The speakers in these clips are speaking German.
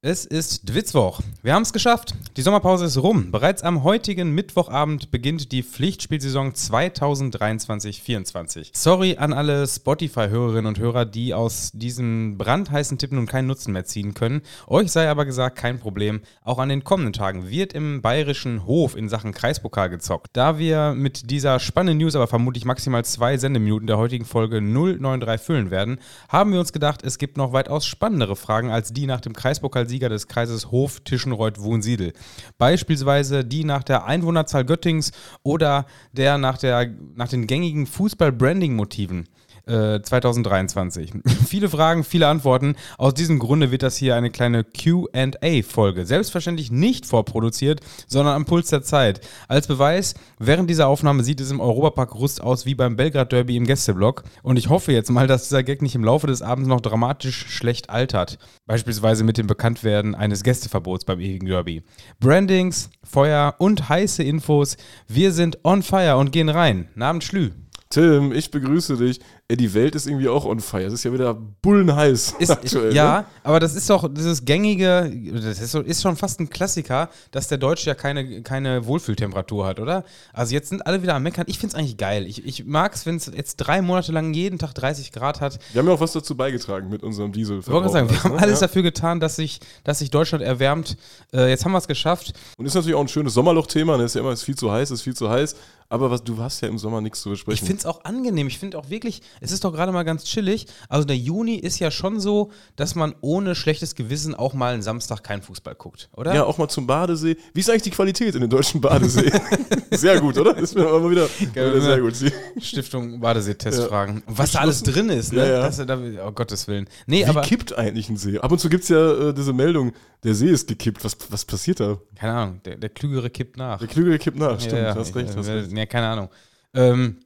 Es ist Dwitzwoch. Wir haben es geschafft. Die Sommerpause ist rum. Bereits am heutigen Mittwochabend beginnt die Pflichtspielsaison 2023-24. Sorry an alle Spotify-Hörerinnen und Hörer, die aus diesem brandheißen Tipp nun keinen Nutzen mehr ziehen können. Euch sei aber gesagt, kein Problem. Auch an den kommenden Tagen wird im bayerischen Hof in Sachen Kreispokal gezockt. Da wir mit dieser spannenden News aber vermutlich maximal zwei Sendeminuten der heutigen Folge 093 füllen werden, haben wir uns gedacht, es gibt noch weitaus spannendere Fragen als die nach dem Kreispokal Pokalsieger des Kreises Hof Tischenreuth Wunsiedel. Beispielsweise die nach der Einwohnerzahl Göttings oder der nach, der, nach den gängigen Fußball-Branding-Motiven. 2023. Äh, viele Fragen, viele Antworten. Aus diesem Grunde wird das hier eine kleine QA-Folge. Selbstverständlich nicht vorproduziert, sondern am Puls der Zeit. Als Beweis, während dieser Aufnahme sieht es im Europapark Rust aus wie beim Belgrad Derby im Gästeblock. Und ich hoffe jetzt mal, dass dieser Gag nicht im Laufe des Abends noch dramatisch schlecht altert. Beispielsweise mit dem Bekanntwerden eines Gästeverbots beim ewigen Derby. Brandings, Feuer und heiße Infos. Wir sind on fire und gehen rein. Namen Schlü. Tim, ich begrüße dich. Die Welt ist irgendwie auch on fire. Es ist ja wieder bullenheiß ist, aktuell. Ja, ne? aber das ist doch dieses gängige, das ist, ist, schon fast ein Klassiker, dass der Deutsche ja keine, keine Wohlfühltemperatur hat, oder? Also jetzt sind alle wieder am Meckern. Ich finde es eigentlich geil. Ich, ich mag es, wenn es jetzt drei Monate lang jeden Tag 30 Grad hat. Wir haben ja auch was dazu beigetragen mit unserem Diesel. Ich wollte sagen, wir haben ne? alles ja. dafür getan, dass sich, dass sich Deutschland erwärmt. Äh, jetzt haben wir es geschafft. Und ist natürlich auch ein schönes Sommerloch-Thema. Ne? Ist ja immer, ist viel zu heiß, ist viel zu heiß. Aber was, du hast ja im Sommer nichts zu besprechen. Ich finde es auch angenehm. Ich finde auch wirklich, es ist doch gerade mal ganz chillig. Also der Juni ist ja schon so, dass man ohne schlechtes Gewissen auch mal einen Samstag keinen Fußball guckt, oder? Ja, auch mal zum Badesee. Wie ist eigentlich die Qualität in den deutschen Badesee? sehr gut, oder? Ist mir immer wieder, wieder sehr gut. Stiftung Badesee-Testfragen. Ja. Was da alles drin ist, ne? Ja, ja. Das, oh Gottes Willen. Nee, Wie aber kippt eigentlich ein See? Ab und zu gibt es ja äh, diese Meldung, der See ist gekippt. Was, was passiert da? Keine Ahnung, der, der Klügere kippt nach. Der Klügere kippt nach, stimmt, ja, hast recht. Hast recht. Ja, keine Ahnung. Ähm,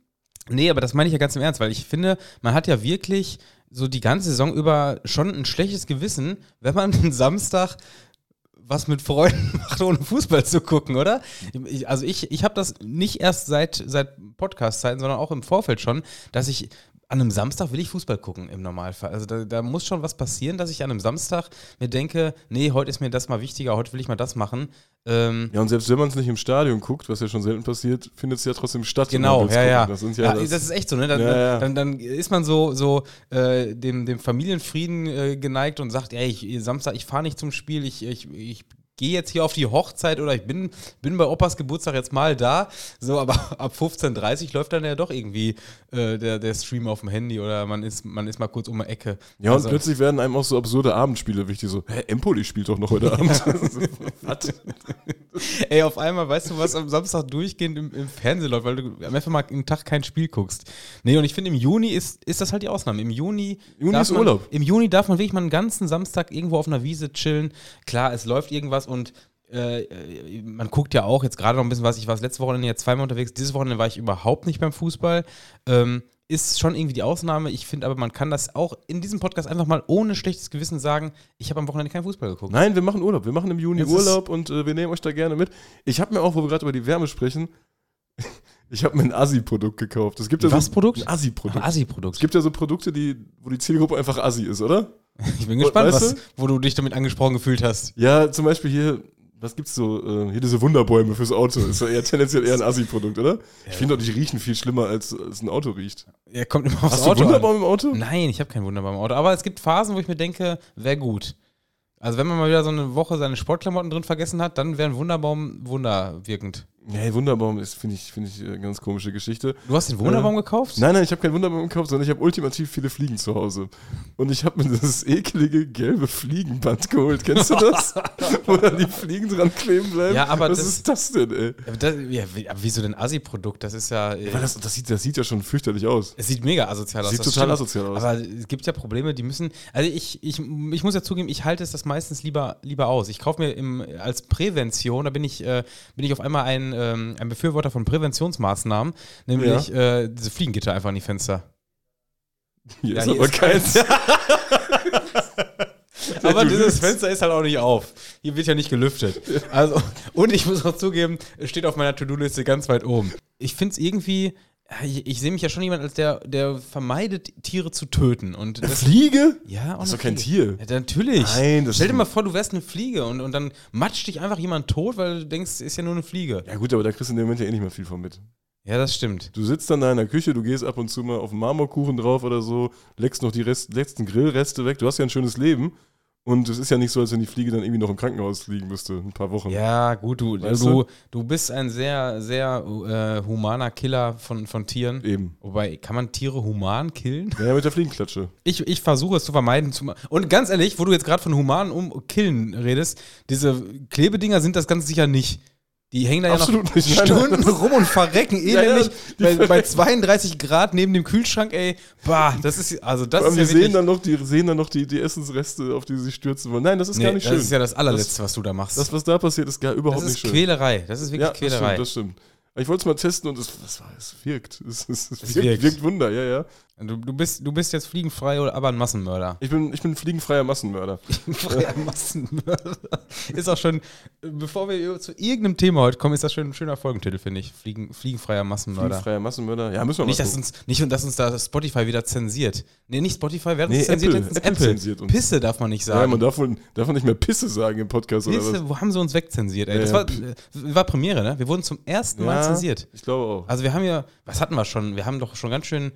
nee, aber das meine ich ja ganz im Ernst, weil ich finde, man hat ja wirklich so die ganze Saison über schon ein schlechtes Gewissen, wenn man den Samstag was mit Freunden macht, ohne Fußball zu gucken, oder? Ich, also ich, ich habe das nicht erst seit, seit Podcast-Zeiten, sondern auch im Vorfeld schon, dass ich an einem Samstag will ich Fußball gucken im Normalfall. Also da, da, muss schon was passieren, dass ich an einem Samstag mir denke, nee, heute ist mir das mal wichtiger, heute will ich mal das machen. Ähm ja, und selbst wenn man es nicht im Stadion guckt, was ja schon selten passiert, findet es ja trotzdem statt. Genau, ja, ja. Das, ja, ja das, das, ist echt so, ne? Dann, ja, ja. dann, dann ist man so, so äh, dem, dem Familienfrieden äh, geneigt und sagt, ey, ich, Samstag, ich fahre nicht zum Spiel, ich, ich, ich gehe jetzt hier auf die Hochzeit oder ich bin, bin bei Opas Geburtstag jetzt mal da. So, aber ab 15.30 Uhr läuft dann ja doch irgendwie äh, der, der Stream auf dem Handy oder man ist, man ist mal kurz um die Ecke. Ja, also, und plötzlich werden einem auch so absurde Abendspiele wichtig. So, hä, Empoli spielt doch noch heute Abend. was? Ey, auf einmal weißt du, was am Samstag durchgehend im, im Fernsehen läuft, weil du einfach mal einen Tag kein Spiel guckst. Nee, und ich finde, im Juni ist, ist das halt die Ausnahme. Im Juni. Juni ist man, Urlaub. Im Juni darf man wirklich mal einen ganzen Samstag irgendwo auf einer Wiese chillen. Klar, es läuft irgendwas und äh, man guckt ja auch jetzt gerade noch ein bisschen was. Ich war letzte Woche jetzt zweimal unterwegs. Dieses Wochenende war ich überhaupt nicht beim Fußball. Ähm, ist schon irgendwie die Ausnahme. Ich finde aber, man kann das auch in diesem Podcast einfach mal ohne schlechtes Gewissen sagen, ich habe am Wochenende keinen Fußball geguckt. Nein, wir machen Urlaub. Wir machen im Juni Jetzt Urlaub und äh, wir nehmen euch da gerne mit. Ich habe mir auch, wo wir gerade über die Wärme sprechen, ich habe mir ein Assi-Produkt gekauft. Es gibt ja Was so Produkt? Ein Assi-Produkt. Assi-Produkt. Es gibt ja so Produkte, die, wo die Zielgruppe einfach Assi ist, oder? Ich bin gespannt, was, wo du dich damit angesprochen gefühlt hast. Ja, zum Beispiel hier was gibt's so? Äh, hier diese Wunderbäume fürs Auto. Ist ja eher tendenziell eher ein Assi-Produkt, oder? Ja, ich finde doch, die riechen viel schlimmer, als, als ein Auto riecht. Ja, kommt immer aufs Hast Auto. Hast du Wunderbaum an. im Auto? Nein, ich habe keinen Wunderbaum im Auto. Aber es gibt Phasen, wo ich mir denke, wäre gut. Also wenn man mal wieder so eine Woche seine Sportklamotten drin vergessen hat, dann wäre ein Wunderbaum wunderwirkend. Ja, Wunderbaum ist, finde ich, finde ich, eine ganz komische Geschichte. Du hast den Wunderbaum äh, gekauft? Nein, nein, ich habe keinen Wunderbaum gekauft, sondern ich habe ultimativ viele Fliegen zu Hause. Und ich habe mir das eklige gelbe Fliegenband geholt. Kennst du das? Wo dann die Fliegen dran kleben bleiben. Ja, aber Was das, ist das denn, ey? Aber das, ja, wieso denn Assi-Produkt? Das ist ja. ja das, das, sieht, das sieht ja schon fürchterlich aus. Es sieht mega asozial aus. Sieht total stimmt. asozial aus. Aber es gibt ja Probleme, die müssen. Also ich, ich, ich muss ja zugeben, ich halte es das meistens lieber, lieber aus. Ich kaufe mir im, als Prävention, da bin ich, äh, bin ich auf einmal ein, ähm, ein Befürworter Befürworter von Präventionsmaßnahmen, nämlich ja. äh, diese Fliegengitter einfach in die Fenster. Hier ja, ist hier aber ist keins. aber dieses Fenster ist halt auch nicht auf. Hier wird ja nicht gelüftet. Also, und ich muss auch zugeben, es steht auf meiner To-Do-Liste ganz weit oben. Ich finde es irgendwie, Ich, ich sehe mich ja schon jemand als der, der vermeidet, Tiere zu töten. Und das, Fliege? ja, auch Das ist eine doch kein. Tier. Ja, natürlich. Nein, das Stell dir mal vor, du wärst eine Fliege und, und dann matscht dich einfach jemand tot, weil du denkst, ist ja nur eine Fliege. Ja gut, aber da kriegst du in dem Moment ja eh nicht mehr viel von mit. Ja, das stimmt. Du sitzt dann da in der Küche, du gehst ab und zu mal auf einen Marmorkuchen drauf oder so, leckst noch die Rest, letzten Grillreste weg. Du hast ja ein schönes Leben. Und es ist ja nicht so, als wenn die Fliege dann irgendwie noch im Krankenhaus liegen müsste, ein paar Wochen. Ja, gut, du, Weißt du, du bist ein sehr, sehr äh, humaner Killer von, von Tieren. Eben. Wobei, kann man Tiere human killen? Ja, mit der Fliegenklatsche. Ich, ich versuche es zu vermeiden. Zu, und ganz ehrlich, wo du jetzt gerade von humanen um Killen redest, diese Klebedinger sind das ganz sicher nicht. Die hängen da ja Absolut noch nicht. Stunden nein, das- rum und verrecken Ja, ja, elendig. die bei, bei verrecken. 32 Grad neben dem Kühlschrank, ey. Bah, das ist, also das ist ja sehen dann noch, die sehen dann noch die, die Essensreste, auf die sie sich stürzen wollen. Nein, das ist nee, gar nicht das schön. ist ja das allerletzte, was du da machst. das, was da passiert, ist gar überhaupt das nicht ist schön. Quälerei. Das ist wirklich ja, das Quälerei. stimmt, das stimmt. Ich wollte es mal testen und es, das war, es wirkt. Es, es, es, Es wirkt, wirkt. wirkt. Wunder, ja, ja. Du, du, bist, du bist jetzt fliegenfrei, oder aber ein Massenmörder. Ich bin, ich bin fliegenfreier Massenmörder. Freier Massenmörder. Ist auch schon, bevor wir zu irgendeinem Thema heute kommen, ist das schon ein schöner Folgentitel, finde ich. Fliegen, fliegenfreier Massenmörder. Fliegenfreier Massenmörder. Ja, müssen wir Nicht mal dass, gucken. uns, nicht, dass uns da Spotify wieder zensiert. Nee, nicht Spotify, wer hat Nee, uns zensiert? Apple. Apple Apple. zensiert uns. Pisse darf man nicht Ja, sagen. man darf, wohl, darf man nicht mehr Pisse sagen im Podcast oder was? Pisse, wo haben sie uns wegzensiert, ey? Ja, Das ja, war, äh, war Premiere, ne? Wir wurden zum ersten Mal Ja, zensiert. Ich glaube auch. Also wir haben ja, was hatten wir schon? Wir haben doch schon ganz schön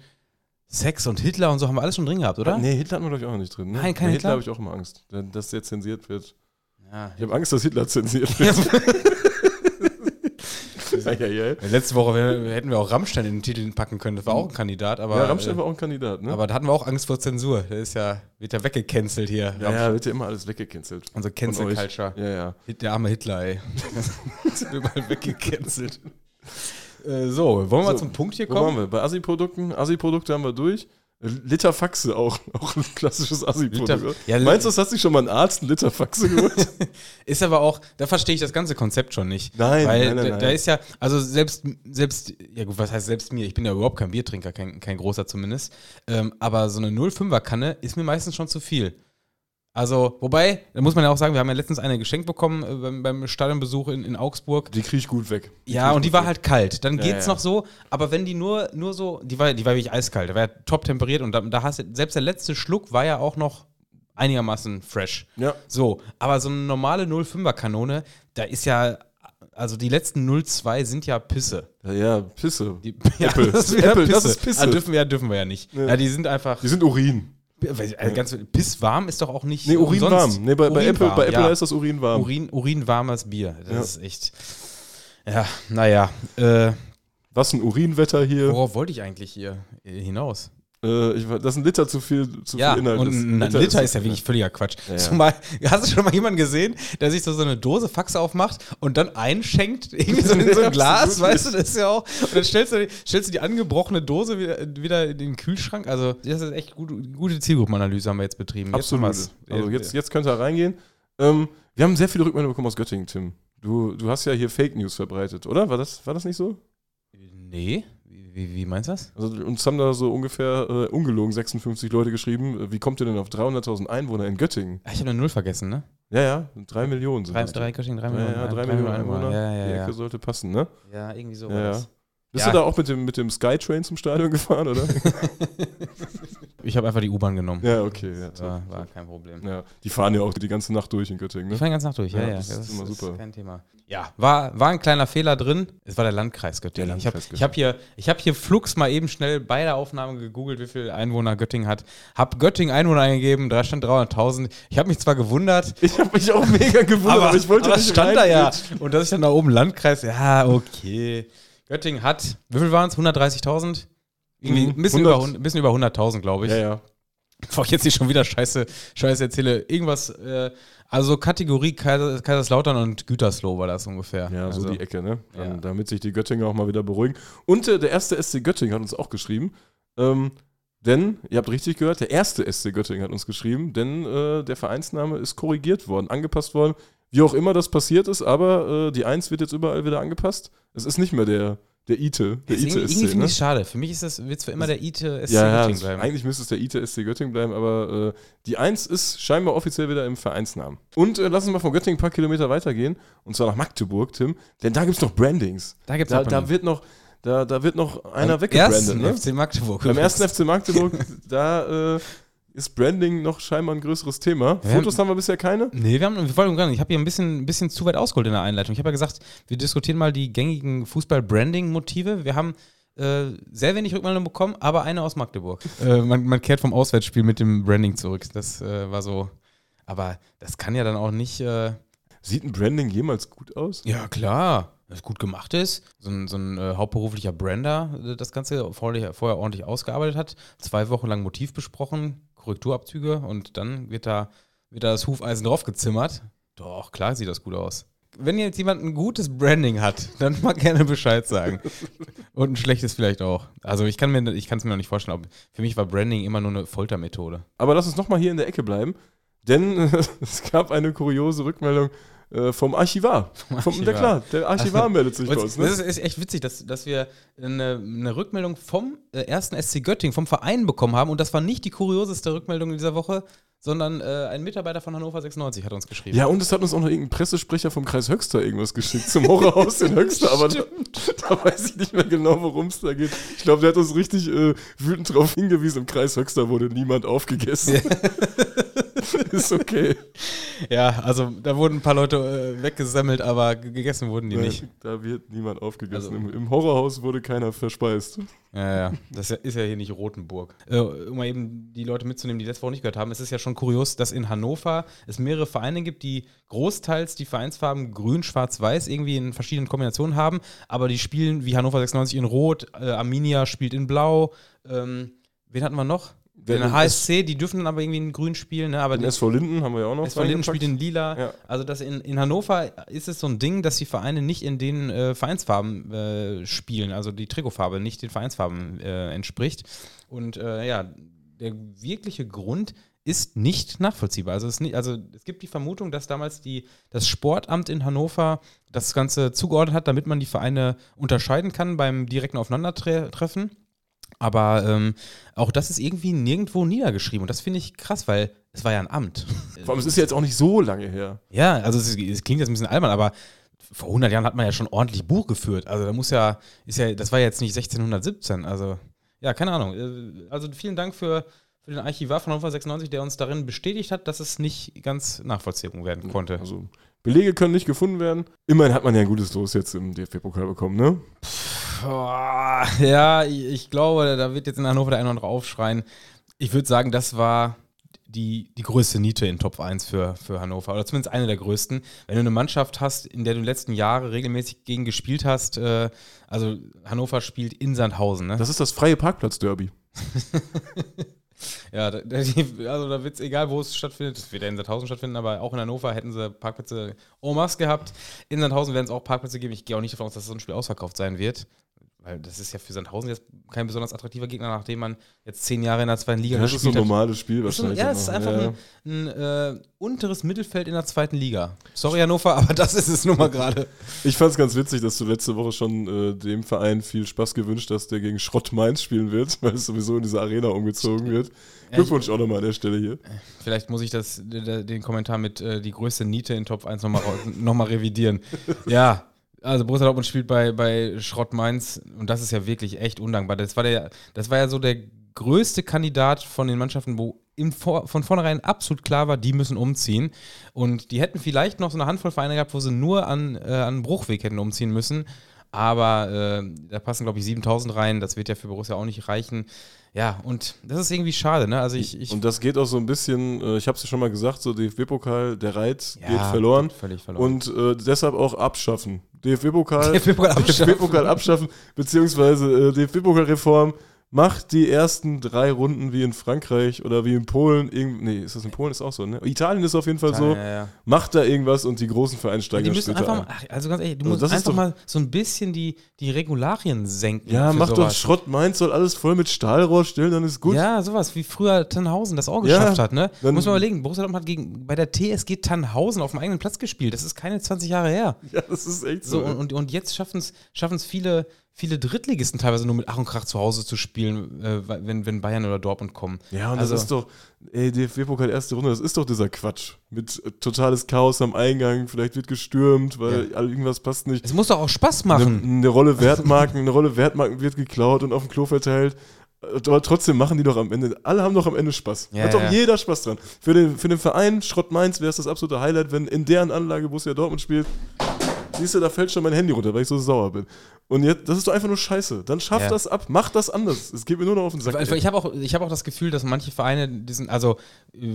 Sex und Hitler und so haben wir alles schon drin gehabt, oder? Nee, Hitler hatten wir, glaube ich, auch noch nicht drin. Ne? Nein, kein Bei Hitler? habe ich auch immer Angst, dass der zensiert wird. Ja. Ich habe Angst, dass Hitler zensiert wird. ja, ja, ja. Letzte Woche hätten wir auch Rammstein in den Titel packen können. Das war auch ein Kandidat, aber. ja, Rammstein war auch ein Kandidat, ne? Aber da hatten wir auch Angst vor Zensur. Der ist ja, wird ja weggecancelt hier. ja, ja, wird ja immer alles weggecancelt. Unsere Cancel. Culture. Ja, ja. Der arme Hitler, ey. Sind überall weggecancelt. Äh, so, wollen wir mal So, zum Punkt hier Wo waren kommen? wir? Bei Assi-Produkten. Assi-Produkte haben wir durch. Literfaxe auch. Auch ein klassisches Assi-Produkt. Ja, Meinst du, das hat sich schon mal ein Arzt ein Literfaxe geholt? Ist aber auch, da verstehe ich das ganze Konzept schon nicht. Nein, Weil nein, nein, da, nein. da ist ja, also selbst, selbst, ja gut, was heißt selbst mir? Ich bin ja überhaupt kein Biertrinker, kein, kein großer zumindest. Ähm, aber so eine 05er Kanne ist mir meistens schon zu viel. Also, wobei, da muss man ja auch sagen, wir haben ja letztens eine geschenkt bekommen äh, beim, beim Stadionbesuch in, in Augsburg. Die kriege ich gut weg. Ja, und die war halt kalt. Dann Ja, geht's ja. noch so, aber wenn die nur, nur so, die war, die war wirklich eiskalt, die war ja top temperiert und da, da hast du, selbst der letzte Schluck war ja auch noch einigermaßen fresh. Ja. So, aber so eine normale 05er Kanone, da ist ja, also die letzten 02 sind ja Pisse. Ja, ja, Pisse. Die, Apple. das ist wieder Apple, Pisse. das ist Pisse. Ah, dürfen wir ja, dürfen wir ja nicht. Ja. Ja, die sind einfach, Die sind Urin. Also ganz, Pisswarm ist doch auch nicht Nee, Urin umsonst. warm. Nee, bei, bei Apple, Urinwarm, bei Apple ja. heißt das Urin warm. Urin, urinwarmes Bier. Das Ja. ist echt, ja, naja, äh, Was ein Urinwetter hier. Worauf wollte ich eigentlich hier äh, hinaus? Äh, ich, das ist ein Liter zu viel, zu Ja, viel Inhalt. und ein Liter, ist, ja das- wirklich völliger Quatsch. Ja, ja. Zumal, hast du schon mal jemanden gesehen, der sich so, so eine Dose Faxe aufmacht und dann einschenkt, irgendwie so in so ein Glas, weißt du, das ist ja auch. Und dann stellst du, stellst du die angebrochene Dose wieder, wieder in den Kühlschrank. Also, das ist echt gut, gute Zielgruppenanalyse haben wir jetzt betrieben. Jetzt Absolut. wir's. Also jetzt, jetzt könnt ihr reingehen. Ähm, wir haben sehr viele Rückmeldungen bekommen aus Göttingen, Tim. Du, du hast ja hier Fake News verbreitet, oder? War das, war das nicht so? Nee, wie, wie, meinst du das? Also uns haben da so ungefähr äh, ungelogen 56 Leute geschrieben. äh, Wie kommt ihr denn auf 300.000 Einwohner in Göttingen? Ah, Ich habe eine Null vergessen, ne? Ja, ja, drei Millionen sind Drei, das. drei Göttingen, drei ja, Millionen. ja, drei Millionen Einwohner. Ja, Die ja, Ecke ja. sollte passen, ne? Ja, irgendwie so. Ja, war ja. das. Bist Ja. du da auch mit dem, mit dem Skytrain zum Stadion gefahren, oder? Ich habe einfach die U-Bahn genommen. ja, okay. Ja, Das war, war kein Problem. ja. Die fahren ja auch die ganze Nacht durch in Göttingen, ne? fahre ganz Nacht durch, ja, Ja, ja. das ist immer super. kein Thema. Ja, war, war ein kleiner Fehler drin. Es war der Landkreis Göttingen. Der ich habe Landkreis ich hab hier, ich hab hier Flux mal eben schnell bei der Aufnahme gegoogelt, wie viele Einwohner Göttingen hat. Hab Göttingen Einwohner eingegeben, da stand 300.000. Ich habe mich zwar gewundert, Ich habe mich auch mega gewundert, aber, ich wollte aber nicht stand da ja. Und dass ich dann da oben Landkreis, ja, okay. Göttingen hat, wie viel waren es? 130.000? Irgendwie Mhm, ein bisschen 100. über, ein bisschen über 100.000, glaube ich. Ja, ja. Bevor ich jetzt nicht schon wieder Scheiße, Scheiße erzähle, irgendwas, äh, also Kategorie Kaiser, Kaiserslautern und Gütersloh war das ungefähr. Ja, so also, die Ecke, ne? Dann, Ja. Damit sich die Göttinger auch mal wieder beruhigen. Und äh, der erste SC Göttingen hat uns auch geschrieben. Ähm, denn, ihr habt richtig gehört, der erste SC Göttingen hat uns geschrieben, denn äh, der Vereinsname ist korrigiert worden, angepasst worden. Wie auch immer das passiert ist, aber äh, die 1 wird jetzt überall wieder angepasst. Es ist nicht mehr der, der ITE, der Das ist irgendwie ITE finde Ne? ich schade. Für mich ist das, wird für immer der ITE SC Ja, Göttingen bleiben. eigentlich müsste es der ITE SC Göttingen bleiben, aber äh, die 1 ist scheinbar offiziell wieder im Vereinsnamen. Und äh, lass uns mal von Göttingen ein paar Kilometer weitergehen, und zwar nach Magdeburg, Tim, denn da gibt es noch Brandings. Da gibt's Da, noch da wird noch, Da, da wird noch einer Beim weggebrandet. ersten Ne? FC Magdeburg. Beim ersten FC Magdeburg, da äh, ist Branding noch scheinbar ein größeres Thema. Ja. Fotos haben wir bisher keine. Nee, wir haben, wir wollen gar nicht. Ich habe hier ein bisschen, ein bisschen zu weit ausgeholt in der Einleitung. Ich habe ja gesagt, wir diskutieren mal die gängigen Fußball-Branding-Motive. Wir haben äh, sehr wenig Rückmeldungen bekommen, aber eine aus Magdeburg. äh, man, man kehrt vom Auswärtsspiel mit dem Branding zurück. Das äh, war so. Aber das kann ja dann auch nicht. Äh, Sieht ein Branding jemals gut aus? ja, klar. Wenn es gut gemacht ist, so ein, so ein äh, hauptberuflicher Brander äh, das Ganze vorher, vorher ordentlich ausgearbeitet hat, zwei Wochen lang Motiv besprochen, Korrekturabzüge und dann wird da, wird da das Hufeisen draufgezimmert. Doch, klar sieht das gut aus. Wenn jetzt jemand ein gutes Branding hat, dann mal gerne Bescheid sagen. Und ein schlechtes vielleicht auch. Also ich kann ich kann es mir noch nicht vorstellen. Aber für mich war Branding immer nur eine Foltermethode. Aber lass uns nochmal hier in der Ecke bleiben, denn es gab eine kuriose Rückmeldung vom Archivar. Vom, Archivar. Der, klar, der Archivar meldet sich bei uns. Das Ne? ist echt witzig, dass, dass wir eine, eine Rückmeldung vom äh, ersten SC Göttingen, vom Verein bekommen haben. Und das war nicht die kurioseste Rückmeldung in dieser Woche, sondern äh, ein Mitarbeiter von Hannover 96 hat uns geschrieben. Ja, und es hat uns auch noch irgendein Pressesprecher vom Kreis Höxter irgendwas geschickt zum Horrorhaus in Höxter, aber da, da weiß ich nicht mehr genau, worum es da geht. Ich glaube, der hat uns richtig äh, wütend darauf hingewiesen, im Kreis Höxter wurde niemand aufgegessen. ist okay. Ja, also da wurden ein paar Leute äh, weggesammelt, aber ge- gegessen wurden die nicht. Da wird niemand aufgegessen. Also- Im, Im Horrorhaus wurde keiner verspeist. Ja, ja, das ist ja- hier nicht Rotenburg. Äh, um mal eben die Leute mitzunehmen, die letzte Woche nicht gehört haben, es ist ja schon kurios, dass in Hannover es mehrere Vereine gibt, die großteils die Vereinsfarben grün, schwarz, weiß irgendwie in verschiedenen Kombinationen haben, aber die spielen wie Hannover 96 in rot, äh, Arminia spielt in blau, ähm, wen hatten wir noch? Der- Den HSC, die dürfen dann aber irgendwie in grün spielen, ne? aber Den SV Linden haben wir ja auch noch. SV Linden spielt in lila. Ja. Also das in, in Hannover ist es so ein Ding, dass die Vereine nicht in den äh, Vereinsfarben äh, spielen, also die Trikotfarbe nicht den Vereinsfarben äh, entspricht. Und äh, ja, der wirkliche Grund ist nicht nachvollziehbar. Also es, nicht, also es gibt die Vermutung, dass damals die, das Sportamt in Hannover das Ganze zugeordnet hat, damit man die Vereine unterscheiden kann beim direkten Aufeinandertreffen. Aber ähm, auch das ist irgendwie nirgendwo niedergeschrieben. Und das finde ich krass, weil es war ja ein Amt. Vor allem, es ist ja jetzt auch nicht so lange her. Ja, also es, es klingt jetzt ein bisschen albern, aber vor 100 Jahren hat man ja schon ordentlich Buch geführt. Also da muss ja, ist ja, das war jetzt nicht 1617. Also ja, keine Ahnung. Äh, Also vielen Dank für, für den Archivar von Hannover 96, der uns darin bestätigt hat, dass es nicht ganz nachvollzogen werden konnte. Also Belege können nicht gefunden werden. Immerhin hat man ja ein gutes Los jetzt im DFB-Pokal bekommen, ne? Ja, ich, glaube, da wird jetzt in Hannover der eine oder andere aufschreien. Ich würde sagen, das war die, die größte Niete in Top 1 für, für Hannover. Oder zumindest eine der größten. Wenn du eine Mannschaft hast, in der du in den letzten Jahre regelmäßig gegen gespielt hast, äh, also Hannover spielt in Sandhausen, ne? Das ist das freie Parkplatz-Derby. Ja, da, also da wird es egal, wo es stattfindet. Es wird ja in Sandhausen stattfinden, aber auch in Hannover hätten sie Parkplätze en masse gehabt. In Sandhausen werden es auch Parkplätze geben. Ich gehe auch nicht davon aus, dass so ein Spiel ausverkauft sein wird. Weil das ist ja für Sandhausen jetzt kein besonders attraktiver Gegner, nachdem man jetzt zehn Jahre in der zweiten Liga Das ist so ein gespielt hat. normales Spiel Das ist ein- wahrscheinlich. Ja, es ist einfach Ja. ein, ein äh, unteres Mittelfeld in der zweiten Liga. Sorry, Hannover, aber das ist es nun mal gerade. Ich fand es ganz witzig, dass du letzte Woche schon äh, dem Verein viel Spaß gewünscht hast, der gegen Schrott Mainz spielen wird, weil es sowieso in diese Arena umgezogen wird. Ja, Glückwunsch auch nochmal an der Stelle hier. Vielleicht muss ich das, den Kommentar mit äh, die größte Niete in Top 1 nochmal noch mal revidieren. Ja, also Borussia Dortmund spielt bei, bei Schrott Mainz und das ist ja wirklich echt undankbar. Das war, der, das war ja so der größte Kandidat von den Mannschaften, wo im Vor von vornherein absolut klar war, die müssen umziehen. Und die hätten vielleicht noch so eine Handvoll Vereine gehabt, wo sie nur an, äh, an Bruchweg hätten umziehen müssen. Aber äh, da passen, glaube ich, 7000 rein. Das wird ja für Borussia auch nicht reichen. Ja, und das ist irgendwie schade, ne? Also ich, ich Und das geht auch so ein bisschen, äh, ich habe es ja schon mal gesagt, so DFB-Pokal, der Reiz Ja, geht verloren. völlig verloren. Und äh, deshalb auch abschaffen. DFB-Pokal DFB-Pokal abschaffen. DFB-Pokal abschaffen, beziehungsweise äh, DFB-Pokal-Reform. Macht die ersten drei Runden wie in Frankreich oder wie in Polen. Irgend, nee, ist das in Polen? Ist auch so, ne? Italien ist auf jeden Fall so. Ja, ja. Macht da irgendwas und die großen Vereine steigen Die später einfach, ein. also ganz ehrlich, du Also musst einfach doch- mal so ein bisschen die, die Regularien senken. Ja, mach doch sowas. Schrott Mainz, soll alles voll mit Stahlrohr stellen, dann ist gut. Ja, sowas, wie früher Tannhausen das auch Ja, geschafft hat, ne? Muss man überlegen, Borussia Dortmund hat gegen, bei der TSG Tannhausen auf dem eigenen Platz gespielt. Das ist keine 20 Jahre her. Ja, das ist echt So, so. und, und, und jetzt schaffen es viele, viele Drittligisten teilweise nur mit Ach und Krach zu Hause zu spielen, äh, wenn, wenn Bayern oder Dortmund kommen. Ja, und Also- das ist doch, ey, DFB-Pokal erste Runde, das ist doch dieser Quatsch. Mit äh, totales Chaos am Eingang, vielleicht wird gestürmt, weil all- irgendwas passt nicht. Es muss doch auch Spaß Eine, machen. eine Rolle Wertmarken, eine Rolle Wertmarken wird geklaut und auf dem Klo verteilt. Aber trotzdem machen die doch am Ende, alle haben doch am Ende Spaß. Ja, Hat doch ja. jeder Spaß dran. Für den, für den Verein Schrott Mainz wäre es das absolute Highlight, wenn in deren Anlage Borussia Dortmund spielt. Siehst du, da fällt schon mein Handy runter, weil ich so sauer bin. Und jetzt, das ist doch einfach nur Scheiße. Dann schaff Ja. das ab, mach das anders. Es geht mir nur noch auf den Sack. Ich habe auch, ich hab auch das Gefühl, dass manche Vereine diesen, also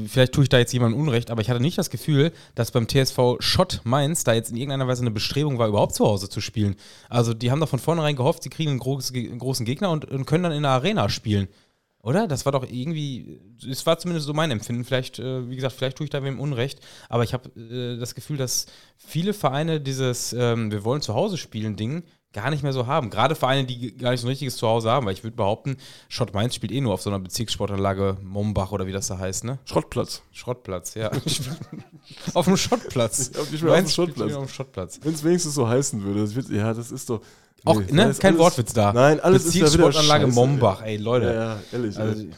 vielleicht tue ich da jetzt jemandem Unrecht, aber ich hatte nicht das Gefühl, dass beim TSV Schott Mainz da jetzt in irgendeiner Weise eine Bestrebung war, überhaupt zu Hause zu spielen. Also die haben doch von vornherein gehofft, sie kriegen einen, groß, einen großen Gegner und, und können dann in der Arena spielen. Oder? Das war doch irgendwie, es war zumindest so mein Empfinden. Vielleicht, äh, wie gesagt, vielleicht tue ich da wem Unrecht, aber ich habe äh, das Gefühl, dass viele Vereine dieses ähm, Wir wollen zu Hause spielen Ding gar nicht mehr so haben. Gerade Vereine, die gar nicht so ein richtiges Zuhause haben, weil ich würde behaupten, Schott Mainz spielt eh nur auf so einer Bezirkssportanlage Mombach oder wie das da heißt, ne? Schrottplatz. Schrottplatz, ja. auf dem Schottplatz. Ja, auf dem Mainz Auf dem Schottplatz. Wenn es wenigstens so heißen würde. Das wird, ja, das ist doch. Auch, Nee, ne? da ist Kein alles- Wortwitz da. Nein, alles Bezirkssportanlage Mombach, ey, Leute. Ja, ja, ehrlich. Also, ey.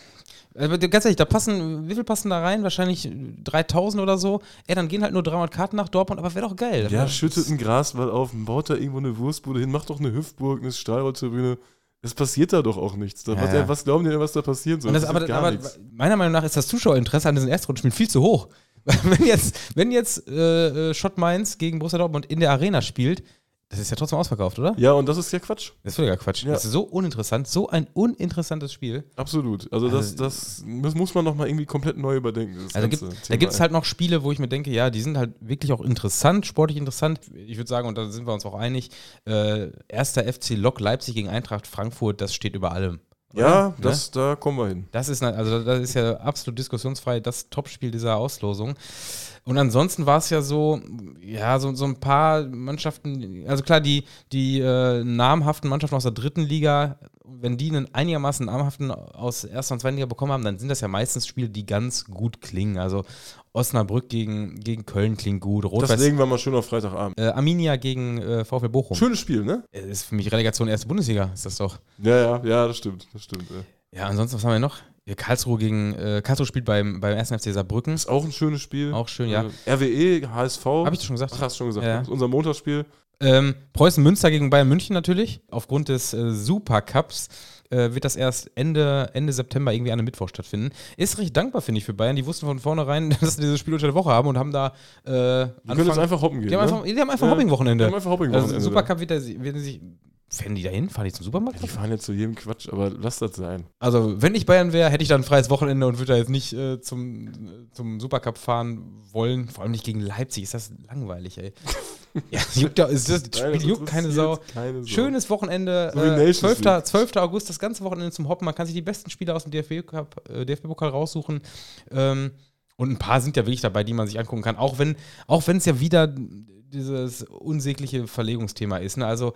Aber ganz ehrlich, da passen, wie viel passen da rein? Wahrscheinlich 3000 oder so. Ey, dann gehen halt nur 300 Karten nach Dortmund, aber wäre doch geil. Ja, Das- schüttet einen Graswall auf, baut da irgendwo eine Wurstbude hin, macht doch eine Hüftburg, eine Stahlrolltribüne. Es passiert da doch auch nichts. Da, Ja, was, ja. was glauben die denn, was da passieren soll? Das, passiert aber, gar aber meiner Meinung nach ist das Zuschauerinteresse an diesen Erstrundenspielen viel zu hoch. wenn jetzt, wenn jetzt äh, äh, Schott Mainz gegen Borussia Dortmund in der Arena spielt, das ist ja trotzdem ausverkauft, oder? Ja, und das ist ja Quatsch. Das ist völliger Quatsch. Ja. Das ist so uninteressant, so ein uninteressantes Spiel. Absolut. Also, das, das, das muss man nochmal irgendwie komplett neu überdenken. Also gibt, da gibt es halt noch Spiele, wo ich mir denke, ja, die sind halt wirklich auch interessant, sportlich interessant. Ich würde sagen, und da sind wir uns auch einig, äh, erster FC Lok Leipzig gegen Eintracht Frankfurt, das steht über allem. Ja, Ne? das, da kommen wir hin. Das ist, ne- also das ist ja absolut diskussionsfrei das Topspiel dieser Auslosung. Und ansonsten war es ja so, ja, so, so ein paar Mannschaften, also klar, die, die äh, namhaften Mannschaften aus der dritten Liga, wenn die einen einigermaßen namhaften aus erster und zweiten Liga bekommen haben, dann sind das ja meistens Spiele, die ganz gut klingen. Also Osnabrück gegen, gegen Köln klingt gut, Das Rot-Weiß, legen wir mal schön auf Freitagabend. äh, Arminia gegen äh, VfL Bochum. Schönes Spiel, ne? Äh, ist für mich Relegation erste Bundesliga, ist das doch. Ja, ja, ja, das stimmt. Das stimmt. Ja. Ja, ansonsten, was haben wir noch? Karlsruhe gegen, äh, Karlsruhe spielt beim, beim 1. FC Saarbrücken. Ist auch ein schönes Spiel. Auch schön, ja. Äh, RWE, HSV. Habe ich das schon gesagt? Ach, hast du schon gesagt. Ja. Das ist unser Montagsspiel. Ähm, Preußen Münster gegen Bayern München natürlich. Aufgrund des äh, Supercups äh, wird das erst Ende, Ende September irgendwie an einem Mittwoch stattfinden. Ist recht dankbar, finde ich, für Bayern. Die wussten von vornherein, dass sie dieses Spiel unter der Woche haben und haben da äh, Wir können jetzt einfach hoppen gehen. die haben ne? einfach, die haben einfach Ja. Hopping-Wochenende. Die haben einfach Hopping Also. Supercup wird, der, werden sich. Fahren die da hin? Fahren die zum Supermarkt? Die fahren jetzt zu jedem Quatsch, aber lass das sein. Also, wenn ich Bayern wäre, hätte ich dann ein freies Wochenende und würde da jetzt nicht äh, zum, äh, zum Supercup fahren wollen. Vor allem nicht gegen Leipzig. Ist das langweilig, ey. ja, juckt ja, ist das, das Nein, Spiel juckt keine Sau. keine Sau. Schönes Wochenende. So Äh, Nations 12. League. 12. August, das ganze Wochenende zum Hoppen. Man kann sich die besten Spieler aus dem DFB-Cup, äh, DFB-Pokal raussuchen. Ähm, und ein paar sind ja wirklich dabei, die man sich angucken kann. Auch wenn auch wenn es ja wieder dieses unsägliche Verlegungsthema ist. Ne? Also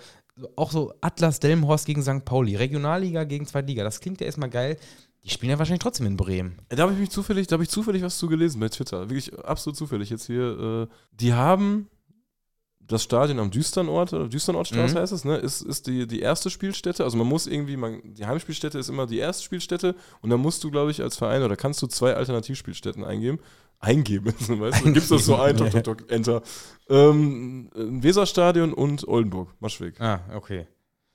auch so Atlas Delmenhorst gegen St. Pauli, Regionalliga gegen Zweitliga. Das klingt ja erstmal geil. Die spielen ja wahrscheinlich trotzdem in Bremen. Da habe ich mich zufällig, da habe ich zufällig was zu gelesen bei Twitter. Wirklich absolut zufällig jetzt hier. Äh, die haben das Stadion am Düsternort, oder Düsternortstraße Mhm. heißt es, ne? Ist, ist die, die erste Spielstätte. Also man muss irgendwie, man, die Heimspielstätte ist immer die erste Spielstätte und dann musst du, glaube ich, als Verein oder kannst du zwei Alternativspielstätten eingeben. Eingeben, weißt du? Dann gibst das so ein, tok, tok, tok, enter. Ähm, Weserstadion und Oldenburg, Maschweg. Ah, okay.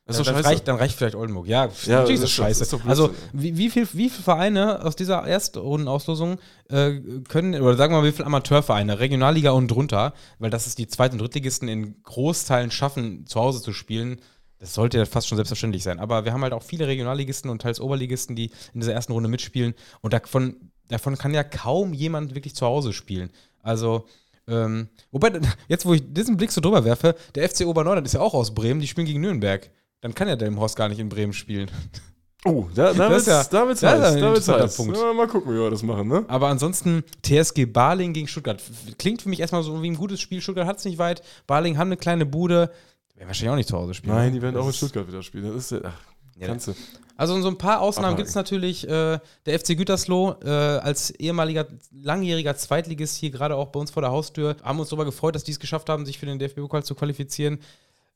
Das ist dann, scheiße. reicht, dann reicht vielleicht Oldenburg. Ja, Ja, ist das das ist scheiße. ist also, wie, wie, viel, wie viele Vereine aus dieser Erstrundenauslosung äh, können, oder sagen wir mal, wie viele Amateurvereine, Regionalliga und drunter, weil das ist die Zweit- und Drittligisten in Großteilen schaffen, zu Hause zu spielen. Das sollte ja fast schon selbstverständlich sein. Aber wir haben halt auch viele Regionalligisten und teils Oberligisten, die in dieser ersten Runde mitspielen. Und davon, davon kann ja kaum jemand wirklich zu Hause spielen. Also, ähm, wobei, jetzt wo ich diesen Blick so drüber werfe, der FC Oberneuland ist ja auch aus Bremen, die spielen gegen Nürnberg. Dann kann ja Delmenhorst gar nicht in Bremen spielen. Oh, da, da Das wird's, ja- da wird's ist heiß. Da wird's heiß. Punkt. Ja, mal gucken, wie wir das machen, ne? Aber ansonsten TSG Barling gegen Stuttgart. Klingt für mich erstmal so wie ein gutes Spiel. Stuttgart hat es nicht weit. Barling haben eine kleine Bude. Werden wahrscheinlich auch nicht zu Hause spielen. Nein, die werden Das auch in Stuttgart wieder spielen. Das ist ja, ach, Ja, kannst du. Also so ein paar Ausnahmen gibt es natürlich. Äh, der FC Gütersloh äh, als ehemaliger langjähriger Zweitligist hier gerade auch bei uns vor der Haustür. Haben uns darüber gefreut, dass die es geschafft haben, sich für den DFB-Pokal zu qualifizieren.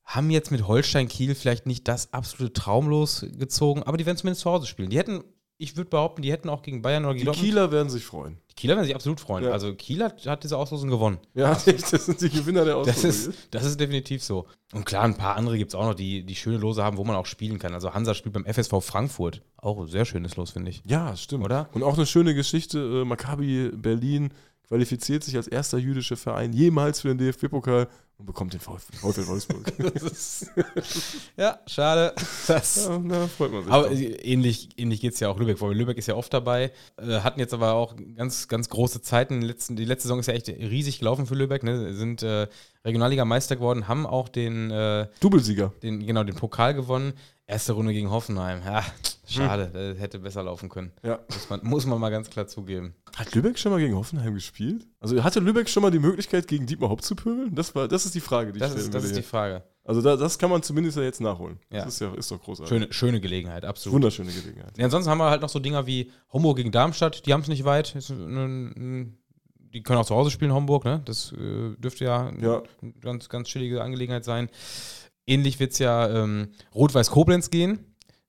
haben jetzt mit Holstein Kiel vielleicht nicht das absolute Traumlos gezogen, aber die werden zumindest zu Hause spielen. Die hätten, ich würde behaupten, die hätten auch gegen Bayern oder Die gegen Dortmund- Kieler werden sich freuen. Die Kieler werden sich absolut freuen. Ja. Also Kiel hat, hat diese Auslosung gewonnen. Ja, das sind die Gewinner der Das Auslosung. ist, das ist definitiv so. Und klar, ein paar andere gibt es auch noch, die, die schöne Lose haben, wo man auch spielen kann. Also Hansa spielt beim FSV Frankfurt. Auch ein sehr schönes Los, finde ich. Ja, stimmt. Oder? Und auch eine schöne Geschichte, äh, Maccabi Berlin qualifiziert sich als erster jüdischer Verein jemals für den DFB-Pokal und bekommt den VfL Wolfsburg. Ja, schade. Das ja, da freut man sich. Aber drauf. ähnlich, ähnlich geht es ja auch Lübeck, weil Lübeck ist ja oft dabei, äh, hatten jetzt aber auch ganz, ganz große Zeiten. Die, letzten, die letzte Saison ist ja echt riesig gelaufen für Lübeck, ne? sind äh, Regionalliga-Meister geworden, haben auch den, äh, Doublesieger. den, genau, den Pokal gewonnen. Erste Runde gegen Hoffenheim. Ja, schade, das hätte besser laufen können. Ja. Muss man, muss man mal ganz klar zugeben. Hat Lübeck schon mal gegen Hoffenheim gespielt? Also hatte Lübeck schon mal die Möglichkeit, gegen Dietmar Haupt zu pöbeln? Das, war, das ist die Frage, die Das ich stellen ist, das ist die. Frage. Also da, das kann man zumindest ja jetzt nachholen. Ja. Das ist ja ist doch großartig. Schöne, schöne Gelegenheit, absolut. Wunderschöne Gelegenheit. Ja, ansonsten haben wir halt noch so Dinger wie Homburg gegen Darmstadt, die haben es nicht weit. Die können auch zu Hause spielen, Homburg, ne? Das äh, dürfte ja, Ja. eine ganz, ganz chillige Angelegenheit sein. Ähnlich wird es ja ähm, Rot-Weiß Koblenz gehen.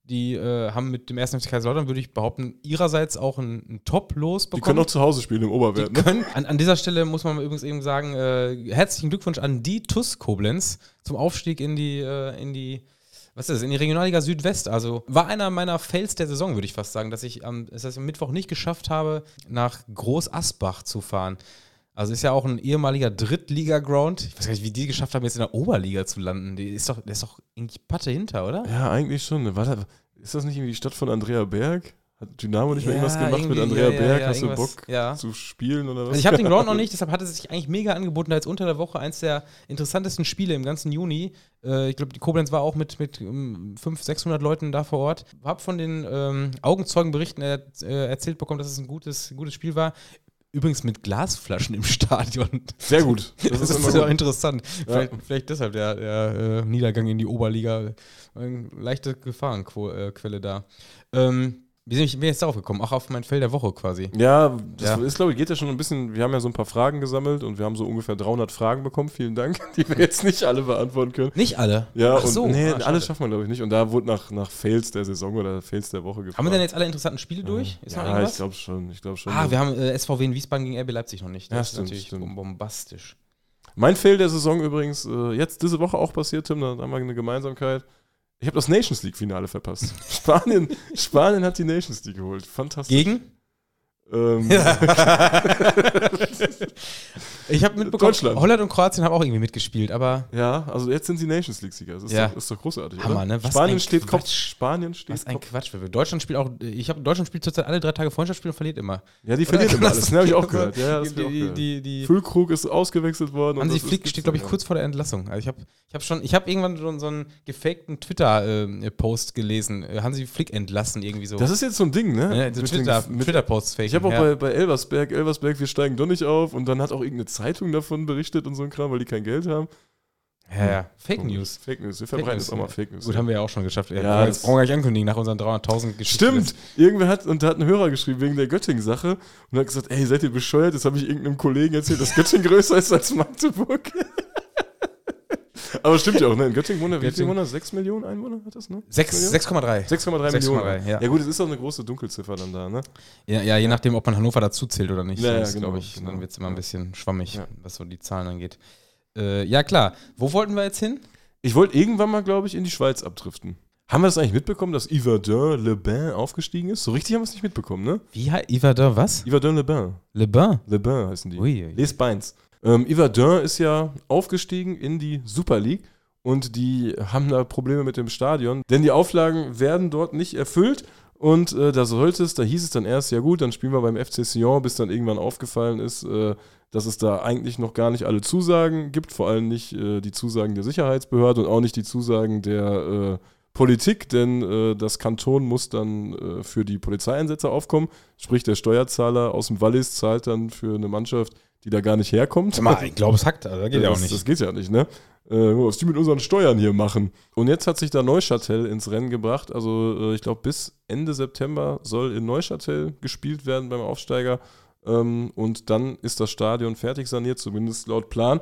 Die äh, haben mit dem 1. FC Kaiserslautern, würde ich behaupten, ihrerseits auch ein, ein Top-Los Die können bekommen. auch zu Hause spielen im Oberwert. Die Ne? können, an, an dieser Stelle muss man übrigens eben sagen, äh, herzlichen Glückwunsch an die TUS Koblenz zum Aufstieg in die, äh, in die, was ist das, in die Regionalliga Südwest. Also war einer meiner Fails der Saison, würde ich fast sagen, dass ich am, dass ich am Mittwoch nicht geschafft habe, nach Groß Asbach zu fahren. Also ist ja auch ein ehemaliger Drittliga-Ground. Ich weiß gar nicht, wie die geschafft haben, jetzt in der Oberliga zu landen. Die ist doch, der ist doch irgendwie Patte hinter, oder? Ja, eigentlich schon. War da, ist das nicht irgendwie die Stadt von Andrea Berg? Hat Dynamo nicht mehr Ja, irgendwas gemacht mit Andrea ja, Berg? ja, Hast du Bock zu spielen oder was? Also ich habe den Ground noch nicht, deshalb hatte es sich eigentlich mega angeboten, da jetzt unter der Woche eins der interessantesten Spiele im ganzen Juni. Äh, ich glaube, die Koblenz war auch mit, mit um, 500, 600 Leuten da vor Ort. Hab von den ähm, Augenzeugenberichten er, äh, erzählt bekommen, dass es ein gutes, gutes Spiel war. Übrigens mit Glasflaschen im Stadion. Sehr gut. Das, Das, ist, ist gut. interessant. Ja. Vielleicht, vielleicht deshalb der, der äh, Niedergang in die Oberliga. Eine leichte Gefahrenquelle da. Ähm, wie bin ich jetzt darauf gekommen? Auch auf mein Fell der Woche quasi. Ja, das Ja. ist, glaube ich, geht ja schon ein bisschen. Wir haben ja so ein paar Fragen gesammelt und wir haben so ungefähr 300 Fragen bekommen. Vielen Dank, die wir jetzt nicht alle beantworten können. Nicht alle. Ja, Ach und so. nee, Ah, alles schafft man, glaube ich, nicht. Und da wurde nach, nach Fails der Saison oder Fails der Woche gefragt. Haben wir denn jetzt alle interessanten Spiele durch? Ist noch ja, irgendwas? ich glaube schon. Ich glaube schon. Ah, wir haben äh, SVW in Wiesbaden gegen RB Leipzig noch nicht. Ja, Das stimmt, ist natürlich stimmt. bombastisch. Mein Fail der Saison übrigens, äh, jetzt diese Woche auch passiert, Tim, da haben wir eine Gemeinsamkeit. Ich habe das Nations League-Finale verpasst. Spanien, Spanien hat die Nations League geholt. Fantastisch. Gegen? Ähm, Ich habe mitbekommen, Deutschland. Holland und Kroatien haben auch irgendwie mitgespielt, aber ja, also jetzt sind sie Nations League-Sieger. Das ist, Ja. doch, ist doch großartig. Hammer, oder? ne? Was Spanien steht Kopf. Spanien steht was ein. Quatsch. Deutschland spielt auch, ich habe Deutschland spielt zurzeit alle drei Tage Freundschaftsspiel und verliert immer. Ja, die verliert immer alles. Ne, habe ich auch gehört. Ja, das ich auch die, gehört. die, die, Füllkrug ist ausgewechselt worden. Hansi das Flick steht, glaube ich, kurz vor der Entlassung. Also ich habe ich hab schon, ich habe irgendwann schon so einen gefakten Twitter-Post gelesen. Äh, Hansi Flick entlassen irgendwie so. Das ist jetzt so ein Ding, ne? ja, so den- Twitter, Twitter-Posts fake. Ich habe auch ja. bei, bei Elversberg, Elversberg, wir steigen doch nicht auf und dann hat auch irgendeine Zeitung davon berichtet und so ein Kram, weil die kein Geld haben. ja, ja. Fake Komisch. News. Fake News. Wir verbreiten jetzt auch mal. Fake News. Gut, haben wir ja auch schon geschafft. Ja, Ja, das- brauchen wir gar nicht ankündigen nach unseren 300.000 Geschichten. Stimmt. Irgendwer hat, und da hat ein Hörer geschrieben wegen der Göttingen-Sache und hat gesagt, ey, seid ihr bescheuert? Jetzt habe ich irgendeinem Kollegen erzählt, dass Göttingen größer ist als Magdeburg. Aber stimmt ja auch, ne? In Göttingen wohnen, wie viele Göttingen- Wohner? 6 Millionen Einwohner hat das, ne? Sechs- 6,3. 6,3 6,3, Millionen. ja. ja gut, es ist auch eine große Dunkelziffer dann da, ne? Ja, ja, je nachdem, ob man Hannover dazu zählt oder nicht. Ja, ja, genau, glaube ich, genau. dann wird es immer ein bisschen schwammig, was so die Zahlen angeht. Äh, ja, klar. Wo wollten wir jetzt hin? Ich wollte irgendwann mal, glaube ich, in die Schweiz abdriften. Haben wir das eigentlich mitbekommen, dass Yverdun Le Bain aufgestiegen ist? So richtig haben wir es nicht mitbekommen, ne? Wie heißt Yverdun was? Yverdun Le Bain. Le Bain. Le Bain heißen die. Ui, ui. Les Bains. Ähm, Yverdun ist ja aufgestiegen in die Super League und die haben da Probleme mit dem Stadion, denn die Auflagen werden dort nicht erfüllt und äh, da sollte es, da hieß es dann erst, ja gut, dann spielen wir beim FC Sion, bis dann irgendwann aufgefallen ist, äh, dass es da eigentlich noch gar nicht alle Zusagen gibt, vor allem nicht äh, die Zusagen der Sicherheitsbehörde und auch nicht die Zusagen der äh, Politik, denn äh, das Kanton muss dann äh, für die Polizeieinsätze aufkommen. Sprich, der Steuerzahler aus dem Wallis zahlt dann für eine Mannschaft, die da gar nicht herkommt. Mal, ich glaube, es hackt, also, das geht ja auch das, nicht. Das geht ja nicht, ne? Äh, was die mit unseren Steuern hier machen. Und jetzt hat sich da Neuchâtel ins Rennen gebracht. Also äh, ich glaube, bis Ende September soll in Neuchâtel gespielt werden beim Aufsteiger. Ähm, und dann ist das Stadion fertig saniert, zumindest laut Plan.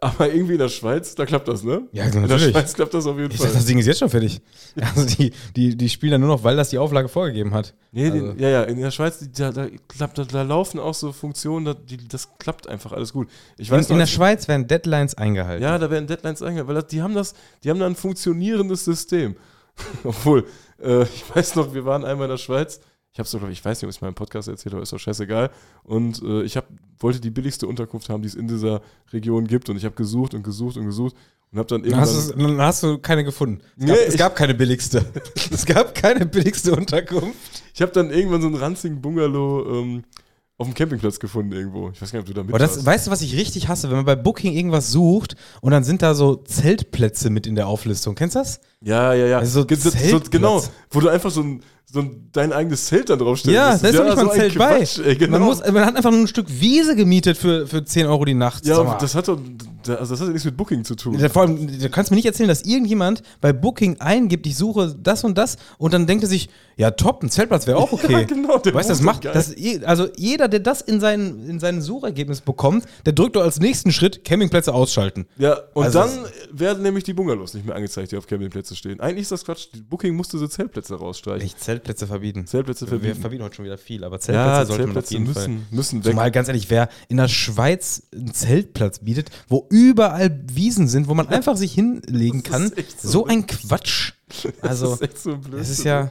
Aber irgendwie in der Schweiz, da klappt das, ne? Ja, In der natürlich. Schweiz klappt das auf jeden Ich Fall. dachte, das Ding ist jetzt schon fertig. Also die, die, die spielen dann nur noch, weil das die Auflage vorgegeben hat. Nee, Also- den, ja, ja, in der Schweiz, die, da, da, klappt, da, da laufen auch so Funktionen, da, die, das klappt einfach alles gut. Ich In, weiß in noch, der Schweiz werden Deadlines eingehalten. ja, da werden Deadlines eingehalten, weil das, die haben das, die haben da ein funktionierendes System. Obwohl, äh, ich weiß noch, wir waren einmal in der Schweiz. Ich doch, glaub ich weiß nicht, ob ich es mal im Podcast erzählt habe, ist doch scheißegal. Und äh, ich hab, wollte die billigste Unterkunft haben, die es in dieser Region gibt. Und ich habe gesucht und gesucht und gesucht und habe dann irgendwann. hast, dann hast du keine gefunden. Es, Nee, gab, es ich- gab keine billigste. es gab keine billigste Unterkunft. Ich habe dann irgendwann so einen ranzigen Bungalow ähm, auf dem Campingplatz gefunden irgendwo. Ich weiß gar nicht, ob du da mit das, weißt du, was ich richtig hasse? Wenn man bei Booking irgendwas sucht und dann sind da so Zeltplätze mit in der Auflistung. Kennst du das? Ja, ja, ja. Also so Ge- so, genau, wo du einfach so ein, so ein dein eigenes Zelt dann draufstellst. Ja, da ist doch nicht mal ein Zelt bei. Ey, genau. man, muss, man hat einfach nur ein Stück Wiese gemietet für, für 10 Euro die Nacht. ja, das hat doch, also das hat ja nichts mit Booking zu tun. Ja, Vor allem, du kannst mir nicht erzählen, dass irgendjemand bei Booking eingibt, ich suche das und das und dann denkt er sich, ja top, ein Zeltplatz wäre auch okay. Ja, genau, der weißt du, das macht, das, also jeder, der das in sein, in sein Suchergebnis bekommt, der drückt doch als nächsten Schritt Campingplätze ausschalten. Ja, und Also dann werden nämlich die Bungalows nicht mehr angezeigt, die auf Campingplätzen stehen. Eigentlich ist das Quatsch. Die Booking musste so Zeltplätze rausstreichen. Echt, Zeltplätze verbieten. Zeltplätze Wir verbieten. verbieten heute schon wieder viel, aber Zeltplätze Ja, sollte man auf Zeltplätze jeden Fall. müssen, müssen weg. Zumal ganz ehrlich, wer in der Schweiz einen Zeltplatz bietet, wo überall Wiesen sind, wo man einfach sich hinlegen Das kann, so so ein Quatsch. Also, das ist echt so blöd. Es ist ja,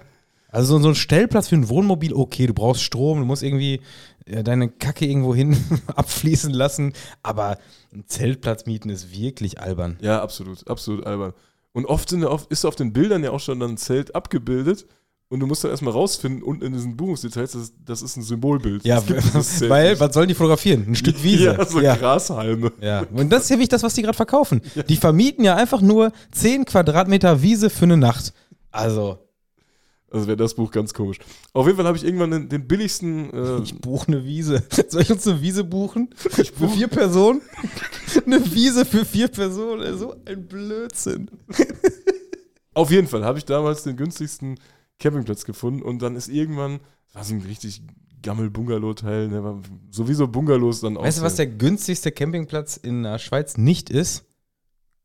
also so ein Stellplatz für ein Wohnmobil, okay, du brauchst Strom, du musst irgendwie äh, deine Kacke irgendwo hin abfließen lassen, aber ein Zeltplatz mieten ist wirklich albern. Ja, absolut, absolut albern. Und oft, sind, ja oft ist auf den Bildern ja auch schon dann ein Zelt abgebildet und du musst dann erstmal rausfinden, unten in diesen Buchungsdetails, das, das ist ein Symbolbild. Ja, weil, was sollen die fotografieren? Ein Stück Wiese. Ja, so ja. Grashalme. ja. Und das ist ja wichtig, das, was die gerade verkaufen. Die vermieten ja einfach nur 10 Quadratmeter Wiese für eine Nacht. Also, Also wäre das Buch ganz komisch. Auf jeden Fall habe ich irgendwann den, den billigsten. Äh, ich buche eine Wiese. Soll ich uns eine Wiese buchen? Für vier Personen? eine Wiese für vier Personen. So ein Blödsinn. auf jeden Fall habe ich damals den günstigsten Campingplatz gefunden und dann ist irgendwann, das war so ein richtig Gammel-Bungalow-Teil, der war sowieso Bungalows dann auch. Weißt du, was der günstigste Campingplatz in der Schweiz nicht ist?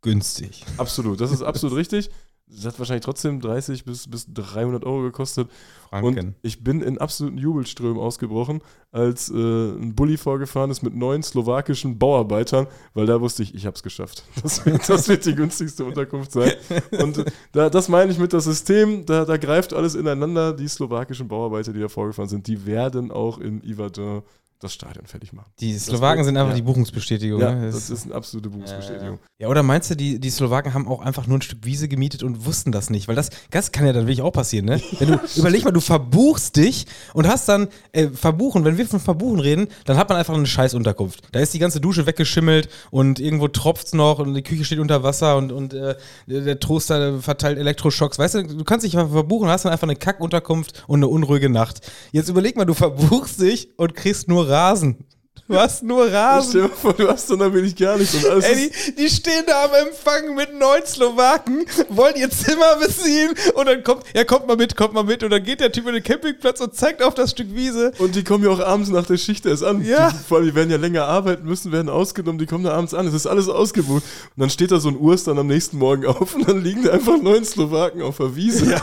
Günstig. Absolut, das ist absolut richtig. Das hat wahrscheinlich trotzdem 30 bis, bis 300 Euro gekostet. Franken. Und ich bin in absoluten Jubelströmen ausgebrochen, als äh, ein Bulli vorgefahren ist mit neun slowakischen Bauarbeitern, weil da wusste ich, ich habe es geschafft. Das wird, das wird die günstigste Unterkunft sein. Und äh, da, das meine ich mit das System, da, da greift alles ineinander. Die slowakischen Bauarbeiter, die da vorgefahren sind, die werden auch in Iverdun das Stadion fertig machen. die Slowaken sind einfach ja. die Buchungsbestätigung. Ja, ne? das ist eine absolute Buchungsbestätigung. Ja, oder meinst du, die, die Slowaken haben auch einfach nur ein Stück Wiese gemietet und wussten das nicht? Weil das, das kann ja dann wirklich auch passieren, ne? Wenn du, überleg mal, du verbuchst dich und hast dann, äh, verbuchen, wenn wir von verbuchen reden, dann hat man einfach eine Scheißunterkunft. Da ist die ganze Dusche weggeschimmelt und irgendwo tropft's noch und die Küche steht unter Wasser und, und äh, der Toaster verteilt Elektroschocks. Weißt du, du kannst dich verbuchen, hast dann einfach eine Kackunterkunft und eine unruhige Nacht. Jetzt überleg mal, du verbuchst dich und kriegst nur Rasen. Du hast nur Rasen. Stell dir vor, du hast dann ich gar nichts und alles Ey, die, die stehen da am Empfang mit neun Slowaken, wollen ihr Zimmer beziehen und dann kommt, ja, kommt mal mit, kommt mal mit und dann geht der Typ in den Campingplatz und zeigt auf das Stück Wiese. Und die kommen ja auch abends nach der Schicht erst an. Ja. Die, vor allem, die werden ja länger arbeiten müssen, werden ausgenommen, die kommen da abends an. Es ist alles ausgebucht. Und dann steht da so ein Urs dann am nächsten Morgen auf und dann liegen da einfach neun Slowaken auf der Wiese. Ja.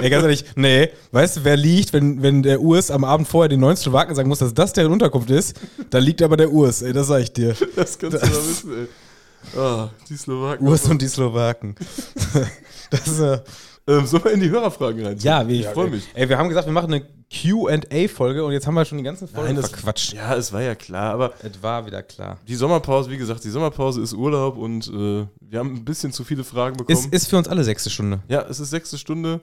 Ey, ganz ehrlich, nee, weißt du, wer liegt, wenn, wenn der Urs am Abend vorher den neuen Slowaken sagen muss, dass das deren Unterkunft ist, dann liegt aber der Urs, ey, das sag ich dir. Das kannst du da wissen, ey. Ah, die Slowaken. Urs und die Slowaken. das ist, äh, ähm, sollen wir in die Hörerfragen rein? ja, wie ich freue mich. Ey, wir haben gesagt, wir machen eine Qa-Folge und jetzt haben wir schon die ganzen Folgen das- verquatscht. Ja, es war ja klar, aber Es war wieder klar. die Sommerpause, wie gesagt, die Sommerpause ist Urlaub und äh, wir haben ein bisschen zu viele Fragen bekommen. Ist, ist für uns alle sechste Stunde. ja, es ist sechste Stunde.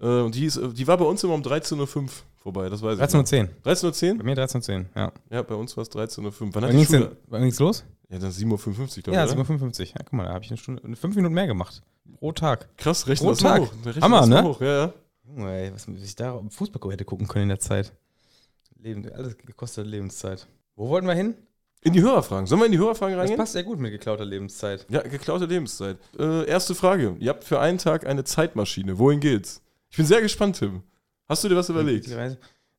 Äh, und die, ist, die war bei uns immer um 13.05 Uhr vorbei, das weiß ich. 13.10 Uhr. 13.10 Bei mir 13.10 Uhr, ja. Ja, bei uns war es 13.05 Uhr. Wann Wann ging's, wann ging's los? Ja, dann 7.55 Uhr, glaube Ja, ich. oder? 7.55 Uhr. Ja, guck mal, da habe ich eine Stunde, fünf Minuten mehr gemacht. Pro Tag. Krass, rechnen Pro das Tag. hoch. Rechnen Hammer, das ne? Hoch. Ja, ja. Junge, ey, was ich da im Fußball hätte gucken können in der Zeit. Leben, alles gekostete Lebenszeit. Wo wollten wir hin? In die Hörerfragen. Sollen wir in die Hörerfragen Das reingehen? passt sehr gut mit geklauter Lebenszeit. Ja, geklaute Lebenszeit. Äh, erste Frage. Ihr habt für einen Tag eine Zeitmaschine. Wohin geht's? Ich bin sehr gespannt, Tim. Hast du dir was überlegt?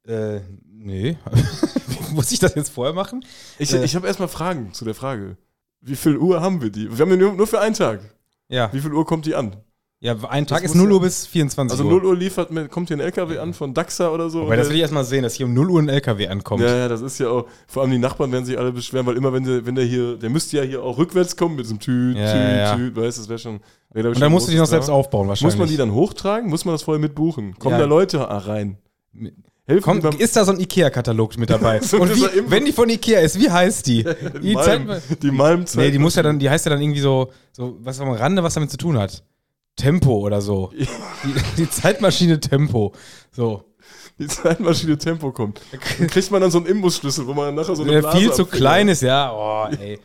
Äh, nee. Muss ich das jetzt vorher machen? Ich, Äh. ich habe erstmal Fragen zu der Frage. wie viel Uhr haben wir die? Wir haben die nur, nur für einen Tag. Ja. Wie viel Uhr kommt die an? Ja, ein Tag Das ist muss 0 ja- Uhr bis 24 Also Uhr. 0 Uhr liefert, mit, kommt hier ein LKW an von Daxa oder so. Und das will ich erstmal sehen, dass hier um 0 Uhr ein LKW ankommt. Ja, ja, das ist ja auch, vor allem die Nachbarn werden sich alle beschweren, weil immer wenn der, wenn der hier, der müsste ja hier auch rückwärts kommen mit diesem Tüt, Ja, Tüt, ja, ja. Tüt, weißt du, das wäre schon. Ich, Und dann musst du die noch selbst aufbauen wahrscheinlich. Muss man die dann hochtragen? Muss man das vorher mitbuchen? Kommen Ja. da Leute rein? Helfen Komm, die beim ist da so ein Ikea-Katalog mit dabei? So Und wie, wenn die von Ikea ist, wie heißt die? die Malm, die Malmzeit? nee, die muss ja dann, die heißt ja dann irgendwie so, so was am Rande, was damit zu tun hat. Tempo oder so. Die, die Zeitmaschine Tempo. So. die Zeitmaschine Tempo kommt. Dann kriegt man dann so einen Imbusschlüssel, wo man dann nachher so eine Der Blase viel zu am Finger klein ist, ja. Oh, ey.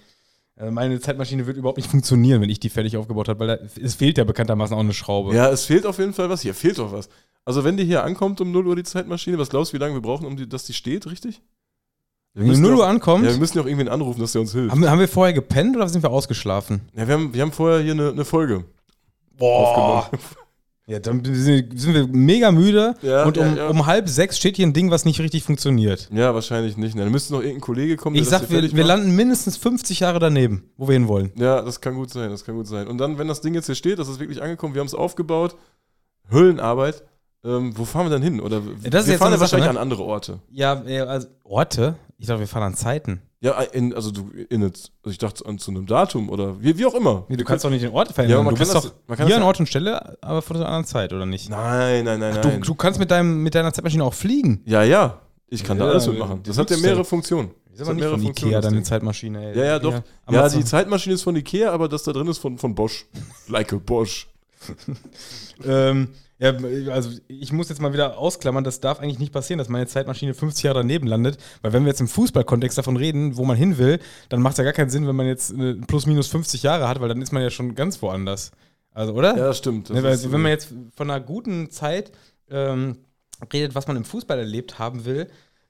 Also Meine Zeitmaschine wird überhaupt nicht funktionieren, wenn ich die fertig aufgebaut habe, weil da, es fehlt ja bekanntermaßen auch eine Schraube. Ja, es fehlt auf jeden Fall was. Hier fehlt doch was. Also, wenn die hier ankommt um 0 Uhr die Zeitmaschine, was glaubst du, wie lange wir brauchen, um die, dass die steht, richtig? Wir Wenn die müssen 0 doch- Uhr ankommt, Ja, wir müssen ja auch irgendwen anrufen, dass der uns hilft. haben, wir- haben wir vorher gepennt oder sind wir ausgeschlafen? Ja, wir haben, wir haben vorher hier eine, eine Folge Boah. aufgenommen. Ja, dann sind wir mega müde Ja, und um, ja, ja. um halb sechs steht hier ein Ding, was nicht richtig funktioniert. Ja, wahrscheinlich nicht. Ne? Da müsste noch irgendein Kollege kommen, Ich sag, wir, wir landen mindestens 50 Jahre daneben, wo wir hinwollen. Ja, das kann gut sein, das kann gut sein. Und dann, wenn das Ding jetzt hier steht, das ist wirklich angekommen, wir haben es aufgebaut, Höllenarbeit, ähm, wo fahren wir dann hin? Oder das ist wir fahren ja eine Sache, wahrscheinlich ne? an andere Orte. Ja, also Orte? Ich dachte, wir fahren an Zeiten. Ja, in, also du in also ich dachte an zu einem Datum oder wie, wie auch immer. Nee, du kannst doch nicht den Ort verändern. Ja, aber man du kann bist das- doch man hier an Ort und Stelle, aber von einer anderen Zeit, oder nicht? Nein, nein, nein, Du, nein. du kannst mit, deinem, mit deiner Zeitmaschine auch fliegen. ja, ja, ich kann da Ja, alles mitmachen. Das hat ja mehrere Funktionen. Ist Das aber hat nicht von Funktionen, Ikea, deine. Zeitmaschine. Ey. Ja, ja, doch. Ja, die Zeitmaschine ist von Ikea, aber das da drin ist von, von Bosch. Like a Bosch. Ähm, ja, also ich muss jetzt mal wieder ausklammern, das darf eigentlich nicht passieren, dass meine Zeitmaschine 50 Jahre daneben landet, weil wenn wir jetzt im Fußballkontext davon reden, wo man hin will, dann macht es ja gar keinen Sinn, wenn man jetzt äh, plus minus 50 Jahre hat, weil dann ist man ja schon ganz woanders. Also, oder? Ja, das stimmt. Das ist, wenn man jetzt von einer guten Zeit ähm, redet, was man im Fußball erlebt haben will,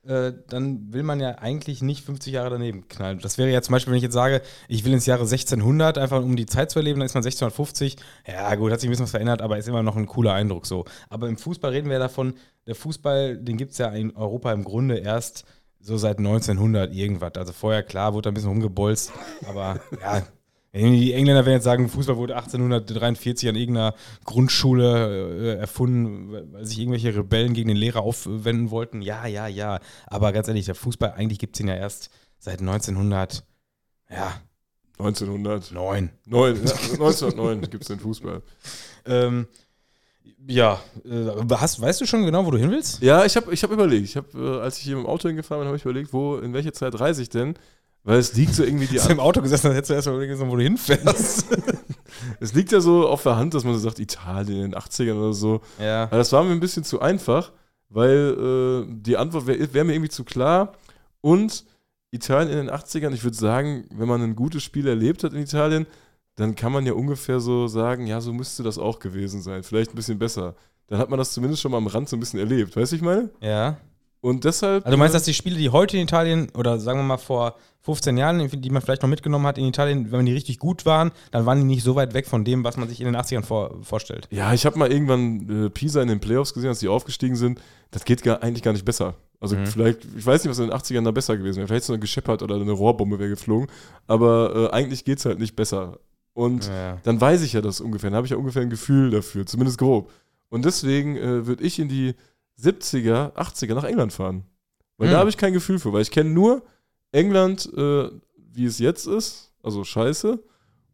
äh, dann will man ja eigentlich nicht 50 Jahre daneben knallen. Das wäre ja zum Beispiel, wenn ich jetzt sage, ich will ins Jahre 1600, einfach um die Zeit zu erleben, dann ist man 1650. Ja, gut, hat sich ein bisschen was verändert, aber ist immer noch ein cooler Eindruck so. Aber im Fußball reden wir ja davon, der Fußball, den gibt es ja in Europa im Grunde erst so seit 1900 irgendwas. Also vorher, klar, wurde da ein bisschen rumgebolzt, aber ja. Die Engländer werden jetzt sagen, Fußball wurde 1843 an irgendeiner Grundschule äh, erfunden, weil sich irgendwelche Rebellen gegen den Lehrer aufwenden wollten. Ja, ja, ja. Aber ganz ehrlich, der Fußball, eigentlich gibt es ihn ja erst seit 1900, ja, 1900. neun. Neun, ja, 1909 gibt es den Fußball. Ähm, ja, äh, hast, weißt du schon genau, wo du hin willst? Ja, ich habe ich hab überlegt. Ich hab, äh, als ich hier im Auto hingefahren bin, habe ich überlegt, wo, in welche Zeit reise ich denn? Weil es liegt so irgendwie die du im Auto gesessen, dann hättest du erstmal überlegt, wo du hinfährst. Es liegt ja so auf der Hand, dass man so sagt, Italien in den 80ern oder so. ja. Aber das war mir ein bisschen zu einfach, weil äh, die Antwort wäre wär mir irgendwie zu klar. Und Italien in den 80ern, ich würde sagen, wenn man ein gutes Spiel erlebt hat in Italien, dann kann man ja ungefähr so sagen, ja, so müsste das auch gewesen sein. Vielleicht ein bisschen besser. Dann hat man das zumindest schon mal am Rand so ein bisschen erlebt. Weißt du, ich meine? Ja. Und deshalb. Also du meinst, äh, dass die Spiele, die heute in Italien, oder sagen wir mal vor 15 Jahren, die man vielleicht noch mitgenommen hat in Italien, wenn die richtig gut waren, dann waren die nicht so weit weg von dem, was man sich in den 80ern vor, vorstellt. Ja, ich habe mal irgendwann äh, Pisa in den Playoffs gesehen, als die aufgestiegen sind. Das geht gar, eigentlich gar nicht besser. Also Mhm. vielleicht, ich weiß nicht, was in den 80ern da besser gewesen wäre. Vielleicht so eine gescheppert oder eine Rohrbombe wäre geflogen. Aber äh, eigentlich geht es halt nicht besser. Und Ja. dann weiß ich ja das ungefähr. Dann habe ich ja ungefähr ein Gefühl dafür, zumindest grob. Und deswegen äh, würde ich in die 70er, 80er nach England fahren. Weil Hm. da habe ich kein Gefühl für, weil ich kenne nur England, äh, wie es jetzt ist, also scheiße.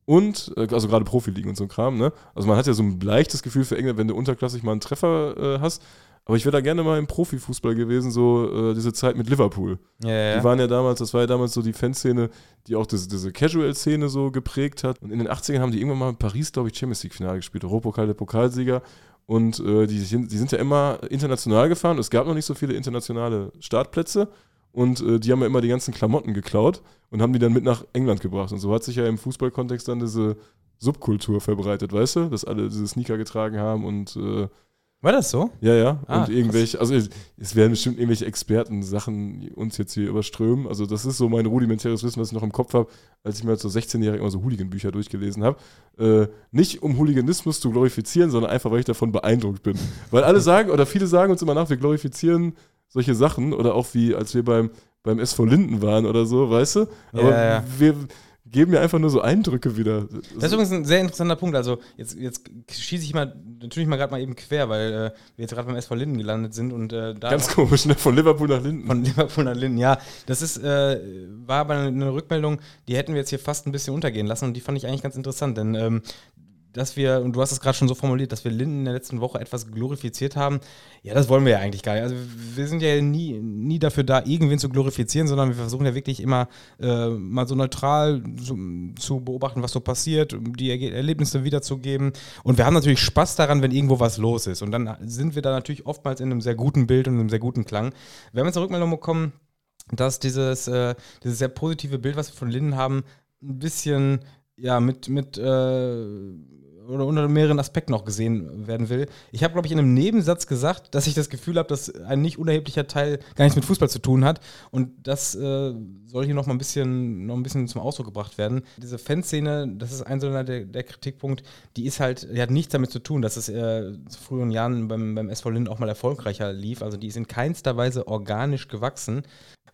Und, äh, also gerade Profiligen und so ein Kram, ne? Also man hat ja so ein leichtes Gefühl für England, wenn du unterklassig mal einen Treffer äh, hast. Aber ich wäre da gerne mal im Profifußball gewesen, so äh, diese Zeit mit Liverpool. Ja, ja. Die waren ja damals, das war ja damals so die Fanszene, die auch diese, diese Casual-Szene so geprägt hat. Und in den 80ern haben die irgendwann mal in Paris, glaube ich, Champions League-Finale gespielt, Europapokal, der Pokalsieger. Und äh, die, sind, die sind ja immer international gefahren. Es gab noch nicht so viele internationale Startplätze. Und äh, die haben ja immer die ganzen Klamotten geklaut und haben die dann mit nach England gebracht. Und so hat sich ja im Fußballkontext dann diese Subkultur verbreitet, weißt du? Dass alle diese Sneaker getragen haben und äh, War das so? ja, ja. Ah, und irgendwelche, also es, werden bestimmt irgendwelche Experten-Sachen uns jetzt hier überströmen. Also, das ist so mein rudimentäres Wissen, was ich noch im Kopf habe, als ich mir als so 16-Jährig immer so Hooligan-Bücher durchgelesen habe. Äh, nicht um Hooliganismus zu glorifizieren, sondern einfach, weil ich davon beeindruckt bin. Weil alle sagen, oder viele sagen uns immer nach, wir glorifizieren solche Sachen oder auch wie, als wir beim, beim SV Linden waren oder so, weißt du? Aber Ja, ja. wir geben mir einfach nur so Eindrücke wieder. Das ist übrigens ein sehr interessanter Punkt. Also jetzt, jetzt schieße ich mal natürlich mal gerade mal eben quer, weil äh, wir jetzt gerade beim SV Linden gelandet sind und äh, da ganz komisch, ne? Von Liverpool nach Linden. Von Liverpool nach Linden, ja. Das ist äh, war aber eine Rückmeldung, die hätten wir jetzt hier fast ein bisschen untergehen lassen und die fand ich eigentlich ganz interessant, denn ähm, dass wir, und du hast es gerade schon so formuliert, dass wir Linden in der letzten Woche etwas glorifiziert haben. Ja, das wollen wir ja eigentlich gar nicht. Also wir sind ja nie, nie dafür da, irgendwen zu glorifizieren, sondern wir versuchen ja wirklich immer äh, mal so neutral zu, zu, beobachten, was so passiert, die Erlebnisse wiederzugeben. Und wir haben natürlich Spaß daran, wenn irgendwo was los ist. Und dann sind wir da natürlich oftmals in einem sehr guten Bild und einem sehr guten Klang. Wir haben jetzt Rückmeldung bekommen, dass dieses, äh, dieses sehr positive Bild, was wir von Linden haben, ein bisschen ja, mit, mit äh, oder unter mehreren Aspekten noch gesehen werden will. Ich habe, glaube ich, in einem Nebensatz gesagt, dass ich das Gefühl habe, dass ein nicht unerheblicher Teil gar nichts mit Fußball zu tun hat. Und das äh, soll hier noch mal ein bisschen, noch ein bisschen zum Ausdruck gebracht werden. Diese Fanszene, das ist ein so der, der Kritikpunkt, die ist halt, die hat nichts damit zu tun, dass es äh, zu früheren Jahren beim, beim SV Linden auch mal erfolgreicher lief. Also die ist in keinster Weise organisch gewachsen.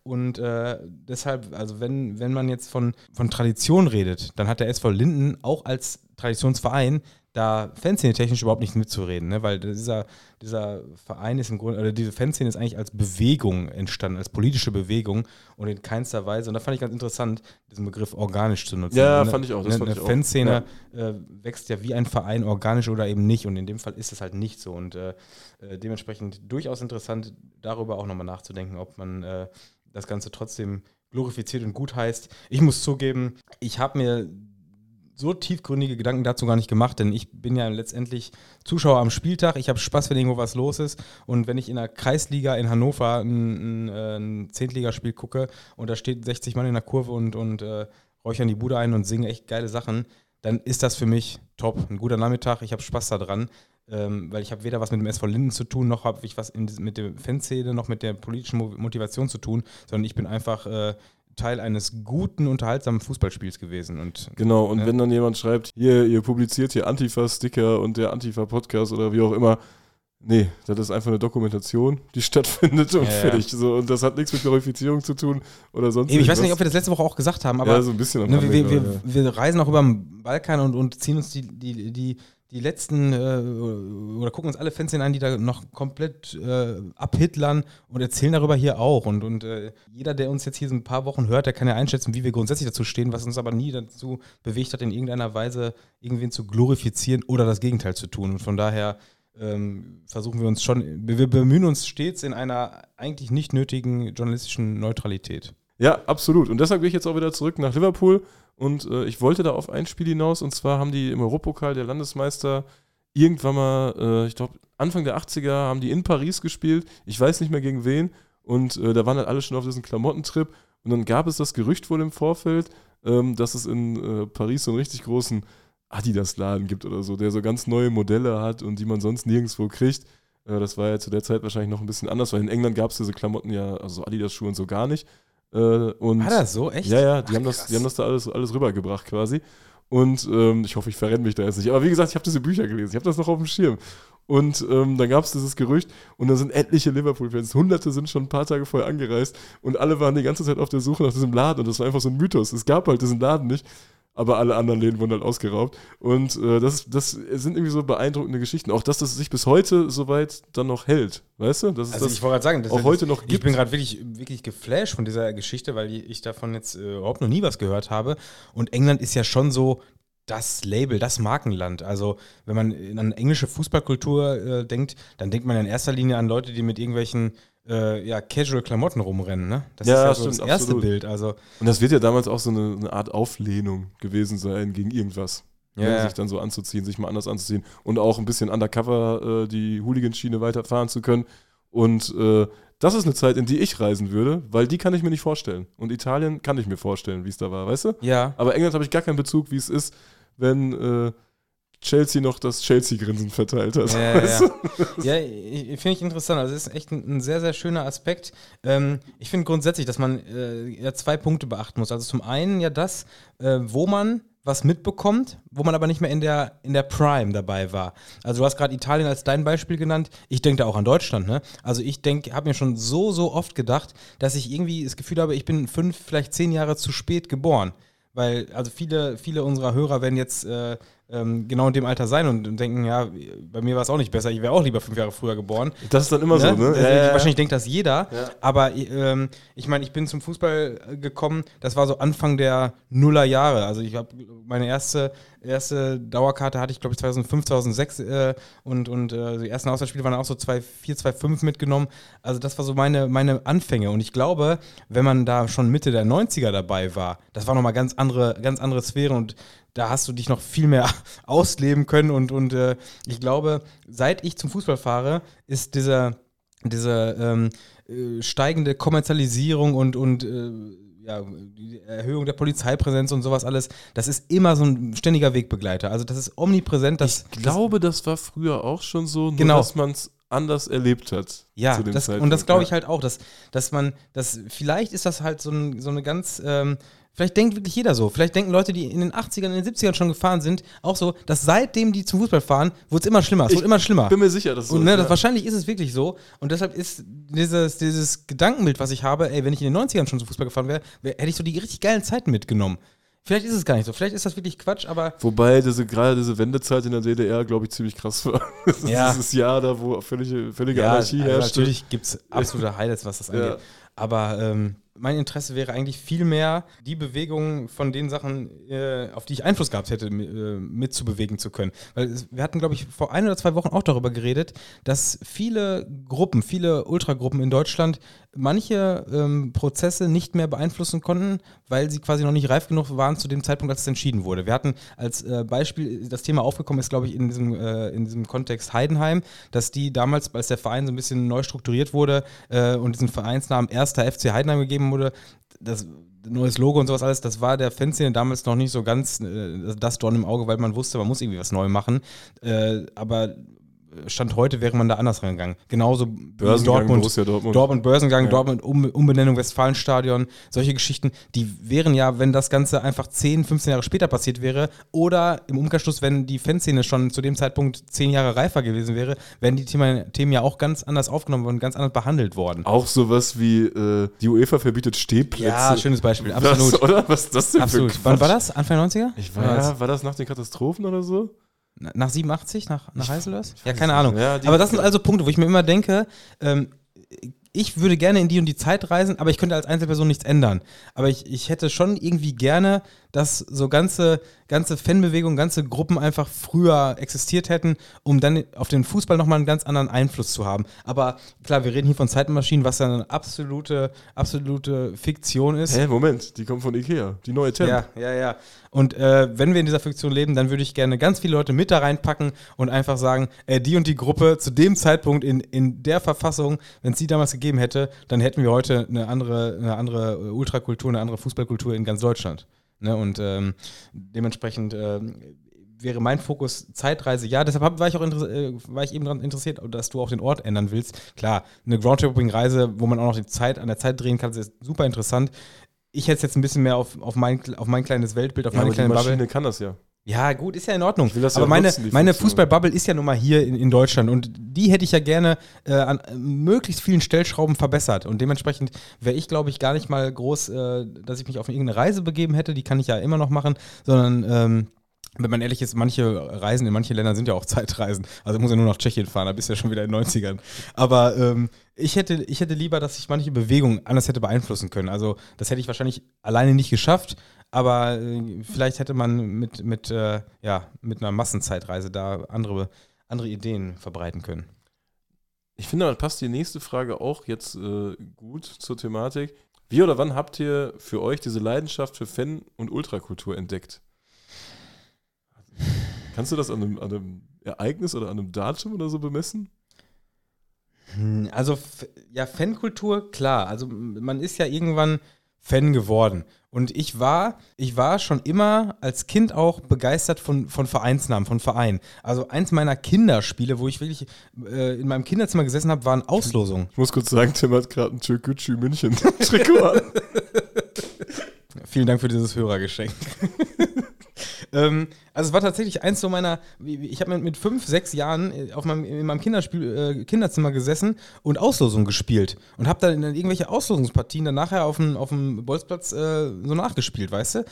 Und äh, deshalb, also wenn, wenn man jetzt von, von Tradition redet, dann hat der SV Linden auch als Traditionsverein da Fanszene-technisch überhaupt nichts mitzureden, ne? weil dieser, dieser Verein ist im Grunde, oder diese Fanszene ist eigentlich als Bewegung entstanden, als politische Bewegung und in keinster Weise, und da fand ich ganz interessant, diesen Begriff organisch zu nutzen. Ja, eine, fand ich auch. Das eine, eine Fanszene ja. äh, wächst ja wie ein Verein organisch oder eben nicht und in dem Fall ist es halt nicht so und äh, äh dementsprechend durchaus interessant, darüber auch nochmal nachzudenken, ob man äh, das Ganze trotzdem glorifiziert und gut heißt. Ich muss zugeben, ich habe mir so tiefgründige Gedanken dazu gar nicht gemacht, denn ich bin ja letztendlich Zuschauer am Spieltag. Ich habe Spaß, wenn irgendwo was los ist. Und wenn ich in der Kreisliga in Hannover ein, ein, äh, ein Zehntligaspiel gucke und da steht 60 Mann in der Kurve und, und äh, räuchern die Bude ein und singen echt geile Sachen, dann ist das für mich top. Ein guter Nachmittag, ich habe Spaß daran. Ähm, weil ich habe weder was mit dem SV Linden zu tun, noch habe ich was in, mit der Fanszene, noch mit der politischen Motivation zu tun, sondern ich bin einfach äh, Teil eines guten, unterhaltsamen Fußballspiels gewesen. Und, genau, und ne? wenn dann jemand schreibt, hier, ihr publiziert hier Antifa-Sticker und der Antifa-Podcast oder wie auch immer, nee, das ist einfach eine Dokumentation, die stattfindet und ja, fertig. Ja. So, und das hat nichts mit Glorifizierung zu tun oder sonst Ich weiß nicht, ob wir das letzte Woche auch gesagt haben, aber ja, so ein bisschen ne, wir, wir, wir, wir, reisen auch über den Balkan und, und ziehen uns die, die, die die letzten, äh, oder gucken uns alle Fans an, die da noch komplett äh, abhitlern und erzählen darüber hier auch. Und, und äh, jeder, der uns jetzt hier so ein paar Wochen hört, der kann ja einschätzen, wie wir grundsätzlich dazu stehen, was uns aber nie dazu bewegt hat, in irgendeiner Weise irgendwen zu glorifizieren oder das Gegenteil zu tun. Und von daher ähm, versuchen wir uns schon, wir bemühen uns stets in einer eigentlich nicht nötigen journalistischen Neutralität. Ja, absolut. Und deshalb gehe ich jetzt auch wieder zurück nach Liverpool und äh, ich wollte da auf ein Spiel hinaus und zwar haben die im Europapokal der Landesmeister irgendwann mal, äh, ich glaube Anfang der 80er haben die in Paris gespielt. Ich weiß nicht mehr gegen wen und äh, da waren halt alle schon auf diesem Klamottentrip und dann gab es das Gerücht wohl im Vorfeld, ähm, dass es in äh, Paris so einen richtig großen Adidas-Laden gibt oder so, der so ganz neue Modelle hat und die man sonst nirgendwo kriegt. Äh, das war ja zu der Zeit wahrscheinlich noch ein bisschen anders, weil in England gab es diese Klamotten ja, also Adidas-Schuhe und so gar nicht. Äh, und War das so? Echt? Ja, ja, die, Ach, haben, das, die haben das da alles, alles rübergebracht quasi. Und ähm, ich hoffe, ich verrenne mich da jetzt nicht. Aber wie gesagt, ich habe diese Bücher gelesen. Ich habe das noch auf dem Schirm. Und ähm, dann gab es dieses Gerücht und da sind etliche Liverpool-Fans. Hunderte sind schon ein paar Tage vorher angereist und alle waren die ganze Zeit auf der Suche nach diesem Laden. Und das war einfach so ein Mythos. Es gab halt diesen Laden nicht aber alle anderen Läden wurden halt ausgeraubt. Und äh, das, das sind irgendwie so beeindruckende Geschichten. Auch dass das sich bis heute soweit dann noch hält. Weißt du? Das also das ich wollte gerade sagen, das auch heute noch gibt. Ich bin gerade wirklich, wirklich geflasht von dieser Geschichte, weil ich davon jetzt äh, überhaupt noch nie was gehört habe. Und England ist ja schon so das Label, das Markenland. Also, wenn man an englische Fußballkultur äh, denkt, dann denkt man in erster Linie an Leute, die mit irgendwelchen äh, ja, Casual-Klamotten rumrennen, ne? Das ja, ist ja so stimmt, das erste absolut. Bild. Also. Und das wird ja damals auch so eine, eine Art Auflehnung gewesen sein gegen irgendwas. Ja, ne? sich dann so anzuziehen, sich mal anders anzuziehen und auch ein bisschen undercover äh, die Hooligan-Schiene weiterfahren zu können. Und äh, das ist eine Zeit, in die ich reisen würde, weil die kann ich mir nicht vorstellen. Und Italien kann ich mir vorstellen, wie es da war, weißt du? Ja. Aber England habe ich gar keinen Bezug, wie es ist, wenn äh, Chelsea noch das Chelsea-Grinsen verteilt hat. Ja, weißt ja. ja finde ich interessant. Also, das ist echt ein, ein sehr, sehr schöner Aspekt. Ähm, ich finde grundsätzlich, dass man äh, ja zwei Punkte beachten muss. Also, zum einen ja das, äh, wo man was mitbekommt, wo man aber nicht mehr in der, in der Prime dabei war. Also du hast gerade Italien als dein Beispiel genannt. Ich denke da auch an Deutschland. Ne? Also ich denke, habe mir schon so, so oft gedacht, dass ich irgendwie das Gefühl habe, ich bin fünf, vielleicht zehn Jahre zu spät geboren weil also viele, viele unserer Hörer werden jetzt äh, ähm, genau in dem Alter sein und, und denken, ja, bei mir war es auch nicht besser, ich wäre auch lieber fünf Jahre früher geboren. Das ist dann immer so, ne? Also, Ja, ja. Wahrscheinlich denkt das jeder, aber ähm, ich meine, ich bin zum Fußball gekommen, das war so Anfang der Nuller Jahre. Also ich habe meine erste, erste Dauerkarte hatte ich, glaube ich, 2005, 2006 äh, und, und äh, die ersten Auswärtsspiele waren auch so 2-4, 2-5 mitgenommen. Also das war so meine, meine Anfänge und ich glaube, wenn man da schon Mitte der 90er dabei war, das war nochmal ganz andere, ganz andere Sphären und da hast du dich noch viel mehr ausleben können und, und äh, ich glaube, seit ich zum Fußball fahre, ist dieser, diese ähm, äh, steigende Kommerzialisierung und, und äh, ja, die Erhöhung der Polizeipräsenz und sowas alles, das ist immer so ein ständiger Wegbegleiter. Also das ist omnipräsent. Das, Ich glaube, das war früher auch schon so, nur Genau. dass man es anders erlebt hat. Ja, zu dem das, und das glaube ich halt auch, dass, dass man, dass vielleicht ist das halt so, ein, so eine ganz, ähm, vielleicht denkt wirklich jeder so. Vielleicht denken Leute, die in den 80ern, in den 70ern schon gefahren sind, auch so, dass seitdem die zum Fußball fahren, wurde es immer schlimmer. Es wurde immer schlimmer. bin mir sicher, dass so Und ne, ist, das, ja. wahrscheinlich ist es wirklich so. Und deshalb ist dieses, dieses Gedankenbild, was ich habe, ey, wenn ich in den 90ern schon zum Fußball gefahren wäre, wär, hätte ich so die richtig geilen Zeiten mitgenommen. Vielleicht ist es gar nicht so. Vielleicht ist das wirklich Quatsch, aber Wobei diese, gerade diese Wendezeit in der DDR, glaube ich, ziemlich krass war. Das ist Ja. Dieses Jahr da, wo völlige, völlige ja, Anarchie also herrschte. natürlich gibt es absolute Highlights, was das Ja. angeht. Aber ähm, mein Interesse wäre eigentlich viel mehr, die Bewegung von den Sachen, äh, auf die ich Einfluss gehabt hätte, äh, mitzubewegen zu können. Weil wir hatten, glaube ich, vor ein oder zwei Wochen auch darüber geredet, dass viele Gruppen, viele Ultragruppen in Deutschland manche ähm, Prozesse nicht mehr beeinflussen konnten, weil sie quasi noch nicht reif genug waren zu dem Zeitpunkt, als es entschieden wurde. Wir hatten als äh, Beispiel, das Thema aufgekommen ist, glaube ich, in diesem, äh, in diesem Kontext Heidenheim, dass die damals, als der Verein so ein bisschen neu strukturiert wurde äh, und diesen Vereinsnamen erster FC Heidenheim gegeben wurde, das neues Logo und sowas alles, das war der Fanszene damals noch nicht so ganz äh, das Dorn im Auge, weil man wusste, man muss irgendwie was neu machen. Äh, aber Stand heute wäre man da anders rangegangen. Genauso Börsengang, Dortmund, Dortmund. Dortmund Börsengang, Ja. Dortmund um, Umbenennung Westfalenstadion, solche Geschichten, die wären ja, wenn das Ganze einfach 10, 15 Jahre später passiert wäre oder im Umkehrschluss, wenn die Fanszene schon zu dem Zeitpunkt 10 Jahre reifer gewesen wäre, wären die Themen, Themen ja auch ganz anders aufgenommen worden, ganz anders behandelt worden. Auch sowas wie äh, die UEFA verbietet Stehplätze. Ja, schönes Beispiel, absolut. oder? Was ist das denn Absolut. Wann war das? Anfang 90er? Ich war, ja, war das nach den Katastrophen oder so? Na- Nach 87, nach, nach Heiselörs? Ja, keine. Ahnung. Ja, aber das sind also Punkte, wo ich mir immer denke, ähm, ich würde gerne in die und die Zeit reisen, aber ich könnte als Einzelperson nichts ändern. Aber ich, ich hätte schon irgendwie gerne, dass so ganze, ganze Fanbewegungen, ganze Gruppen einfach früher existiert hätten, um dann auf den Fußball nochmal einen ganz anderen Einfluss zu haben. Aber klar, wir reden hier von Zeitmaschinen, was ja eine absolute, absolute Fiktion ist. Hä, Moment, die kommen von Ikea. Die neue Temp. Ja, ja, ja. Und äh, wenn wir in dieser Fiktion leben, dann würde ich gerne ganz viele Leute mit da reinpacken und einfach sagen, äh, die und die Gruppe zu dem Zeitpunkt in, in der Verfassung, wenn es die damals gegeben hätte, dann hätten wir heute eine andere, eine andere Ultrakultur, eine andere Fußballkultur in ganz Deutschland. Ne? Und ähm, dementsprechend ähm, wäre mein Fokus Zeitreise. Ja, deshalb war, ich auch äh, war ich eben daran interessiert, dass du auch den Ort ändern willst. Klar, eine Groundtripping-Reise, wo man auch noch die Zeit an der Zeit drehen kann, ist super interessant. Ich hätte es jetzt ein bisschen mehr auf, auf, mein, auf mein kleines Weltbild, auf Ja, meine aber die kleine Maschine Bubble. kann das ja. Ja, gut, ist ja in Ordnung. das ja Aber meine, nutzen, meine. Fußballbubble ist ja nun mal hier in, in Deutschland und die hätte ich ja gerne äh, an äh, möglichst vielen Stellschrauben verbessert. Und dementsprechend wäre ich, glaube ich, gar nicht mal groß, äh, dass ich mich auf irgendeine Reise begeben hätte. Die kann ich ja immer noch machen, sondern. Ähm, wenn man ehrlich ist, manche Reisen in manche Länder sind ja auch Zeitreisen. Also muss ja nur nach Tschechien fahren, da bist du ja schon wieder in den 90ern. Aber ähm, ich, hätte, ich hätte lieber, dass ich manche Bewegungen anders hätte beeinflussen können. Also das hätte ich wahrscheinlich alleine nicht geschafft, aber äh, vielleicht hätte man mit, mit, äh, ja, mit einer Massenzeitreise da andere, andere Ideen verbreiten können. Ich finde, dann passt die nächste Frage auch jetzt äh, gut zur Thematik. Wie oder wann habt ihr für euch diese Leidenschaft für Fan- und Ultrakultur entdeckt? Kannst du das an einem, an einem Ereignis oder an einem Datum oder so bemessen? Hm, Also, ja, Fankultur, klar. Also, man ist ja irgendwann Fan geworden. Und ich war, ich war schon immer als Kind auch begeistert von, von Vereinsnamen, von Vereinen. Also, eins meiner Kinderspiele, wo ich wirklich äh, in meinem Kinderzimmer gesessen habe, waren Auslosungen. Ich muss kurz sagen, Tim hat gerade ein Türkgücü München Trikot an. Vielen Dank für dieses Hörergeschenk. ähm, also es war tatsächlich eins so meiner, ich habe mit fünf, sechs Jahren äh, auf meinem, in meinem Kinderspiel, äh, Kinderzimmer gesessen und Auslosung gespielt und habe dann irgendwelche Auslosungspartien dann nachher auf dem, auf dem Bolzplatz äh, so nachgespielt, weißt du?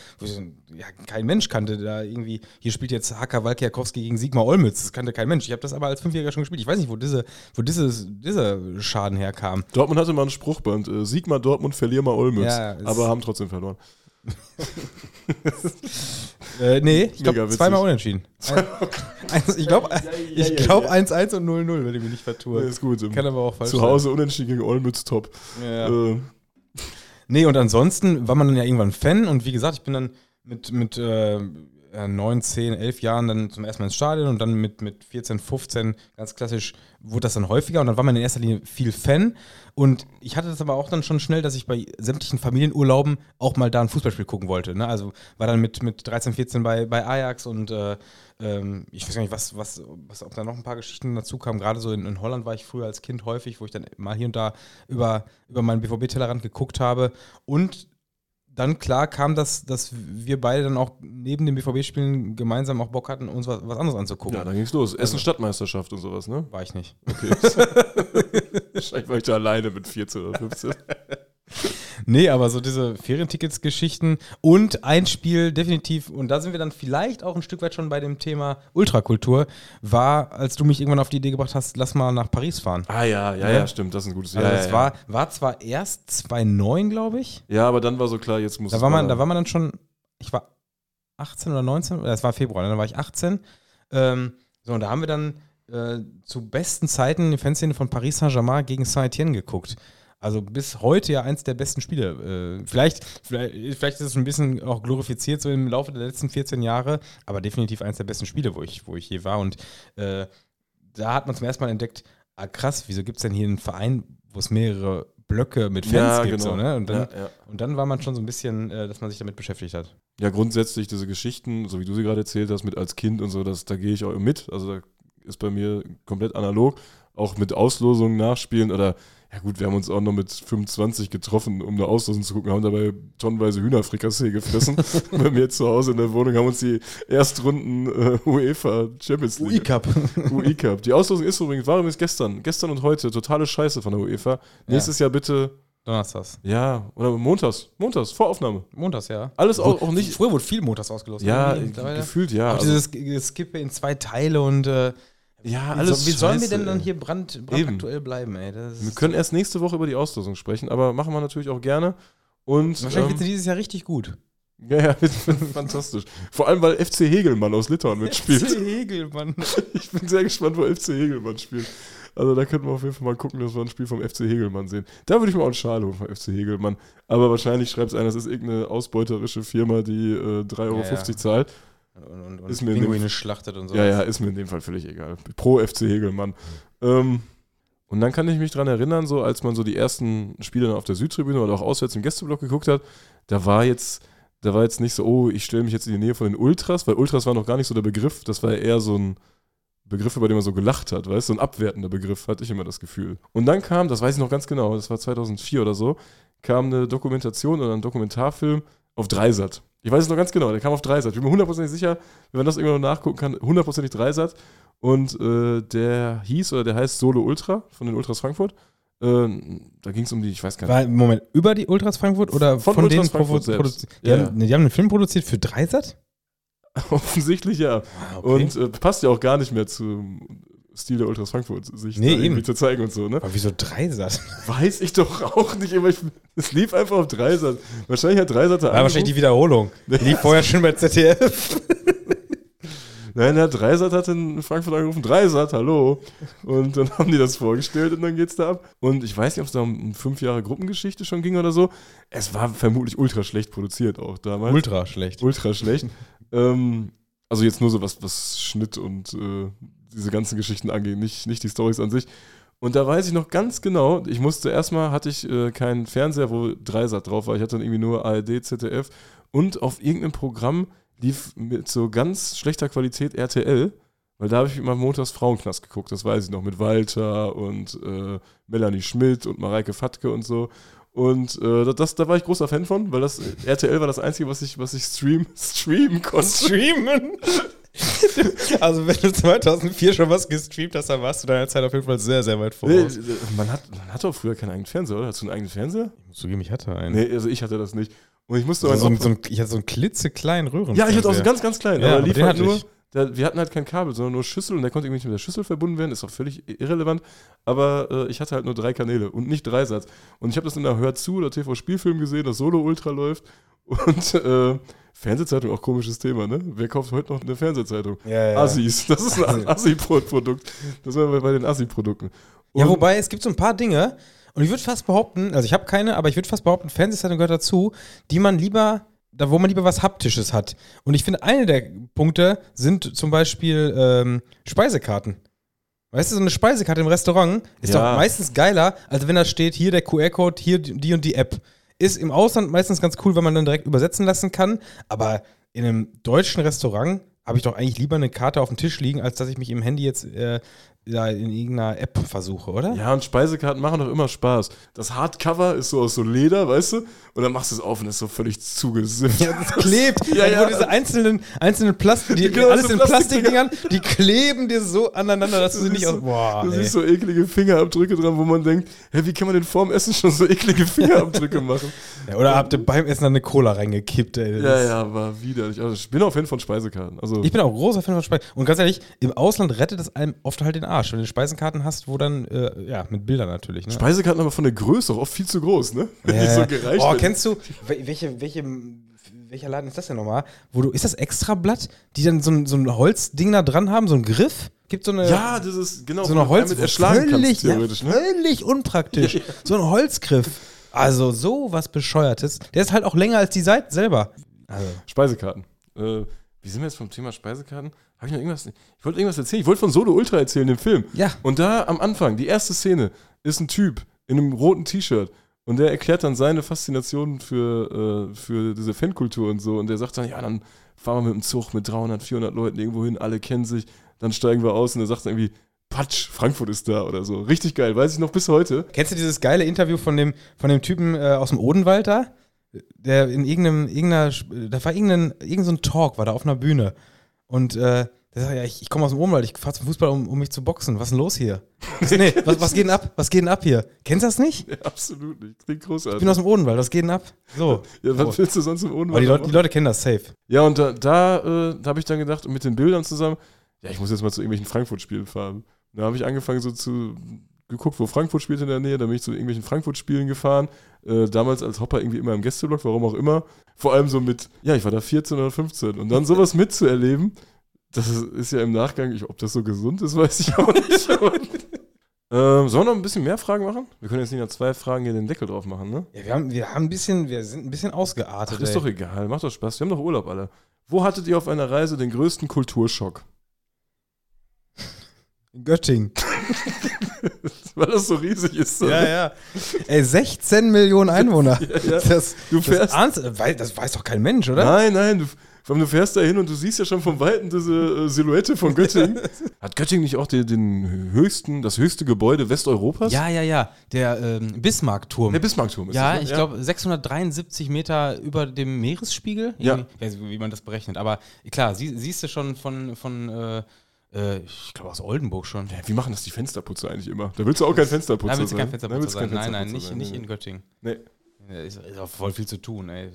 Ja, kein Mensch kannte da irgendwie, hier spielt jetzt Haka Walkiakowski gegen Sigmar Olmütz, das kannte kein Mensch. Ich habe das aber als Fünfjähriger schon gespielt. Ich weiß nicht, wo, diese, wo dieses, dieser Schaden herkam. Dortmund hatte mal ein Spruchband, äh, Sigmar Dortmund, verlier mal Olmütz, ja, aber haben trotzdem verloren. Äh, nee, ich glaube zweimal unentschieden. Ein, ich glaube ich glaub 1-1 und 0-0, wenn ich mich nicht vertue. Ja, ist gut. Kann aber auch falsch Zu Hause unentschieden gegen Olmütz top. Ja. Äh. Nee, und ansonsten war man dann ja irgendwann Fan und wie gesagt, ich bin dann mit, mit äh, 9, 10, 11 Jahren dann zum ersten Mal ins Stadion und dann mit, mit 14, 15 ganz klassisch wurde das dann häufiger und dann war man in erster Linie viel Fan und ich hatte das aber auch dann schon schnell, dass ich bei sämtlichen Familienurlauben auch mal da ein Fußballspiel gucken wollte. Ne? Also war dann mit, mit 13, 14 bei, bei Ajax und äh, ähm, ich weiß gar nicht, was, was, was, ob da noch ein paar Geschichten dazu kamen. Gerade so in, in Holland war ich früher als Kind häufig, wo ich dann mal hier und da über, über meinen BVB-Tellerrand geguckt habe und dann klar kam das, dass wir beide dann auch neben den BVB-Spielen gemeinsam auch Bock hatten, uns was, was anderes anzugucken. Ja, dann ging's los. Essen also, Stadtmeisterschaft und sowas, ne? War ich nicht. Okay. Wahrscheinlich war ich da alleine mit 14 oder 15. nee, aber so diese Ferientickets-Geschichten und ein Spiel definitiv, und da sind wir dann vielleicht auch ein Stück weit schon bei dem Thema Ultrakultur, war, als du mich irgendwann auf die Idee gebracht hast, lass mal nach Paris fahren. Ah ja, ja, ja, ja stimmt, das ist ein gutes Jahr. Also ja, das ja, war, war zwar erst 2009, glaube ich. Ja, aber dann war so klar, jetzt muss da war man, Da war man dann schon, ich war 18 oder 19, das war Februar, ne? dann war ich 18. Ähm, so, und da haben wir dann äh, zu besten Zeiten die Fanszene von Paris Saint-Germain gegen Saint-Etienne geguckt. Also bis heute ja eins der besten Spiele. Äh, vielleicht, vielleicht, vielleicht ist es ein bisschen auch glorifiziert so im Laufe der letzten 14 Jahre, aber definitiv eins der besten Spiele, wo ich, wo ich je war. Und äh, da hat man zum ersten Mal entdeckt, ah krass, wieso gibt es denn hier einen Verein, wo es mehrere Blöcke mit Fans ja, gibt? Genau. So, ne? und, dann, ja, ja. und dann war man schon so ein bisschen, äh, dass man sich damit beschäftigt hat. Ja, grundsätzlich diese Geschichten, so wie du sie gerade erzählt hast, mit als Kind und so, das, da gehe ich auch mit. Also da ist bei mir komplett analog. Auch mit Auslosungen nachspielen oder ja gut, wir haben uns auch noch mit 25 getroffen, um eine Auslosung zu gucken, haben dabei tonnenweise Hühnerfrikassee gefressen. Bei mir zu Hause in der Wohnung haben uns die Erstrunden äh, UEFA Champions League. UI Cup. UI Cup. Die Auslosung ist übrigens, war übrigens gestern, gestern und heute, totale Scheiße von der UEFA. Ja. Nächstes Jahr bitte Donnerstags. Ja, oder montags. Montags, Voraufnahme. Montags, ja. Alles auch, auch nicht. Früher wurde viel montags ausgelost. Ja, gefühlt, ja. Auch also dieses Skippe in zwei Teile und äh, ja, alles Wie, so, wie sollen wir denn dann hier brand, brandaktuell bleiben, ey? wir können erst nächste Woche über die Auslosung sprechen, aber machen wir natürlich auch gerne. Und, Wahrscheinlich ähm, wird sie dieses Jahr richtig gut. Ja, ja, fantastisch. Vor allem, weil FC Hegelmann aus Litauen mitspielt. FC Hegelmann. Ich bin sehr gespannt, wo FC Hegelmann spielt. Also da könnten wir auf jeden Fall mal gucken, dass wir ein Spiel vom FC Hegelmann sehen. Da würde ich mir auch einen Schal holen vom FC Hegelmann. Aber wahrscheinlich schreibt es einer, das ist irgendeine ausbeuterische Firma, die äh, 3,50 Euro ja, ja. zahlt. Und, und, und ist mir Pinguine dem, schlachtet und so. Ja, ja, ist mir in dem Fall völlig egal. Pro FC Hegelmann. Ähm, und dann kann ich mich daran erinnern, so als man so die ersten Spiele auf der Südtribüne oder auch auswärts im Gästeblock geguckt hat, da war jetzt, da war jetzt nicht so, oh, ich stelle mich jetzt in die Nähe von den Ultras, weil Ultras war noch gar nicht so der Begriff, das war eher so ein Begriff, über den man so gelacht hat, weißt du, so ein abwertender Begriff, hatte ich immer das Gefühl. Und dann kam, das weiß ich noch ganz genau, das war 2004 oder so, kam eine Dokumentation oder ein Dokumentarfilm auf Dreisat. Ich weiß es noch ganz genau, der kam auf Dreisat. Ich bin mir hundertprozentig sicher, wenn man das irgendwann noch nachgucken kann, hundertprozentig Dreisat. Und äh, der hieß oder der heißt Solo Ultra von den Ultras Frankfurt. Äh, da ging es um die, ich weiß gar nicht. Moment, über die Ultras Frankfurt oder von, von Ultras denen Frankfurt selbst? Die, ja. haben, die haben einen Film produziert für Dreisat? Offensichtlich ja. Ah, okay. Und äh, passt ja auch gar nicht mehr zu Stil der Ultras Frankfurt, sich nee, irgendwie zu zeigen und so, ne? Aber wieso Dreisat? Weiß ich doch auch nicht, aber ich, es lief einfach auf Dreisat. Wahrscheinlich hat Dreisat da War wahrscheinlich die Wiederholung. Die lief vorher schon bei ZDF. Nein, der Dreisat hat in Frankfurt angerufen, Dreisat, hallo. Und dann haben die das vorgestellt und dann geht's da ab. Und ich weiß nicht, ob es da um fünf Jahre Gruppengeschichte schon ging oder so. Es war vermutlich ultra schlecht produziert auch damals. Ultra schlecht. Ultra schlecht. ähm, also jetzt nur so was, was Schnitt und äh, diese ganzen Geschichten angeht, nicht, nicht die Stories an sich. Und da weiß ich noch ganz genau, ich musste erstmal, hatte ich äh, keinen Fernseher, wo Dreisat drauf war. Ich hatte dann irgendwie nur ARD, ZDF und auf irgendeinem Programm lief mit so ganz schlechter Qualität RTL, weil da habe ich mal montags Frauenknast geguckt, das weiß ich noch, mit Walter und äh, Melanie Schmidt und Mareike Fatke und so. Und äh, das, da war ich großer Fan von, weil das RTL war das Einzige, was ich, was ich stream, streamen konnte. Streamen? also, wenn du 2004 schon was gestreamt hast, dann warst du deiner Zeit auf jeden Fall sehr, sehr weit Nee, voraus. man, hat, man hatte auch früher keinen eigenen Fernseher, oder? Hast du einen eigenen Fernseher? Ich muss zugeben, ich hatte einen. Nee, also ich hatte das nicht. Und ich musste so, meinen so, ein- so ein, ich hatte so einen klitzekleinen Röhren. Ja, ich hatte auch so ganz, ganz klein. Ja, aber lief den halt nur. ich. Der, wir hatten halt kein Kabel, sondern nur Schüssel und der konnte irgendwie nicht mit der Schüssel verbunden werden. Ist auch völlig irrelevant. Aber äh, ich hatte halt nur drei Kanäle und nicht Dreisatz. Und ich habe das in der Hör zu oder TV-Spielfilm gesehen, das Solo Ultra läuft. Und äh, Fernsehzeitung auch komisches Thema, ne? Wer kauft heute noch eine Fernsehzeitung? Ja, ja. Assis. Das ist ein Assi-Produkt. Das war bei, bei den Assi-Produkten. Ja, wobei es gibt so ein paar Dinge, und ich würde fast behaupten, also ich habe keine, aber ich würde fast behaupten, Fernsehzeitung gehört dazu, die man lieber, da wo man lieber was Haptisches hat. Und ich finde, eine der Punkte sind zum Beispiel ähm, Speisekarten. Weißt du, so eine Speisekarte im Restaurant ist Ja. doch meistens geiler, als wenn da steht, hier der QR-Code, hier die und die App. Ist im Ausland meistens ganz cool, weil man dann direkt übersetzen lassen kann, aber in einem deutschen Restaurant habe ich doch eigentlich lieber eine Karte auf dem Tisch liegen, als dass ich mich im Handy jetzt äh, da in irgendeiner App versuche, oder? Ja, und Speisekarten machen doch immer Spaß. Das Hardcover ist so aus so Leder, weißt du? Und dann machst du es auf und ist so völlig zugesifft. Ja, das klebt. Ja, ja, diese einzelnen, einzelnen Plastik, die, Genau, alles so in Plastikdinger. Plastikdingern, die kleben dir so aneinander, dass du sie nicht aus. Boah, Du ey. siehst so eklige Fingerabdrücke dran, wo man denkt, hä, wie kann man denn vorm Essen schon so eklige Fingerabdrücke machen? ja, oder habt ihr beim Essen dann eine Cola reingekippt, ey. Ja, ja, war widerlich. Also ich bin auch Fan von Speisekarten. Also Ich bin auch großer Fan von Speisen. Und ganz ehrlich, im Ausland rettet es einem oft halt den Arsch, wenn du Speisenkarten hast, wo dann, äh, ja, mit Bildern natürlich. Ne? Speisekarten aber von der Größe auch oft viel zu groß, ne? Wenn Ja. so gereicht oh, kennst du, wel- welche, welche, welcher Laden ist das denn nochmal? Wo du, ist das Extrablatt, die dann so ein, so ein Holzding da dran haben, so ein Griff? Gibt so eine, Ja, das ist genau, so eine Holz, erschlagen völlig, kannst, theoretisch, ja, ne? völlig unpraktisch. So ein Holzgriff. Also so was Bescheuertes. Der ist halt auch länger als die Seite selber. Also, Speisekarten. Äh, wie sind wir jetzt vom Thema Speisekarten? Habe ich noch irgendwas? Ich wollte irgendwas erzählen. Ich wollte von Solo Ultra erzählen, dem Film. ja. Und da am Anfang, die erste Szene, ist ein Typ in einem roten T-Shirt. Und der erklärt dann seine Faszination für, äh, für diese Fankultur und so. Und der sagt dann, ja, dann fahren wir mit dem Zug mit 300, 400 Leuten irgendwo hin, alle kennen sich. Dann steigen wir aus und er sagt dann irgendwie, Patsch, Frankfurt ist da oder so. Richtig geil, weiß ich noch bis heute. Kennst du dieses geile Interview von dem, von dem Typen äh, aus dem Odenwald da? Der in irgendeinem, irgendeiner, da war irgendein, irgendein so Talk, war da auf einer Bühne. Und äh, der sagt, ja, ich, ich komme aus dem Odenwald, ich fahre zum Fußball, um, um mich zu boxen. Was ist denn los hier? nee, was, was geht denn ab? Was geht denn ab hier? Kennst du das nicht? Ja, absolut nicht. Klingt Ich großartig. bin aus dem Odenwald, was geht denn ab? So. ja, was Oh. willst du sonst im Aber Unwald die Leute, die Leute kennen das safe. Ja, und da, da, äh, da habe ich dann gedacht, mit den Bildern zusammen, ja, ich muss jetzt mal zu irgendwelchen Frankfurt-Spielen fahren. Da habe ich angefangen, so zu geguckt, wo Frankfurt spielt in der Nähe. Da bin ich zu irgendwelchen Frankfurt-Spielen gefahren. Äh, damals als Hopper irgendwie immer im Gästeblock, warum auch immer. Vor allem so mit, ja, ich war da 14 oder 15. Und dann sowas mitzuerleben, das ist, ja im Nachgang, ich, ob das so gesund ist, weiß ich auch nicht. Ähm, sollen wir noch ein bisschen mehr Fragen machen? Wir können jetzt nicht nach zwei Fragen hier den Deckel drauf machen, ne? Ja, wir haben, wir haben ein bisschen, wir sind ein bisschen ausgeartet. Ach, ist doch egal, macht doch Spaß. Wir haben doch Urlaub alle. Wo hattet ihr auf einer Reise den größten Kulturschock? In Göttingen. Weil das so riesig ist. Ja, ja. Ey, 16 Millionen Einwohner. Ja, ja. Das, Du fährst. das, weiß, das weiß doch kein Mensch, oder? Nein, nein, du, du fährst da hin und du siehst ja schon vom Weiten diese äh, Silhouette von Göttingen. Hat Göttingen nicht auch den, den höchsten, das höchste Gebäude Westeuropas? Ja, ja, ja. Der ähm, Bismarckturm. Der Bismarckturm ist ja, das, ne? ich glaube 673 Meter über dem Meeresspiegel. Ja. Irgendwie- weiß wie man das berechnet. Aber klar, sie, siehst du schon von, von äh, äh, ich glaube aus Oldenburg schon. Ja, wie machen das die Fensterputzer eigentlich immer? Da willst du auch kein Fensterputzer Da willst du kein sein. Fensterputzer sein. Nein, nein, nicht, sein. nicht in Göttingen. Nee. Ja, Ist, ist auch voll viel zu tun, ey.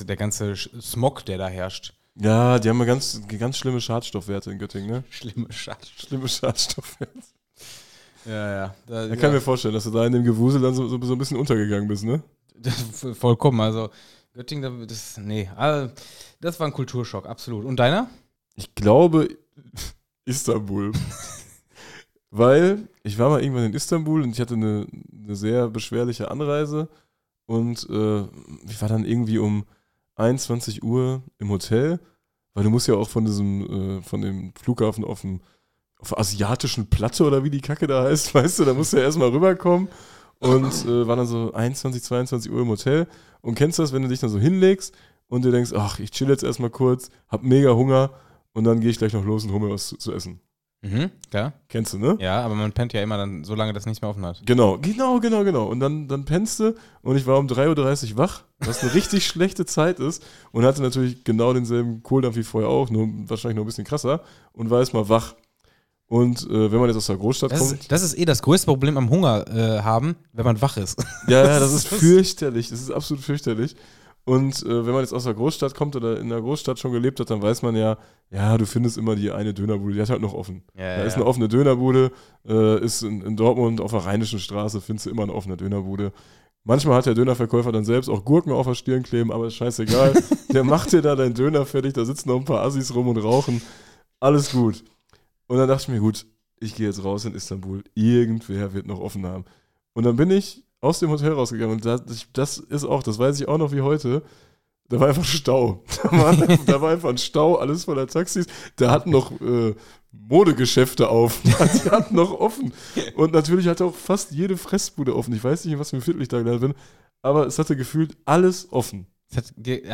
Der ganze Smog, der da herrscht. Ja, die haben ja ganz, ganz schlimme Schadstoffwerte in Göttingen, ne? Schlimme Scheiße. Schlimme Schadstoffwerte. Ja, ja. Da, Da kann ich mir vorstellen, dass du da in dem Gewusel dann so, so, so ein bisschen untergegangen bist, ne? Vollkommen. Also Göttingen, da- das, nee, also, das war ein Kulturschock, absolut. Und deiner? Ich glaube Istanbul. Weil ich war mal irgendwann in Istanbul und ich hatte eine, eine sehr beschwerliche Anreise und äh, ich war dann irgendwie um 21 Uhr im Hotel, weil du musst ja auch von diesem, äh, von dem Flughafen auf dem auf asiatischen Platte oder wie die Kacke da heißt, weißt du, da musst du ja erstmal rüberkommen und äh, war dann so 21, 22 Uhr im Hotel und kennst du das, wenn du dich dann so hinlegst und du denkst, ach, ich chill jetzt erstmal kurz, hab mega Hunger und dann gehe ich gleich noch los und hole mir was zu, zu essen. Mhm, klar. Kennst du, ne? Ja, aber man pennt ja immer dann so lange, dass nichts mehr offen hat. Genau, genau, genau, genau. Und dann, dann pennst du und ich war um 3.30 Uhr wach, was eine richtig schlechte Zeit ist und hatte natürlich genau denselben Kohldampf wie vorher auch, nur wahrscheinlich noch ein bisschen krasser und war erstmal wach. Und äh, wenn man jetzt aus der Großstadt Das kommt, ist, das ist eh das größte Problem am Hunger äh, haben, wenn man wach ist. ja, ja, das ist fürchterlich, das ist absolut fürchterlich. Und äh, wenn man jetzt aus der Großstadt kommt oder in der Großstadt schon gelebt hat, dann weiß man ja, ja, du findest immer die eine Dönerbude, die hat halt noch offen. Ja, Da ist eine offene Dönerbude, äh, ist in, in Dortmund auf der Rheinischen Straße, findest du immer eine offene Dönerbude. Manchmal hat der Dönerverkäufer dann selbst auch Gurken auf der Stirn kleben, aber ist scheißegal. der macht dir da deinen Döner fertig, da sitzen noch ein paar Assis rum und rauchen. Alles gut. Und dann dachte ich mir, gut, ich gehe jetzt raus in Istanbul. Irgendwer wird noch offen haben. Und dann bin ich aus dem Hotel rausgegangen und das, das ist auch, das weiß ich auch noch wie heute. Da war einfach Stau. Da war, da war einfach ein Stau, alles voller Taxis. Da hatten noch äh, Modegeschäfte auf. Die hatten noch offen. Und natürlich hatte auch fast jede Fressbude offen. Ich weiß nicht, in was für ein Viertel ich da gelandet bin, aber es hatte gefühlt alles offen. Hat,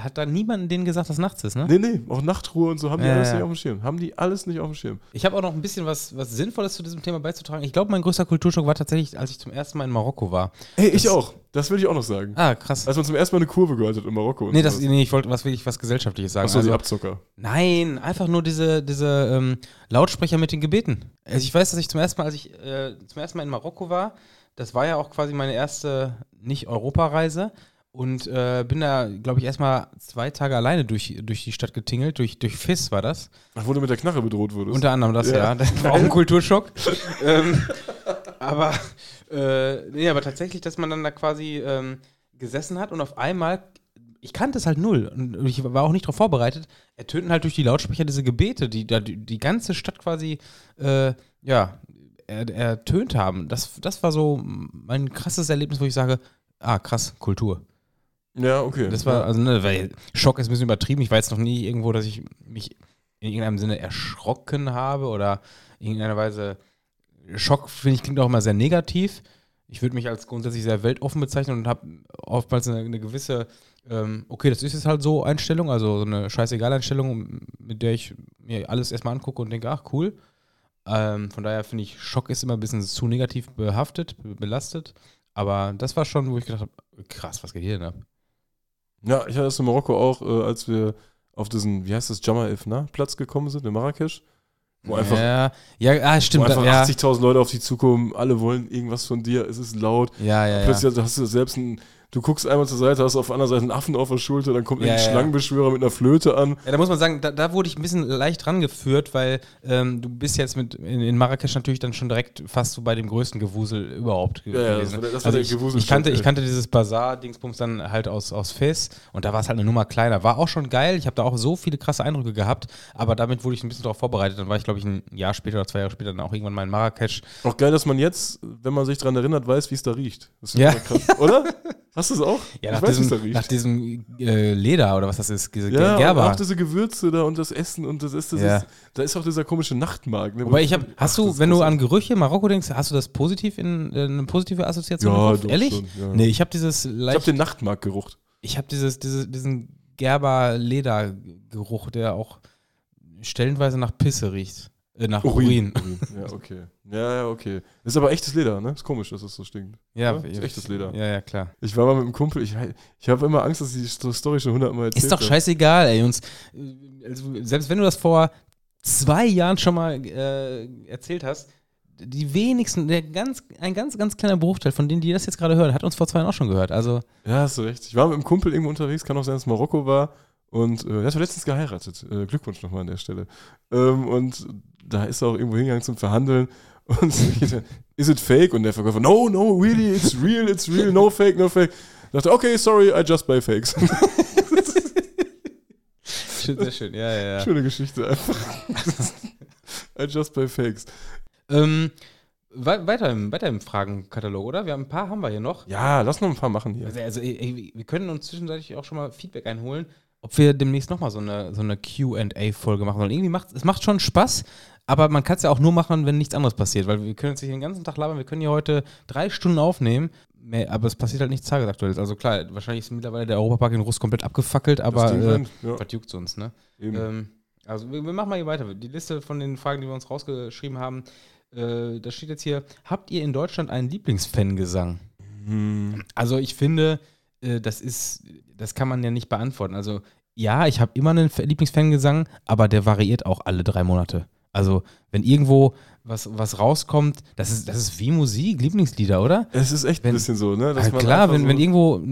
hat da niemand denen gesagt, dass nachts ist, ne? Nee, nee, auch Nachtruhe und so haben die Ja, alles ja. nicht auf dem Schirm. Haben die alles nicht auf dem Schirm. Ich habe auch noch ein bisschen was, was Sinnvolles zu diesem Thema beizutragen. Ich glaube, mein größter Kulturschock war tatsächlich, als ich zum ersten Mal in Marokko war. Ey, ich auch. Das will ich auch noch sagen. Ah, krass. Als man zum ersten Mal eine Kurve gehört hat in Marokko. nee, das, nee, ich wollte was will ich was Gesellschaftliches sagen. Achso, die Also, Abzocker. nein, einfach nur diese, diese ähm, Lautsprecher mit den Gebeten. Also ich weiß, dass ich zum ersten Mal, als ich äh, zum ersten Mal in Marokko war, das war ja auch quasi meine erste Nicht-Europareise. Und äh, bin da, glaube ich, erstmal zwei Tage alleine durch, durch die Stadt getingelt. Durch, durch Fis war das. Ach, wo du mit der Knarre bedroht wurdest. Unter anderem das, ja. Ja. Das war auch ein Kulturschock. ähm, aber, äh, nee, aber tatsächlich, dass man dann da quasi ähm, gesessen hat und auf einmal, ich kannte es halt null und ich war auch nicht darauf vorbereitet, ertönten halt durch die Lautsprecher diese Gebete, die da die, die ganze Stadt quasi, äh, ja, er- ertönt haben. Das, das war so mein krasses Erlebnis, wo ich sage, ah, krass, Kultur. Ja, okay. Das war, also, ne, weil Schock ist ein bisschen übertrieben. Ich war jetzt noch nie irgendwo, dass ich mich in irgendeinem Sinne erschrocken habe oder in irgendeiner Weise. Schock, finde ich, klingt auch immer sehr negativ. Ich würde mich als grundsätzlich sehr weltoffen bezeichnen und habe oftmals eine, eine gewisse, ähm, okay, das ist jetzt halt so Einstellung, also so eine scheißegal-Einstellung, mit der ich mir alles erstmal angucke und denke, ach cool. Ähm, von daher finde ich, Schock ist immer ein bisschen zu negativ behaftet, be- belastet. Aber das war schon, wo ich gedacht habe, krass, was geht hier denn ab? Ja, ich hatte das in Marokko auch, äh, als wir auf diesen, wie heißt das, Jamal Elfna Platz gekommen sind in Marrakesch. Wo einfach, ja, ja, ah, wo stimmt. einfach ja. 80.000 Leute auf dich zukommen, alle wollen irgendwas von dir, es ist laut. ja, ja, ja. Plötzlich hast du selbst ein, du guckst einmal zur Seite, hast auf der anderen Seite einen Affen auf der Schulter, dann kommt Ja, ein ja. Schlangenbeschwörer mit einer Flöte an. Ja, da muss man sagen, da, da wurde ich ein bisschen leicht rangeführt, weil ähm, du bist jetzt mit in, in Marrakesch natürlich dann schon direkt fast so bei dem größten Gewusel überhaupt ge- Ja, ja, das gewesen. war das war also der ich, ich, kannte, ich kannte dieses Bazar-Dingsbums dann halt aus, aus Fes und da war es halt eine Nummer kleiner. War auch schon geil, ich habe da auch so viele krasse Eindrücke gehabt, aber damit wurde ich ein bisschen darauf vorbereitet. Dann war ich, glaube ich, ein Jahr später oder zwei Jahre später dann auch irgendwann mal in Marrakesch. Auch geil, dass man jetzt, wenn man sich daran erinnert, weiß, wie es da riecht. Das ist Ja. krass, oder? Hast du es auch? Ja, ich nach diesem, nach diesem äh, Leder oder was das ist, diese ja, Gerber. auch diese Gewürze da und das Essen und das ist, das Ja. ist da ist auch dieser komische Nachtmarkt. Ne? Wobei ich habe, hast du, wenn du an Gerüche Marokko denkst, hast du das positiv in äh, eine positive Assoziation? Ja, doch Ehrlich? schon, ja. Nee, ich habe dieses Ich leicht, habe den Nachtmarkt gerucht. ich habe dieses, diese, diesen Gerber-Leder-Geruch, der auch stellenweise nach Pisse riecht. Äh, nach Urin. Urin. Ja, okay. Ja, ja, okay. Ist aber echtes Leder, ne? Ist komisch, dass es so stinkt. Ja, Ja, ist echtes Leder. Ja, ja, klar. Ich war mal mit einem Kumpel, ich, ich habe immer Angst, dass ich die Story schon hundertmal erzählt Ist doch scheißegal, ey. Uns, also, selbst wenn du das vor zwei Jahren schon mal äh, erzählt hast, die wenigsten, der ganz, ein ganz, ganz kleiner Bruchteil von denen, die das jetzt gerade hören, hat uns vor zwei Jahren auch schon gehört. Also, Ja, hast du recht. Ich war mit einem Kumpel irgendwo unterwegs, kann auch sein, dass es Marokko war. Und äh, er hat letztens geheiratet. Äh, Glückwunsch nochmal an der Stelle. Ähm, und da ist er auch irgendwo hingegangen zum Verhandeln. Und is it fake? Und der Verkäufer, no, no, really, it's real, it's real, no fake, no fake. Ich dachte, okay, sorry, I just buy fakes. schön, sehr schön, ja, ja, ja. Schöne Geschichte einfach. I just buy fakes. Ähm, wei- weiter, im, weiter im Fragenkatalog, oder? Wir haben ein paar haben wir hier noch. Ja, lass noch ein paar machen hier. Also, also ey, wir können uns zwischenzeitlich auch schon mal Feedback einholen, ob wir demnächst nochmal so eine, so eine QA-Folge machen sollen. Irgendwie macht es macht schon Spaß, aber man kann es ja auch nur machen, wenn nichts anderes passiert, weil wir können jetzt nicht den ganzen Tag labern, wir können hier heute drei Stunden aufnehmen, mehr, aber es passiert halt nichts Tagesaktuelles. Also klar, wahrscheinlich ist mittlerweile der Europapark in Russ komplett abgefackelt, aber äh, ja, was juckt's uns, ne? Ähm, Also wir, wir machen mal hier weiter. Die Liste von den Fragen, die wir uns rausgeschrieben haben, äh, da steht jetzt hier, habt ihr in Deutschland einen Lieblingsfangesang? Hm. Also ich finde, äh, das ist, das kann man ja nicht beantworten. Also ja, ich habe immer einen Lieblingsfangesang, aber der variiert auch alle drei Monate. Also wenn irgendwo was, was rauskommt, das ist, das ist wie Musik, Lieblingslieder, oder? Es ist echt Wenn- ein bisschen so, ne? dass Ja, man klar, wenn, so- wenn irgendwo,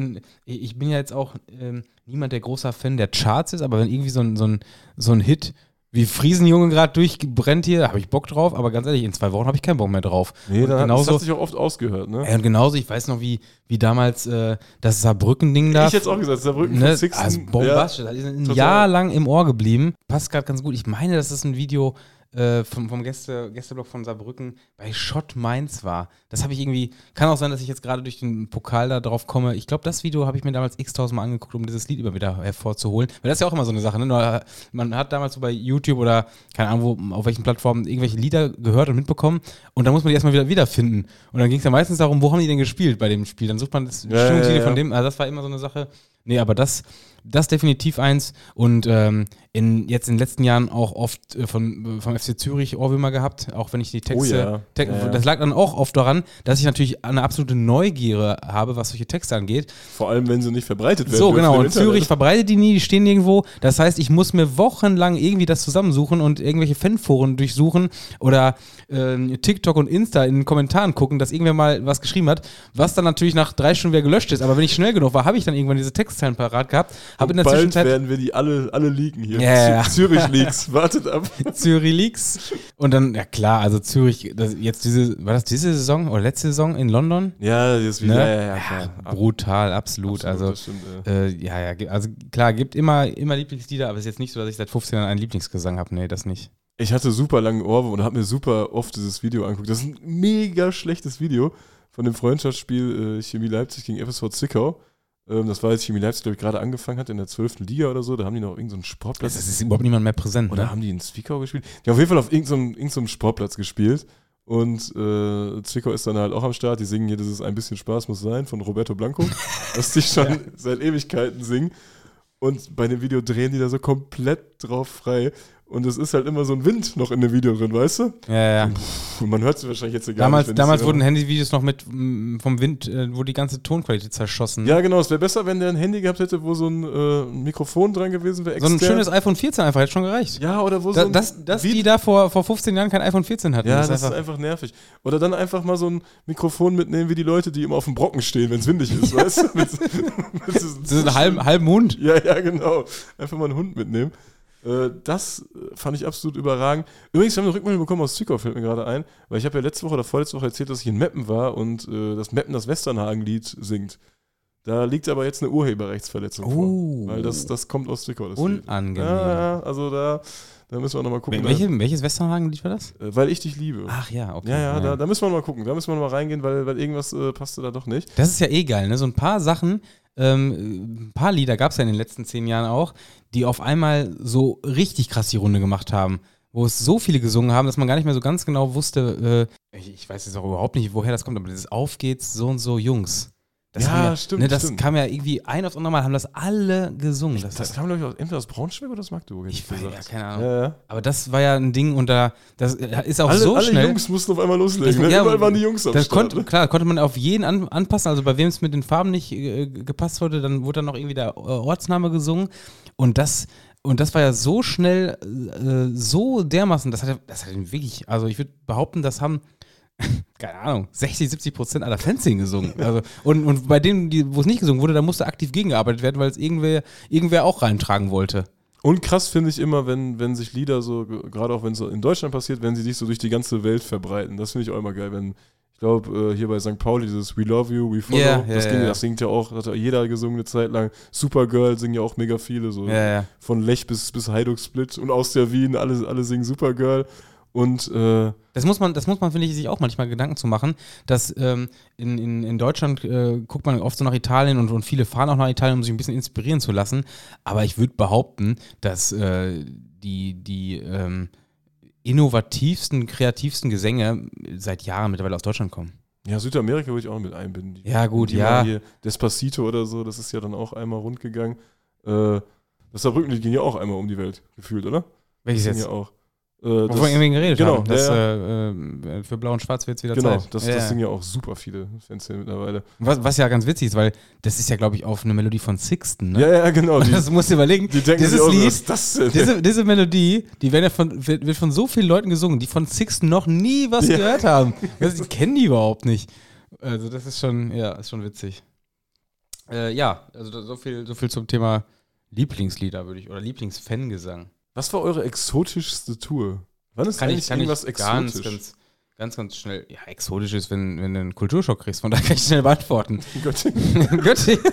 ich bin ja jetzt auch ähm, niemand, der großer Fan der Charts ist, aber wenn irgendwie so ein, so ein, so ein Hit wie Friesenjunge gerade durchbrennt hier, da habe ich Bock drauf, aber ganz ehrlich, in zwei Wochen habe ich keinen Bock mehr drauf. Nee, Und da, genauso- das hat sich auch oft ausgehört, ne? Ey, und genauso, ich weiß noch, wie, wie damals äh, das Saarbrücken-Ding da. ich jetzt auch gesagt, Saarbrücken ne, Sixten. also bombastisch, das ist ein total. Jahr lang im Ohr geblieben. Passt gerade ganz gut. Ich meine, das ein Video äh, vom, vom Gäste, Gästeblock von Saarbrücken bei Schott Mainz war. Das habe ich irgendwie, kann auch sein, dass ich jetzt gerade durch den Pokal da drauf komme. Ich glaube, das Video habe ich mir damals x-tausend Mal angeguckt, um dieses Lied immer wieder hervorzuholen. Weil das ist ja auch immer so eine Sache. Ne? Nur, Man hat damals so bei YouTube oder keine Ahnung, wo, auf welchen Plattformen irgendwelche Lieder gehört und mitbekommen und dann muss man die erstmal wieder wiederfinden. Und dann ging es ja meistens darum, wo haben die denn gespielt bei dem Spiel? Dann sucht man das Ja, ja, Stimmungslied ja. von dem, also das war immer so eine Sache. Nee, aber das, das definitiv eins. Und ähm, in, jetzt in den letzten Jahren auch oft äh, von, äh, vom FC Zürich Ohrwürmer gehabt, auch wenn ich die Texte. Oh ja. Te Ja, ja. Das lag dann auch oft daran, dass ich natürlich eine absolute Neugier habe, was solche Texte angeht. Vor allem, wenn sie nicht verbreitet werden. So, genau. Und Internet. Zürich verbreitet die nie, die stehen nirgendwo. Das heißt, ich muss mir wochenlang irgendwie das zusammensuchen und irgendwelche Fanforen durchsuchen oder äh, TikTok und Insta in den Kommentaren gucken, dass irgendwer mal was geschrieben hat, was dann natürlich nach drei Stunden wieder gelöscht ist. Aber wenn ich schnell genug war, habe ich dann irgendwann diese Textzeilen parat gehabt. Habe in der Bald Zwischenzeit werden wir die alle, alle leaken hier. Ja, ja, ja. Zü- Zürich Leaks, wartet ab. Zürich Leaks. Und dann, ja klar, also Zürich, jetzt diese, war das diese Saison oder letzte Saison in London? Ja, das wieder. Ne? Ja, ja, ja, klar. Brutal, absolut. also das stimmt, ja. Äh, ja, ja, also klar, gibt immer, immer Lieblingslieder, aber es ist jetzt nicht so, dass ich seit 15 Jahren einen Lieblingsgesang habe. Nee, das nicht. Ich hatte super lange Ohrwurm und habe mir super oft dieses Video angeguckt. Das ist ein mega schlechtes Video von dem Freundschaftsspiel äh, Chemie Leipzig gegen FSV Zwickau. Ähm, das war jetzt Chemie Leipzig, glaube ich, gerade angefangen hat in der 12. Liga oder so. Da haben die noch irgendeinen so Sportplatz. Es ist überhaupt niemand mehr präsent. Oder Ne? haben die in Zwickau gespielt? Die haben auf jeden Fall auf irgendeinem irgendeinem Sportplatz gespielt. Und äh, Zwickau ist dann halt auch am Start. Die singen hier, das ist ein bisschen Spaß muss sein von Roberto Blanco, was die schon seit Ewigkeiten singen. Und bei dem Video drehen die da so komplett drauf frei. Und es ist halt immer so ein Wind noch in dem Video drin, weißt du? Ja, ja. Und man hört es wahrscheinlich jetzt egal. Damals, damals wurden Handyvideos noch mit mm, vom Wind, äh, wurde die ganze Tonqualität zerschossen. Ja, genau. Es wäre besser, wenn der ein Handy gehabt hätte, wo so ein äh, Mikrofon dran gewesen wäre. so ein schönes iPhone 14 einfach, hätte schon gereicht. Ja, oder wo so Da, ein dass dass die da vor, vor 15 Jahren kein iPhone 14 hatten. Ja, das das, ist einfach, ist einfach nervig. Oder dann einfach mal so ein Mikrofon mitnehmen, wie die Leute, die immer auf dem Brocken stehen, wenn es windig ist, weißt du? Mit, mit diesem- das ist ein halben, halben Hund. ja, ja, genau. Einfach mal einen Hund mitnehmen. Äh, Das äh, fand ich absolut überragend. Übrigens, wir haben eine Rückmeldung bekommen aus Zwickau, fällt mir gerade ein, weil ich habe ja letzte Woche oder vorletzte Woche erzählt, dass ich in Meppen war und äh, das Meppen das Westernhagen-Lied singt. Da liegt aber jetzt eine Urheberrechtsverletzung Oh. vor. Weil das, das kommt aus Zwickau. Unangenehm. Ja, ja, also da, da müssen wir nochmal gucken. Welche, welches Westernhagen-Lied war das? Da, äh, weil ich dich liebe. Ach ja, okay. Ja, ja, da, da müssen wir mal gucken. Da müssen wir mal reingehen, weil, weil irgendwas äh, passte da doch nicht. Das ist ja eh geil, ne? So ein paar Sachen, ähm, ein paar Lieder gab es ja in den letzten zehn Jahren auch, die auf einmal so richtig krass die Runde gemacht haben. Wo es so viele gesungen haben, dass man gar nicht mehr so ganz genau wusste, äh, ich, ich weiß jetzt auch überhaupt nicht, woher das kommt, aber dieses Auf geht's, so und so Jungs. Das Ja, ja stimmt, Ne, das stimmt. kam ja irgendwie ein aufs andere Mal, haben das alle gesungen. Das, Das kam, glaube ich, aus, entweder aus Braunschweig oder aus Magdeburg. ich weiß ja, keine Ahnung. Ja, ja. Aber das war ja ein Ding und da, das ist auch Alle, so alle schnell. Jungs mussten auf einmal loslegen. Ich- Ne? ja, Überall waren die Jungs am Das Start. konnte, klar, konnte man auf jeden an, anpassen. Also bei wem es mit den Farben nicht äh, gepasst wurde, dann wurde dann noch irgendwie der äh, Ortsname gesungen. Und das, und das war ja so schnell, äh, so dermaßen, das hat, das hat wirklich, also ich würde behaupten, das haben, keine Ahnung, 60, 70 Prozent aller Fans gesungen. Also, und, und bei denen, wo es nicht gesungen wurde, da musste aktiv gegengearbeitet werden, weil es irgendwer, irgendwer auch reintragen wollte. Und krass finde ich immer, wenn, wenn sich Lieder so, ge- gerade auch wenn es so in Deutschland passiert, wenn sie sich so durch die ganze Welt verbreiten. Das finde ich auch immer geil, wenn, ich glaube, äh, hier bei St. Pauli dieses We Love You, We Follow, Ja, ja, das, ging, ja. das singt ja auch, hat ja jeder gesungen eine Zeit lang. Supergirl singen ja auch mega viele, so von Lech bis, bis Heiduk Split und aus der Wien, alle, alle singen Supergirl. Und äh, Das muss man, das muss man, finde ich, sich auch manchmal Gedanken zu machen, dass ähm, in, in, in Deutschland äh, guckt man oft so nach Italien und, und viele fahren auch nach Italien, um sich ein bisschen inspirieren zu lassen. Aber ich würde behaupten, dass äh, die, die ähm, innovativsten, kreativsten Gesänge seit Jahren mittlerweile aus Deutschland kommen. ja, Südamerika würde ich auch mit einbinden. Die- Ja, gut, die ja. Hier Despacito oder so, das ist ja dann auch einmal rund gegangen. Äh, das Saarbrückenlied ging ja auch einmal um die Welt, gefühlt, oder? Welches jetzt? ja auch. Äh, Wovon wir irgendwie geredet genau, haben. Das, ja, äh, äh, für Blau und Schwarz wird es wieder genau, Zeit. das, Ja, das ja. Ding ja auch super viele Fans hier mittlerweile. Was, was ja ganz witzig ist, weil das ist ja, glaube ich, auf eine Melodie von Sixten. Ne? Ja, ja, genau. Die, das musst du überlegen. die denken dieses auch, Lied, was das denn? diese, diese Melodie, die ja von, wird, wird von so vielen Leuten gesungen, die von Sixten noch nie was Ja. gehört haben. Die kennen die überhaupt nicht. Also das ist schon, ja, ist schon witzig. Äh, ja, also so viel, so viel zum Thema Lieblingslieder, würde ich, oder Lieblingsfangesang. Was war eure exotischste Tour? Wann ist eigentlich irgendwas ganz, exotisch? ganz, ganz, ganz schnell. Ja, exotisch ist, wenn, wenn du einen Kulturschock kriegst, von daher kann ich schnell beantworten. Göttingen. Göttingen.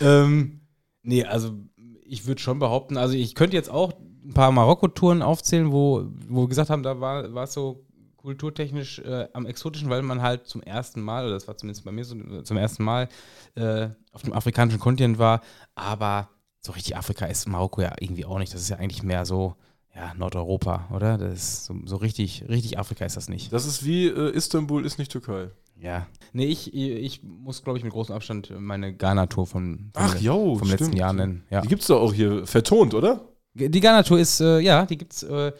ähm, nee, also ich würde schon behaupten, also ich könnte jetzt auch ein paar Marokko-Touren aufzählen, wo, wo wir gesagt haben, da war war es so kulturtechnisch äh, am exotischen, weil man halt zum ersten Mal, oder das war zumindest bei mir so, zum ersten Mal äh, auf dem afrikanischen Kontinent war, aber so richtig Afrika ist Marokko ja irgendwie auch nicht. Das ist ja eigentlich mehr so, ja, Nordeuropa, oder? Das ist so, so richtig, richtig Afrika ist das nicht. Das ist wie äh, Istanbul ist nicht Türkei. Ja. Nee, ich, ich muss, glaube ich, mit großem Abstand meine Ghana-Tour von, von Ach, jo, vom letzten stimmt. Jahr nennen. Ja. Die gibt's doch auch hier vertont, oder? Die Ghana-Tour ist, äh, ja, die gibt's äh,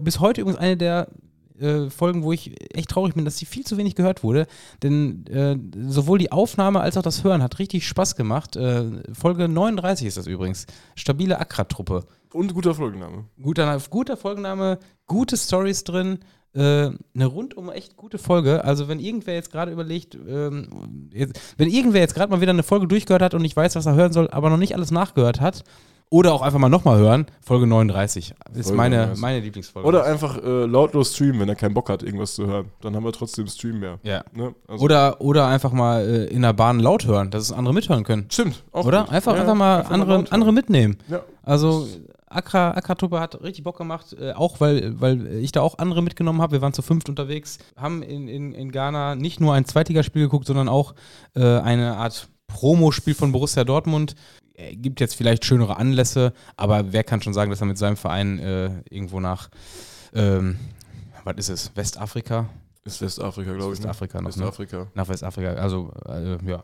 bis heute übrigens eine der äh, Folgen, wo ich echt traurig bin, dass die viel zu wenig gehört wurde. Denn äh, sowohl die Aufnahme als auch das Hören hat richtig Spaß gemacht. Äh, Folge 39 ist das übrigens. Stabile Accra-Truppe. Und guter Folgenname. Guter, guter Folgenname, gute Stories drin, äh, eine rundum echt gute Folge. Also wenn irgendwer jetzt gerade überlegt, ähm, jetzt, wenn irgendwer jetzt gerade mal wieder eine Folge durchgehört hat und nicht weiß, was er hören soll, aber noch nicht alles nachgehört hat, oder auch einfach mal nochmal hören, Folge 39 ist Folge meine, 39. meine Lieblingsfolge. Oder einfach äh, lautlos streamen, wenn er keinen Bock hat, irgendwas zu hören. Dann haben wir trotzdem Stream mehr. ja. Ne? Also, Oder, oder einfach mal äh, in der Bahn laut hören, dass es andere mithören können. Stimmt, auch Oder? gut. Einfach, Ja, einfach mal einfach andere, hören. andere mitnehmen. Ja. Also Accra, Accra-Truppe hat richtig Bock gemacht, äh, auch weil, weil ich da auch andere mitgenommen habe. Wir waren zu fünft unterwegs, haben in, in, in Ghana nicht nur ein Zweitligaspiel geguckt, sondern auch äh, eine Art Promospiel von Borussia Dortmund. Äh, gibt jetzt vielleicht schönere Anlässe, aber wer kann schon sagen, dass er mit seinem Verein äh, irgendwo nach, ähm, was ist es, Westafrika? Ist Westafrika, glaube ich. ne? Westafrika noch, ne? Westafrika. Nach Westafrika, also äh, ja.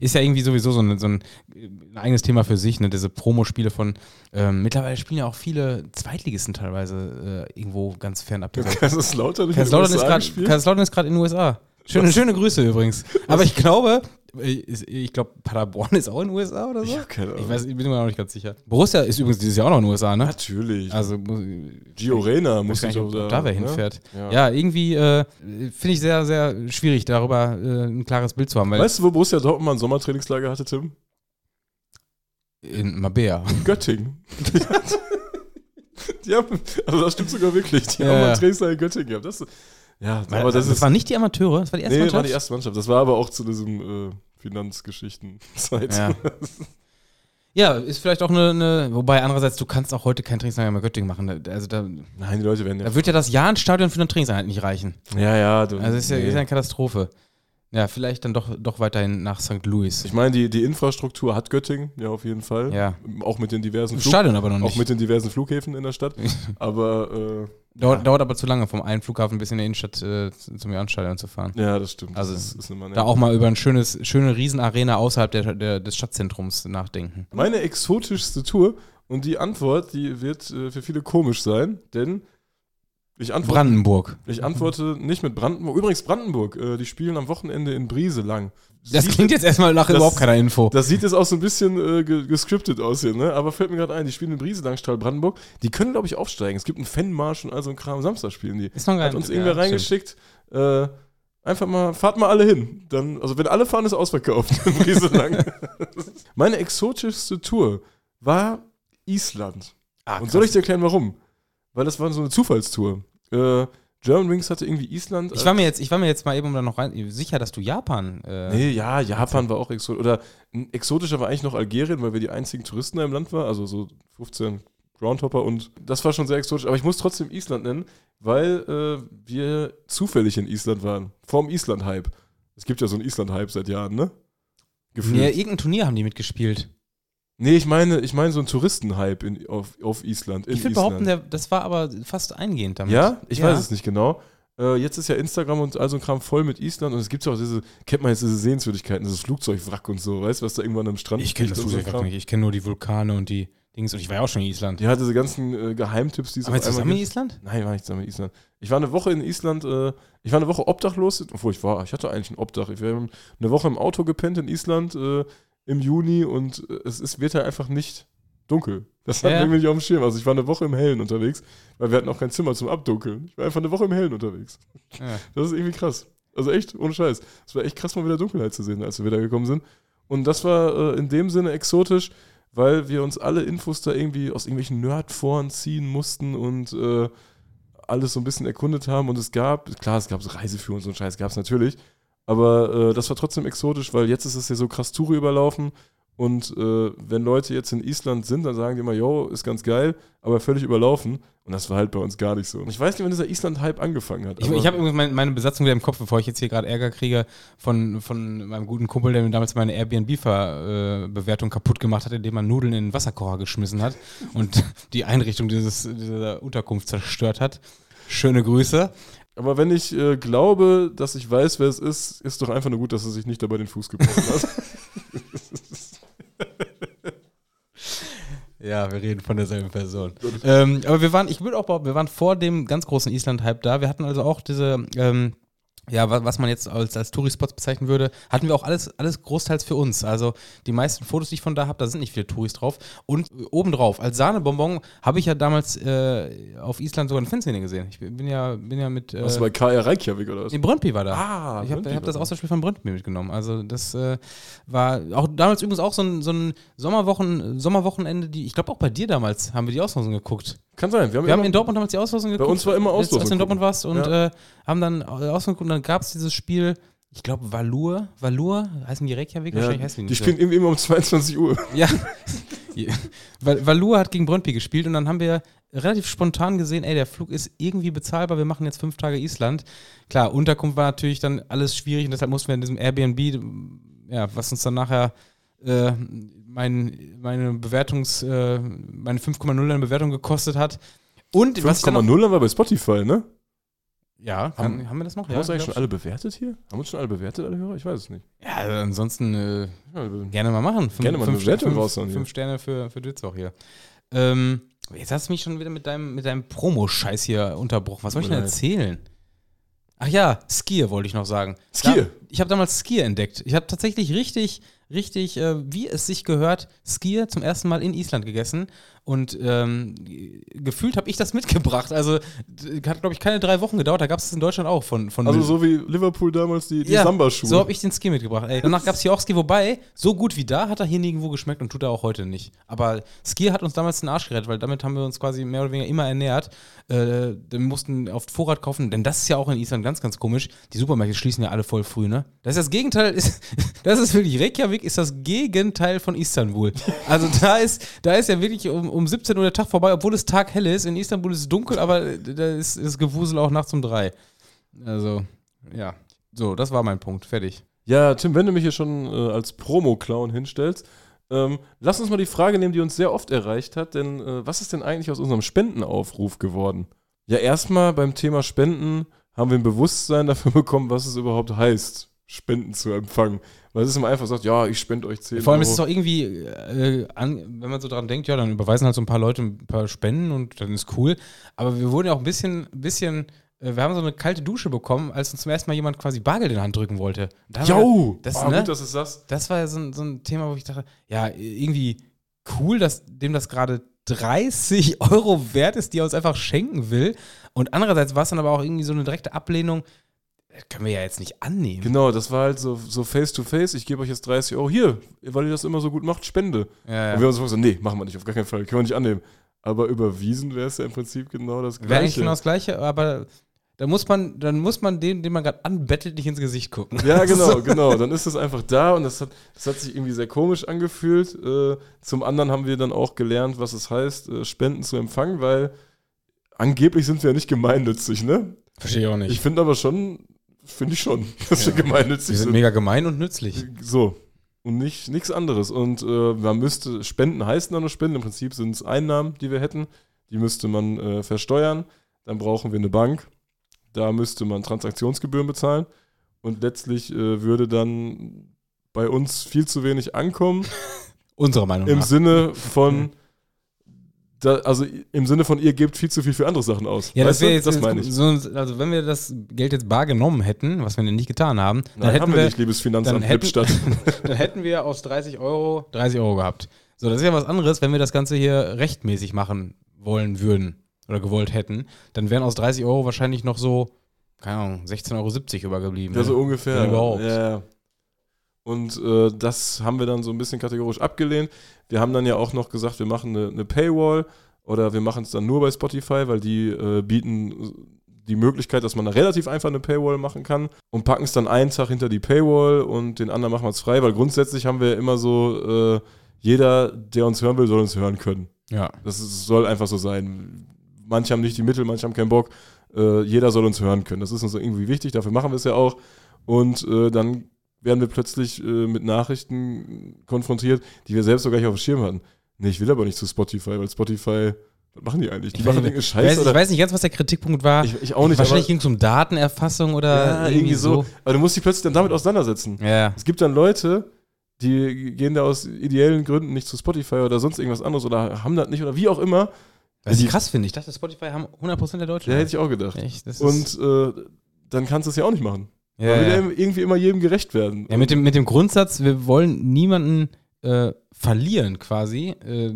Ist ja irgendwie sowieso so, ein- so ein, ein eigenes Thema für sich, ne? Diese Promospiele von ähm, mittlerweile spielen ja auch viele Zweitligisten teilweise äh, irgendwo ganz fernab der Welt. Kaiserslautern ist gerade in den USA. Schöne, schöne Grüße übrigens. Aber ich glaube, ich, glaube, Paderborn ist auch in den USA oder so. Ich hab keine Ahnung. Ich weiß, ich bin mir auch nicht ganz sicher. Borussia ist übrigens dieses Jahr auch noch in den USA, ne? Natürlich. Also Gio Reyna ich muss ich auch da. da wer ne? hinfährt. Ja. Ja, irgendwie äh, finde ich sehr, sehr schwierig, darüber äh, ein klares Bild zu haben. Weißt du, wo Borussia Dortmund mal ein Sommertrainingslager hatte, Tim? in Mabea. In Göttingen. die haben, also das stimmt sogar wirklich. Die Ja, haben mal ja. ein Trainingslager in Göttingen gehabt. Das, ja, aber das, ist. waren nicht die Amateure, das war die erste nee, das war Mannschaft. die erste Mannschaft. Das war aber auch zu diesem äh, Finanzgeschichten-Zeit. Ja. Ja, ist vielleicht auch eine, eine, wobei andererseits, du kannst auch heute kein Trainingslager mehr in Göttingen machen. Also da, Nein, die Leute werden ja. da wird ja das Jahrenstadion für eine Trainingseinheit nicht reichen. Ja, ja. Du, Also ist ja, nee. ist ja eine Katastrophe. Ja, vielleicht dann doch, doch weiterhin nach St. Louis. Ich meine, die, die Infrastruktur hat Göttingen, ja, auf jeden Fall. Ja. Auch mit den diversen Flug, Stadion aber noch auch nicht. mit den diversen Flughäfen in der Stadt. aber dauert, dauert aber zu lange, vom einen Flughafen bis in der Innenstadt äh, zum Jahrenstadion zu fahren. ja, das stimmt. Also, das ist immer Da auch mal über ein schönes, schöne Riesenarena außerhalb der, der, des Stadtzentrums nachdenken. Meine exotischste Tour und die Antwort, die wird äh, für viele komisch sein, denn ich antworte, Brandenburg. ich antworte nicht mit Brandenburg. Übrigens Brandenburg, äh, die spielen am Wochenende in Briese lang. Das Sieht- klingt jetzt erstmal nach das- überhaupt keiner Info. Das sieht jetzt auch so ein bisschen äh, ge gescriptet aus hier, ne? Aber fällt mir gerade ein, die spielen in Brieselangstrahl Brandenburg. Die können, glaube ich, aufsteigen. Es gibt einen Fanmarsch und all so ein Kram. Samstag spielen die. Ist noch Hat uns irgendwer reingeschickt. Äh, einfach mal, fahrt mal alle hin. Dann, also wenn alle fahren, ist ausverkauft. in Brieselang. Meine exotischste Tour war Island. Ah, und soll ich dir erklären, warum? Weil das war so eine Zufallstour. Äh, German Wings hatte irgendwie Island. Ich war mir jetzt, ich war mir jetzt mal eben um da noch rein, sicher, dass du Japan. Äh, Nee, ja, Japan war auch exotisch. Oder exotischer war eigentlich noch Algerien, weil wir die einzigen Touristen da im Land waren. Also so 15 Groundhopper und das war schon sehr exotisch. Aber ich muss trotzdem Island nennen, weil äh, wir zufällig in Island waren. Vorm Island-Hype. Es gibt ja so einen Island-Hype seit Jahren, ne? Gefühlt. Nee, irgendein Turnier haben die mitgespielt. Ich meine, ich meine so einen Touristen-Hype in- auf, auf Island. In Ich würde behaupten, der, das war aber fast eingehend damit. Ja, ich weiß es nicht genau. Äh, jetzt ist ja Instagram und all so ein Kram voll mit Island und es gibt ja auch diese, kennt man jetzt diese Sehenswürdigkeiten, dieses Flugzeugwrack und so, weißt du, was da irgendwann am Strand Ich kenne das und so nicht. Ich kenne nur die Vulkane und die Dings. Und ich war ja auch schon in Island. Ja, diese ganzen äh, Geheimtipps, die es Aber zusammen in. Island? Nein, war nicht zusammen in Island. Ich war eine Woche in Island, äh, ich war eine Woche obdachlos, obwohl ich war, ich hatte eigentlich ein Obdach. Ich war eine Woche im Auto gepennt in Island äh, im Juni und äh, es ist, wird halt einfach nicht dunkel. Das hatten Ja. wir irgendwie nicht auf dem Schirm. Also ich war eine Woche im Hellen unterwegs, weil wir hatten auch kein Zimmer zum Abdunkeln. Ich war einfach eine Woche im Hellen unterwegs. Ja. Das ist irgendwie krass. Also echt, ohne Scheiß. Es war echt krass, mal wieder Dunkelheit zu sehen, als wir wieder gekommen sind. Und das war äh, in dem Sinne exotisch, weil wir uns alle Infos da irgendwie aus irgendwelchen Nerdforen ziehen mussten und äh, alles so ein bisschen erkundet haben. Und es gab, klar, es gab so Reiseführer und so einen Scheiß, gab es natürlich. Aber äh, das war trotzdem exotisch, weil jetzt ist es ja so krass Touri überlaufen. Und äh, wenn Leute jetzt in Island sind, dann sagen die immer, yo, ist ganz geil, aber völlig überlaufen. Und das war halt bei uns gar nicht so. Und ich weiß nicht, wann dieser Island-Hype angefangen hat. Ich, ich habe übrigens mein, meine Besatzung wieder im Kopf, bevor ich jetzt hier gerade Ärger kriege von, von meinem guten Kumpel, der mir damals meine Airbnb-Bewertung kaputt gemacht hat, indem man Nudeln in den Wasserkocher geschmissen hat und die Einrichtung dieses, dieser Unterkunft zerstört hat. Schöne Grüße. Aber wenn ich äh, glaube, dass ich weiß, wer es ist, ist doch einfach nur gut, dass er sich nicht dabei den Fuß gebrochen hat. Ja, wir reden von derselben Person. ähm, aber wir waren, ich würde auch behaupten, wir waren vor dem ganz großen Island-Hype da. Wir hatten also auch diese, ähm, ja, wa- was man jetzt als, als Tourispots bezeichnen würde, hatten wir auch alles, alles großteils für uns. Also die meisten Fotos, die ich von da habe, da sind nicht viele Touris drauf. Und obendrauf, als Sahnebonbon, habe ich ja damals äh, auf Island sogar eine Fanszene gesehen. Ich bin ja, bin ja mit. Äh, Warst du bei KR Reykjavik oder was? Nee, Brøndby war da. Ah, ich habe hab das. Auswahlspiel von Brøndby mitgenommen. Also das äh, war auch damals übrigens auch so ein, so ein Sommerwochen, Sommerwochenende, die, ich glaube auch bei dir damals haben wir die Auslosung geguckt. Kann sein. Wir haben, Wir haben in Dortmund damals die Auslosung geguckt. uns war immer Auslosung Als du in Dortmund warst und Ja. äh, haben dann Auslosung geguckt und dann gab es dieses Spiel, ich glaube Valur, Valur, heißen die Reykjavik? ja, Wahrscheinlich heißen die die nicht so. spielen immer um 22 Uhr. Ja. Valur hat gegen Brøndby gespielt und dann haben wir relativ spontan gesehen, ey, der Flug ist irgendwie bezahlbar, wir machen jetzt fünf Tage Island. Klar, Unterkunft war natürlich dann alles schwierig und deshalb mussten wir in diesem Airbnb, ja, was uns dann nachher äh, mein, meine Bewertungs, äh, meine 5,0 an Bewertung gekostet hat. Und was ich dann noch, 5,0 haben wir bei Spotify, ne? ja, kann, haben, wir das noch? Haben wir uns eigentlich schon alle bewertet hier? Haben wir uns schon alle bewertet, alle Hörer? Ich weiß es nicht. ich. Ja, also ansonsten äh, Ja, Gerne mal machen. Fünf, Gerne mal fünf, Bewertung fünf, hier. fünf Sterne für, für auch hier. Ähm, jetzt hast du mich schon wieder mit deinem, mit deinem Promo-Scheiß hier unterbrochen. Was soll ich denn erzählen? Ach ja, Skier wollte ich noch sagen. Skier? Da, ich habe damals Skier entdeckt. Ich habe tatsächlich richtig, richtig, äh, wie es sich gehört, Skier zum ersten Mal in Island gegessen. Und ähm, gefühlt habe ich das mitgebracht. Also hat, glaube ich, keine drei Wochen gedauert. Da gab es es in Deutschland auch von, von Also so wie Liverpool damals die, die Ja, Samba-Schuhe. So habe ich den Ski mitgebracht. Ey. Danach gab es hier auch Ski, wobei, so gut wie da hat er hier nirgendwo geschmeckt und tut er auch heute nicht. Aber Ski hat uns damals den Arsch gerettet, weil damit haben wir uns quasi mehr oder weniger immer ernährt. Äh, wir mussten auf Vorrat kaufen, denn das ist ja auch in Island ganz, ganz komisch. Die Supermärkte schließen ja alle voll früh, ne? Das ist das Gegenteil, ist, das ist wirklich, Reykjavik ist das Gegenteil von Istanbul. Also da ist, da ist ja wirklich um, um 17 Uhr der Tag vorbei, obwohl es Tag hell ist. In Istanbul ist es dunkel, aber da ist das Gewusel auch nachts um drei. Also, ja. So, das war mein Punkt. Fertig. Ja, Tim, wenn du mich hier schon äh, als Promo-Clown hinstellst, ähm, lass uns mal die Frage nehmen, die uns sehr oft erreicht hat, denn äh, was ist denn eigentlich aus unserem Spendenaufruf geworden? Ja, erstmal beim Thema Spenden haben wir ein Bewusstsein dafür bekommen, was es überhaupt heißt, Spenden zu empfangen. Weil es ist immer einfach sagt, ja, ich spende euch 10 Vor allem Euro. ist es auch irgendwie, äh, an, wenn man so dran denkt, ja, dann überweisen halt so ein paar Leute ein paar Spenden und dann ist cool. Aber wir wurden ja auch ein bisschen, bisschen äh, wir haben so eine kalte Dusche bekommen, als uns zum ersten Mal jemand quasi Bargeld in die Hand drücken wollte. Jo! das, Ah, ne? gut, dass es das. das war ja so ein, so ein Thema, wo ich dachte, ja, irgendwie cool, dass dem das gerade 30 Euro wert ist, die er uns einfach schenken will. Und andererseits war es dann aber auch irgendwie so eine direkte Ablehnung. Können wir ja jetzt nicht annehmen. Genau, das war halt so, so face to face. Ich gebe euch jetzt 30 Euro. Hier, weil ihr das immer so gut macht, Spende. Ja, Und wir haben uns gesagt, nee, machen wir nicht, auf gar keinen Fall. Können wir nicht annehmen. Aber überwiesen wäre es ja im Prinzip genau das Wäre eigentlich Gleiche. genau das Gleiche, aber da muss man, dann muss man den, den man gerade anbettelt, nicht ins Gesicht gucken. Ja, genau, So. genau. Dann ist es einfach da und das hat, das hat sich irgendwie sehr komisch angefühlt. Äh, zum anderen haben wir dann auch gelernt, was es heißt, äh, Spenden zu empfangen, weil angeblich sind wir ja nicht gemeinnützig, ne? Verstehe ich auch Ich nicht. finde aber schon, finde ich schon, dass wir gemeinnützig Wir sind sind. mega gemein und nützlich. So. Und nicht nichts anderes. Und äh, man müsste, Spenden heißen dann nur Spenden. Im Prinzip sind es Einnahmen, die wir hätten. Die müsste man äh, versteuern. Dann brauchen wir eine Bank. Da müsste man Transaktionsgebühren bezahlen und letztlich äh, würde dann bei uns viel zu wenig ankommen. Unserer Meinung Im nach. Sinne von, da, also im Sinne von, ihr gebt viel zu viel für andere Sachen aus. Ja, das Weißt wäre jetzt, das meine ich. So, also wenn wir das Geld jetzt bar genommen hätten, was wir nicht getan haben, dann Nein, hätten haben wir wir, nicht, liebes Finanzamt dann hätten- dann hätten wir aus 30 Euro 30 Euro gehabt. So, das ist ja was anderes, wenn wir das Ganze hier rechtmäßig machen wollen würden oder gewollt hätten, dann wären aus 30 Euro wahrscheinlich noch so, keine Ahnung, 16,70 Euro übergeblieben. Ja, so ungefähr. Wenn überhaupt. Ja. Und äh, das haben wir dann so ein bisschen kategorisch abgelehnt. Wir haben dann ja auch noch gesagt, wir machen eine, eine Paywall oder wir machen es dann nur bei Spotify, weil die äh, bieten die Möglichkeit, dass man da relativ einfach eine Paywall machen kann und packen es dann einen Tag hinter die Paywall und den anderen machen wir es frei, weil grundsätzlich haben wir immer so, äh, jeder, der uns hören will, soll uns hören können. Ja. Das ist, soll einfach so sein. Manche haben nicht die Mittel, manche haben keinen Bock. Äh, jeder soll uns hören können. Das ist uns irgendwie wichtig, dafür machen wir es ja auch. Und äh, dann werden wir plötzlich äh, mit Nachrichten konfrontiert, die wir selbst so gar nicht auf dem Schirm hatten. Nee, ich will aber nicht zu Spotify, weil Spotify, was machen die eigentlich? Die Ich machen weiß, irgendeine ich, Scheiße weiß, ich oder weiß nicht ganz, was der Kritikpunkt war. ich, ich auch nicht, Wahrscheinlich ging es um Datenerfassung oder ja, irgendwie so. Aber du musst dich plötzlich dann damit auseinandersetzen. Ja. Es gibt dann Leute, die gehen da aus ideellen Gründen nicht zu Spotify oder sonst irgendwas anderes oder haben das nicht oder wie auch immer. Was ich krass finde, ich dachte, Spotify haben 100% der Deutschen. Ja, hätte ich auch gedacht. Echt, das ist, Und äh, dann kannst du es ja auch nicht machen. Ja, Man will ja. irgendwie immer jedem gerecht werden. ja, mit, dem, mit dem Grundsatz, wir wollen niemanden äh, verlieren quasi, äh,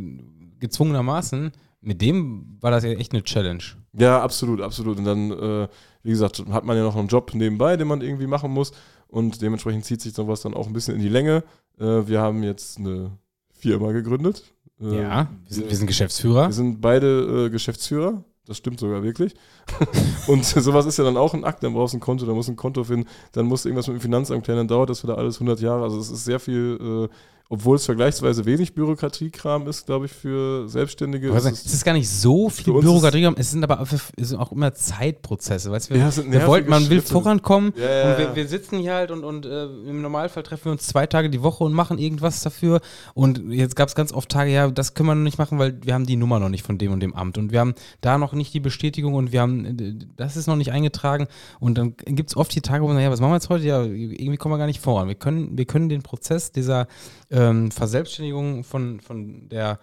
gezwungenermaßen. Mit dem war das ja echt eine Challenge. Ja, absolut, absolut. Und dann, äh, wie gesagt, hat man ja noch einen Job nebenbei, den man irgendwie machen muss. Und dementsprechend zieht sich sowas dann auch ein bisschen in die Länge. Äh, wir haben jetzt eine Firma gegründet. Äh, ja, wir sind, wir sind wir Geschäftsführer. sind beide äh, Geschäftsführer. Das stimmt sogar wirklich. und sowas ist ja dann auch ein Akt. Dann brauchst du ein Konto, dann musst du ein Konto finden, dann musst du irgendwas mit dem Finanzamt klären, dann dauert das wieder alles 100 Jahre. Also es ist sehr viel, äh, obwohl es vergleichsweise wenig Bürokratiekram ist, glaube ich, für Selbstständige. Ist es ist gar nicht so viel Für uns Bürokratie, es sind aber auch- es sind auch immer Zeitprozesse. Weißt wir, Ja, wir wollten, man will vorankommen ja, und wir, wir sitzen hier halt und, und äh, im Normalfall treffen wir uns zwei Tage die Woche und machen irgendwas dafür. Und jetzt gab es ganz oft Tage, ja, das können wir noch nicht machen, weil wir haben die Nummer noch nicht von dem und dem Amt und wir haben da noch nicht die Bestätigung und wir haben, äh, das ist noch nicht eingetragen. Und dann gibt es oft die Tage, wo man, sagt, ja, was machen wir jetzt heute? Ja, irgendwie kommen wir gar nicht voran. Wir können, wir können den Prozess dieser ähm, Verselbstständigung von, von der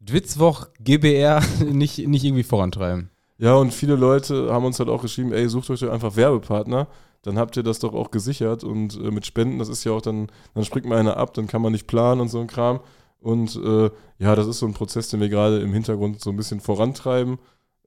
Dwitzwoch GBR nicht, nicht irgendwie vorantreiben. Ja, und viele Leute haben uns halt auch geschrieben, ey, sucht euch einfach Werbepartner, dann habt ihr das doch auch gesichert und äh, mit Spenden, das ist ja auch dann, dann springt mal einer ab, dann kann man nicht planen und so ein Kram. Und äh, ja, das ist so ein Prozess, den wir gerade im Hintergrund so ein bisschen vorantreiben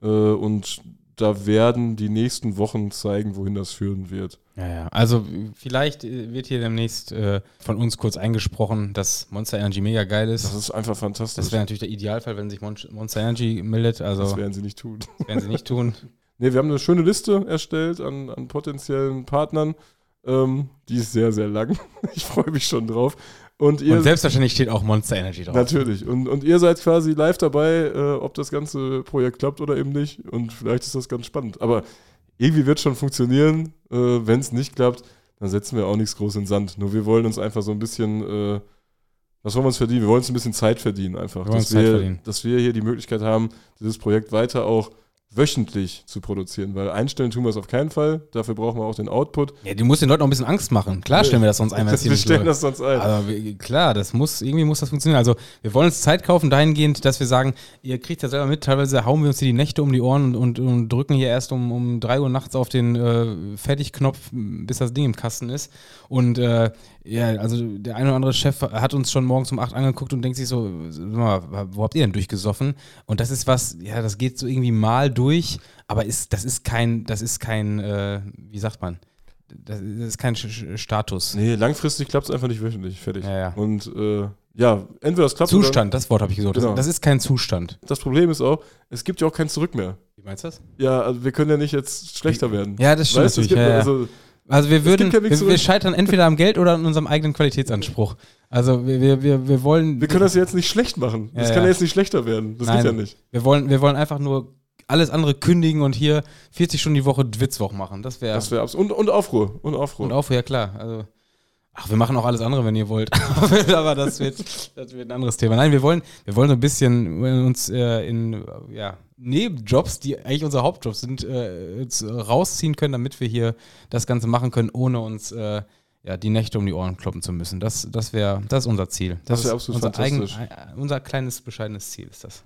äh, und da werden die nächsten Wochen zeigen, wohin das führen wird. Ja, ja. Also vielleicht äh, wird hier demnächst äh, von uns kurz eingesprochen, dass Monster Energy mega geil ist. Das ist einfach fantastisch. Das wäre natürlich der Idealfall, wenn sich Mon Monster Energy meldet. Also das das werden sie nicht tun. werden sie nicht tun. Nee, wir haben eine schöne Liste erstellt an, an potenziellen Partnern. Ähm, die ist sehr, sehr lang. Ich freue mich schon drauf. Und ihr Und selbstverständlich steht auch Monster Energy drauf. Natürlich. Und, und ihr seid quasi live dabei, äh, ob das ganze Projekt klappt oder eben nicht. Und vielleicht ist das ganz spannend. Aber irgendwie wird schon funktionieren. Äh, Wenn es nicht klappt, dann setzen wir auch nichts groß in den Sand. Nur wir wollen uns einfach so ein bisschen, äh, was wollen wir uns verdienen? Wir wollen uns ein bisschen Zeit verdienen einfach. Wir dass, wir, verdienen. dass wir hier die Möglichkeit haben, dieses Projekt weiter auch wöchentlich zu produzieren. Weil einstellen tun wir es auf keinen Fall. Dafür brauchen wir auch den Output. Ja, du musst den Leuten auch ein bisschen Angst machen. Klar stellen wir das sonst ein, wenn es wir stellen läuft. das sonst ein. Aber wir- klar, das muss, irgendwie muss das funktionieren. Also wir wollen uns Zeit kaufen dahingehend, dass wir sagen, ihr kriegt ja selber mit, teilweise hauen wir uns hier die Nächte um die Ohren und, und, und drücken hier erst um, um 3 Uhr nachts auf den äh, Fertigknopf, bis das Ding im Kasten ist. Und äh, ja, also der eine oder andere Chef hat uns schon morgens um 8 angeguckt und denkt sich so, sag mal, wo habt ihr denn durchgesoffen? Und das ist was, ja, das geht so irgendwie mal durch, aber ist, das ist kein, das ist kein, äh, wie sagt man? Das ist kein Status. Nee, langfristig klappt es einfach nicht wöchentlich. Fertig. Ja, ja. Und äh, ja, entweder das klappt oder Zustand, das Wort habe ich gesucht. Das, Genau. das ist kein Zustand. Das Problem ist auch, es gibt ja auch kein Zurück mehr. Wie meinst du das? Ja, also wir können ja nicht jetzt schlechter werden. Ja, das stimmt weißt es gibt ja, ja. also, Also wir würden, wir, wir scheitern entweder am Geld oder an unserem eigenen Qualitätsanspruch. Also wir, wir, wir, wir wollen, wir können das jetzt nicht schlecht machen. Das Ja, kann ja. jetzt nicht schlechter werden. Das Nein. geht ja nicht. wir wollen, wir wollen einfach nur alles andere kündigen und hier 40 Stunden die Woche Dwitzwoch machen. Das wäre Das wäre und, und Aufruhr. Und Aufruhr. und auch ja klar. Also Ach, wir machen auch alles andere, wenn ihr wollt. Aber das wird, das wird ein anderes Thema. Nein, wir wollen, wir wollen so ein bisschen uns äh, in ja, Nebenjobs, die eigentlich unsere Hauptjobs sind, äh, rausziehen können, damit wir hier das Ganze machen können, ohne uns äh, ja, die Nächte um die Ohren kloppen zu müssen. Das, das wäre das ist unser Ziel. Das ist wär absolut unser, fantastisch. äh, unser kleines, bescheidenes Ziel ist das.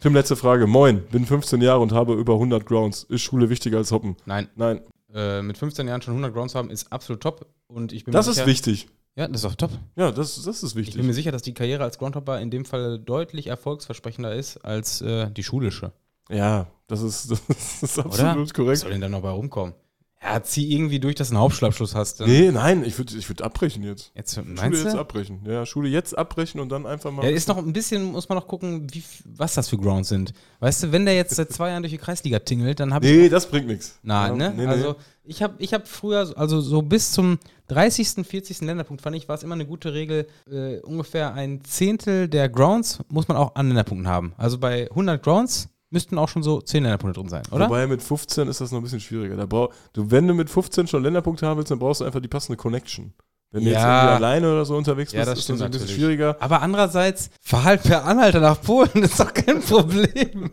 Tim, letzte Frage. Moin, bin 15 Jahre und habe über 100 Grounds. Ist Schule wichtiger als Hoppen? Nein, Nein, äh, mit 15 Jahren schon 100 Grounds haben, ist absolut top. Und ich bin das mir ist sicher, wichtig. Ja, das ist auch top. Ja, das, das ist Ich bin wichtig. mir sicher, dass die Karriere als Groundhopper in dem Fall deutlich erfolgsversprechender ist als äh, die schulische. Ja, das ist, das ist absolut Was korrekt. soll denn da noch bei rumkommen? Ja, zieh irgendwie durch, dass du einen Hauptschulabschluss hast. Dann Nee, nein, ich würde ich würd abbrechen jetzt. Jetzt, Schule meinst jetzt du? abbrechen. Ja, Schule jetzt abbrechen und dann einfach mal. Ja, ist noch ein bisschen, muss man noch gucken, wie, was das für Grounds sind. Weißt du, wenn der jetzt seit zwei Jahren durch die Kreisliga tingelt, dann habe ich. nee, das bringt nichts. Nein, ja, ne? Nee, nee. Also, ich habe ich hab früher, also so bis zum 30., 40. Länderpunkt, fand ich, war es immer eine gute Regel. Äh, ungefähr ein Zehntel der Grounds muss man auch an Länderpunkten haben. Also bei 100 Grounds müssten auch schon so 10 Länderpunkte drin sein, oder? Wobei mit 15 ist das noch ein bisschen schwieriger. Da brauch, du, wenn du mit 15 schon Länderpunkte haben willst, dann brauchst du einfach die passende Connection. Wenn du jetzt Ja. irgendwie alleine oder so unterwegs Ja, bist, das ist das ein bisschen natürlich. schwieriger. Aber andererseits, verhalt per Anhalter nach Polen, ist doch kein Problem.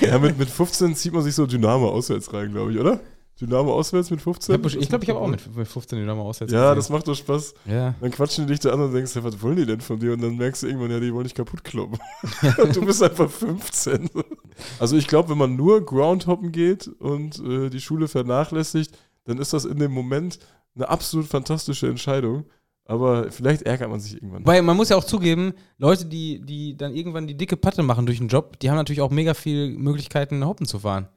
Ja, mit, mit 15 zieht man sich so Dynamo auswärts rein, glaube ich, oder? Dynamo auswärts mit 15? Ich glaube, ich, glaub, ich habe auch mit, mit 15 die Nummer aussetzen. Ja, das macht doch Spaß. Ja. Dann quatschen die dich da an und denkst, ja, was wollen die denn von dir? Und dann merkst du irgendwann, ja, die wollen dich kaputt kloppen. du bist einfach 15. Also ich glaube, wenn man nur Groundhoppen geht und äh, die Schule vernachlässigt, dann ist das in dem Moment eine absolut fantastische Entscheidung. Aber vielleicht ärgert man sich irgendwann. Weil man muss ja auch zugeben, Leute, die, die dann irgendwann die dicke Patte machen durch den Job, die haben natürlich auch mega viel Möglichkeiten, Hoppen zu fahren.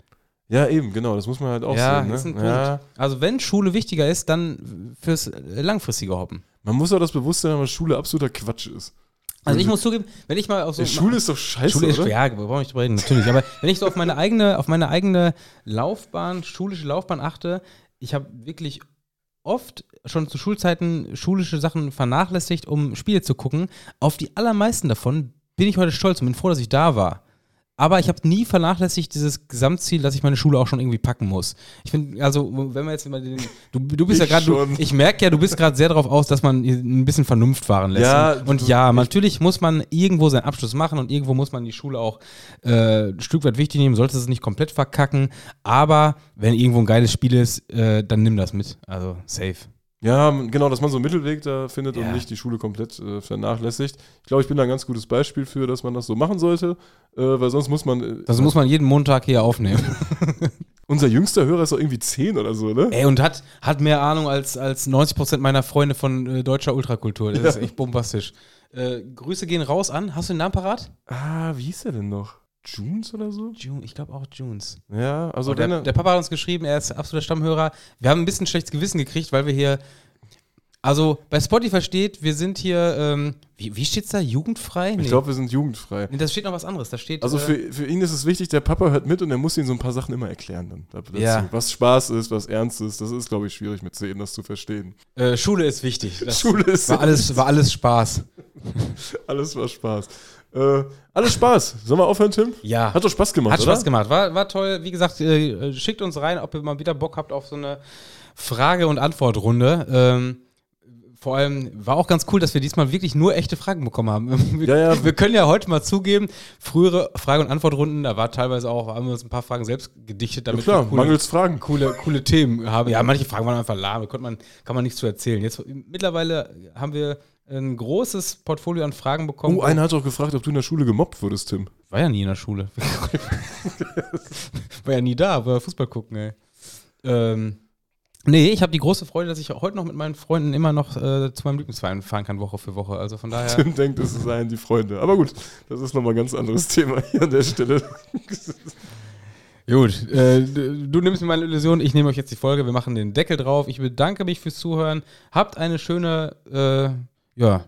Ja, eben, genau, das muss man halt auch ja, sehen. Ne? ist ein ja, Punkt. Also wenn Schule wichtiger ist, dann fürs langfristige Hoppen. man muss auch das Bewusstsein haben, dass Schule absoluter Quatsch ist. Also ich muss zugeben, wenn ich mal auf so Ja, Schule ist doch scheiße, Schule ist, oder? ja, wir brauchen nicht drüber reden, natürlich. Aber wenn ich so auf meine eigene, auf meine eigene Laufbahn, schulische Laufbahn achte, ich habe wirklich oft schon zu Schulzeiten schulische Sachen vernachlässigt, um Spiele zu gucken. Auf die allermeisten davon bin ich heute stolz und bin froh, dass ich da war. Aber ich habe nie vernachlässigt dieses Gesamtziel, dass ich meine Schule auch schon irgendwie packen muss. Ich finde, also, wenn wir jetzt mal den. Du, du bist ja Ich gerade. du- schon. Ich merke ja, du bist gerade sehr darauf aus, dass man ein bisschen Vernunft wahren lässt. Ja, und, ja, natürlich muss man irgendwo seinen Abschluss machen und irgendwo muss man die Schule auch äh, ein Stück weit wichtig nehmen, sollte es nicht komplett verkacken. Aber wenn irgendwo ein geiles Spiel ist, äh, dann nimm das mit. Also safe. Ja, genau, dass man so einen Mittelweg da findet Ja. und nicht die Schule komplett äh, vernachlässigt. Ich glaube, ich bin da ein ganz gutes Beispiel für, dass man das so machen sollte, äh, weil sonst muss man. Äh, Das muss man jeden Montag hier aufnehmen. unser jüngster Hörer ist doch irgendwie 10 oder so, ne? Ey, und hat, hat mehr Ahnung als, als 90% meiner Freunde von äh, deutscher Ultrakultur. Das ist echt bombastisch. Äh, Grüße gehen raus an. Hast du den Namen parat? Ah, wie hieß der denn noch? Junes oder so? June, ich glaube auch Junes. Ja, also So, der, der Papa hat uns geschrieben, er ist absoluter Stammhörer. Wir haben ein bisschen schlechtes Gewissen gekriegt, weil wir hier. Also bei Spotify steht, wir sind hier. Ähm, wie, wie steht's da? Jugendfrei? ich glaube, wir sind jugendfrei. nee, das steht noch was anderes. Da steht. Also äh, für, für ihn ist es wichtig, der Papa hört mit und er muss ihm so ein paar Sachen immer erklären dann. dazu. Ja. Was Spaß ist, was ernst ist. Das ist, glaube ich, schwierig mit 10, das zu verstehen. äh, Schule ist wichtig. Das Schule ist war alles, war alles Spaß. Alles war Spaß. Äh, alles Spaß. Sollen wir aufhören, Tim? Ja. Hat doch Spaß gemacht, Hat oder? Spaß gemacht. War, war toll. Wie gesagt, äh, schickt uns rein, ob ihr mal wieder Bock habt auf so eine Frage- und Antwortrunde. Ähm, vor allem war auch ganz cool, dass wir diesmal wirklich nur echte Fragen bekommen haben. Wir, Ja, ja. wir können ja heute mal zugeben, frühere Frage- und Antwortrunden, da war teilweise auch, haben wir uns ein paar Fragen selbst gedichtet, Ja, damit klar, wir coole, mangels Fragen. coole, coole Themen haben. Ja, manche Fragen waren einfach lahm, man, kann man nichts zu erzählen. Jetzt mittlerweile haben wir ein großes Portfolio an Fragen bekommen. Oh, einer hat doch gefragt, ob du in der Schule gemobbt wurdest, Tim. War ja nie in der Schule. war ja nie da, war Fußball gucken, ey. Ähm, nee, ich habe die große Freude, dass ich heute noch mit meinen Freunden immer noch äh, zu meinem Lieblingsverein fahren kann, Woche für Woche. Also von daher. Tim denkt, es seien die Freunde. Aber gut, das ist nochmal ein ganz anderes Thema hier an der Stelle. Gut, äh, du du nimmst mir meine Illusion, ich nehme euch jetzt die Folge, wir machen den Deckel drauf. Ich bedanke mich fürs Zuhören. Habt eine schöne, äh, ja,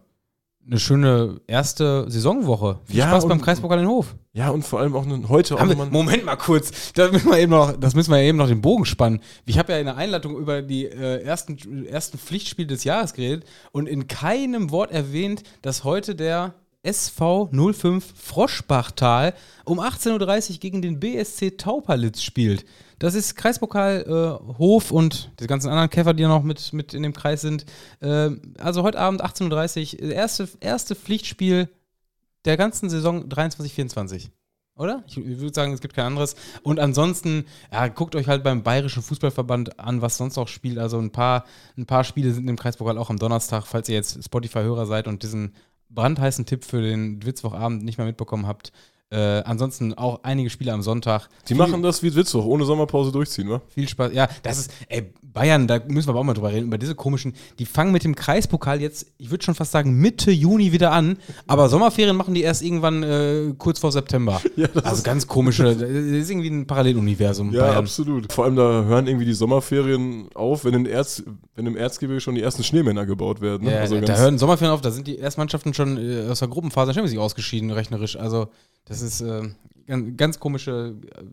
eine schöne erste Saisonwoche. Viel Ja, Spaß beim Kreispokal in Hof. Ja, und vor allem auch heute auch wir. Moment mal kurz, das müssen, wir eben noch, das müssen wir eben noch den Bogen spannen. Ich habe ja in der Einleitung über die äh, ersten, ersten Pflichtspiele des Jahres geredet und in keinem Wort erwähnt, dass heute der SV 05 Froschbachtal um 18.30 Uhr gegen den BSC Taupalitz spielt. Das ist Kreispokal äh, Hof und die ganzen anderen Käfer, die noch mit, mit in dem Kreis sind. Äh, also heute Abend 18.30 Uhr, erste, erste Pflichtspiel der ganzen Saison 23-24. Oder? Ich, ich würde sagen, es gibt kein anderes. Und ansonsten, ja, guckt euch halt beim Bayerischen Fußballverband an, was sonst auch spielt. Also ein paar, ein paar Spiele sind im Kreispokal auch am Donnerstag, falls ihr jetzt Spotify-Hörer seid und diesen brandheißen Tipp für den Witzwochabend nicht mehr mitbekommen habt. Äh, ansonsten auch einige Spiele am Sonntag. Die Viel- machen das wie Witzwoch, ohne Sommerpause durchziehen, wa? viel Spaß. Ja, das ist, ey, Bayern, da müssen wir aber auch mal drüber reden, über diese komischen, die fangen mit dem Kreispokal jetzt, ich würde schon fast sagen, Mitte Juni wieder an, aber Sommerferien machen die erst irgendwann äh, kurz vor September. Ja, das also ganz komische, das ist irgendwie ein Paralleluniversum. Ja, Bayern. absolut. Vor allem da hören irgendwie die Sommerferien auf, wenn, in Erz, wenn im Erzgebirge schon die ersten Schneemänner gebaut werden. Ne? Ja, also da hören Sommerferien auf, da sind die Erstmannschaften schon äh, aus der Gruppenphase der Champions League ausgeschieden, rechnerisch. Also, das ist äh, ganz, ganz komische äh,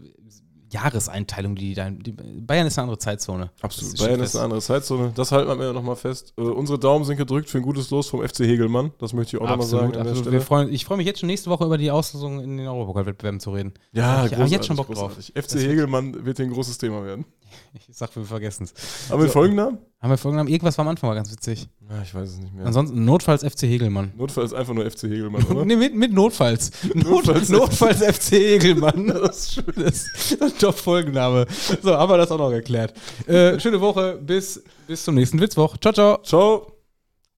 Jahreseinteilung, die da. Die, Bayern ist eine andere Zeitzone. Absolut. Das Bayern ist eine andere Zeitzone. Das halten wir mir nochmal fest. Äh, unsere Daumen sind gedrückt für ein gutes Los vom FC Hegelmann. Das möchte ich auch nochmal sagen. Absolut. Wir freuen, ich freue mich jetzt schon nächste Woche über die Auslosung in den Europapokalwettbewerben zu reden. Ja, ich habe jetzt schon Bock drauf. FC Hegelmann wird hier ein großes Thema werden. Ich sag, wir vergessen es. Haben wir So. Folgennamen? Haben wir folgendes Irgendwas war am Anfang war ganz witzig. Ja, ich weiß es nicht mehr. Ansonsten notfalls FC Hegelmann. Notfall ist einfach nur FC Hegelmann, oder? Nee, mit, mit Notfalls. Notfalls- Notfalls, Notfalls FC Hegelmann. Das ist schön. Das ist ein Top-Folgenname. So, haben wir das auch noch geklärt. Äh, schöne Woche. Bis, bis zum nächsten Witzwoch. Ciao, ciao. Ciao.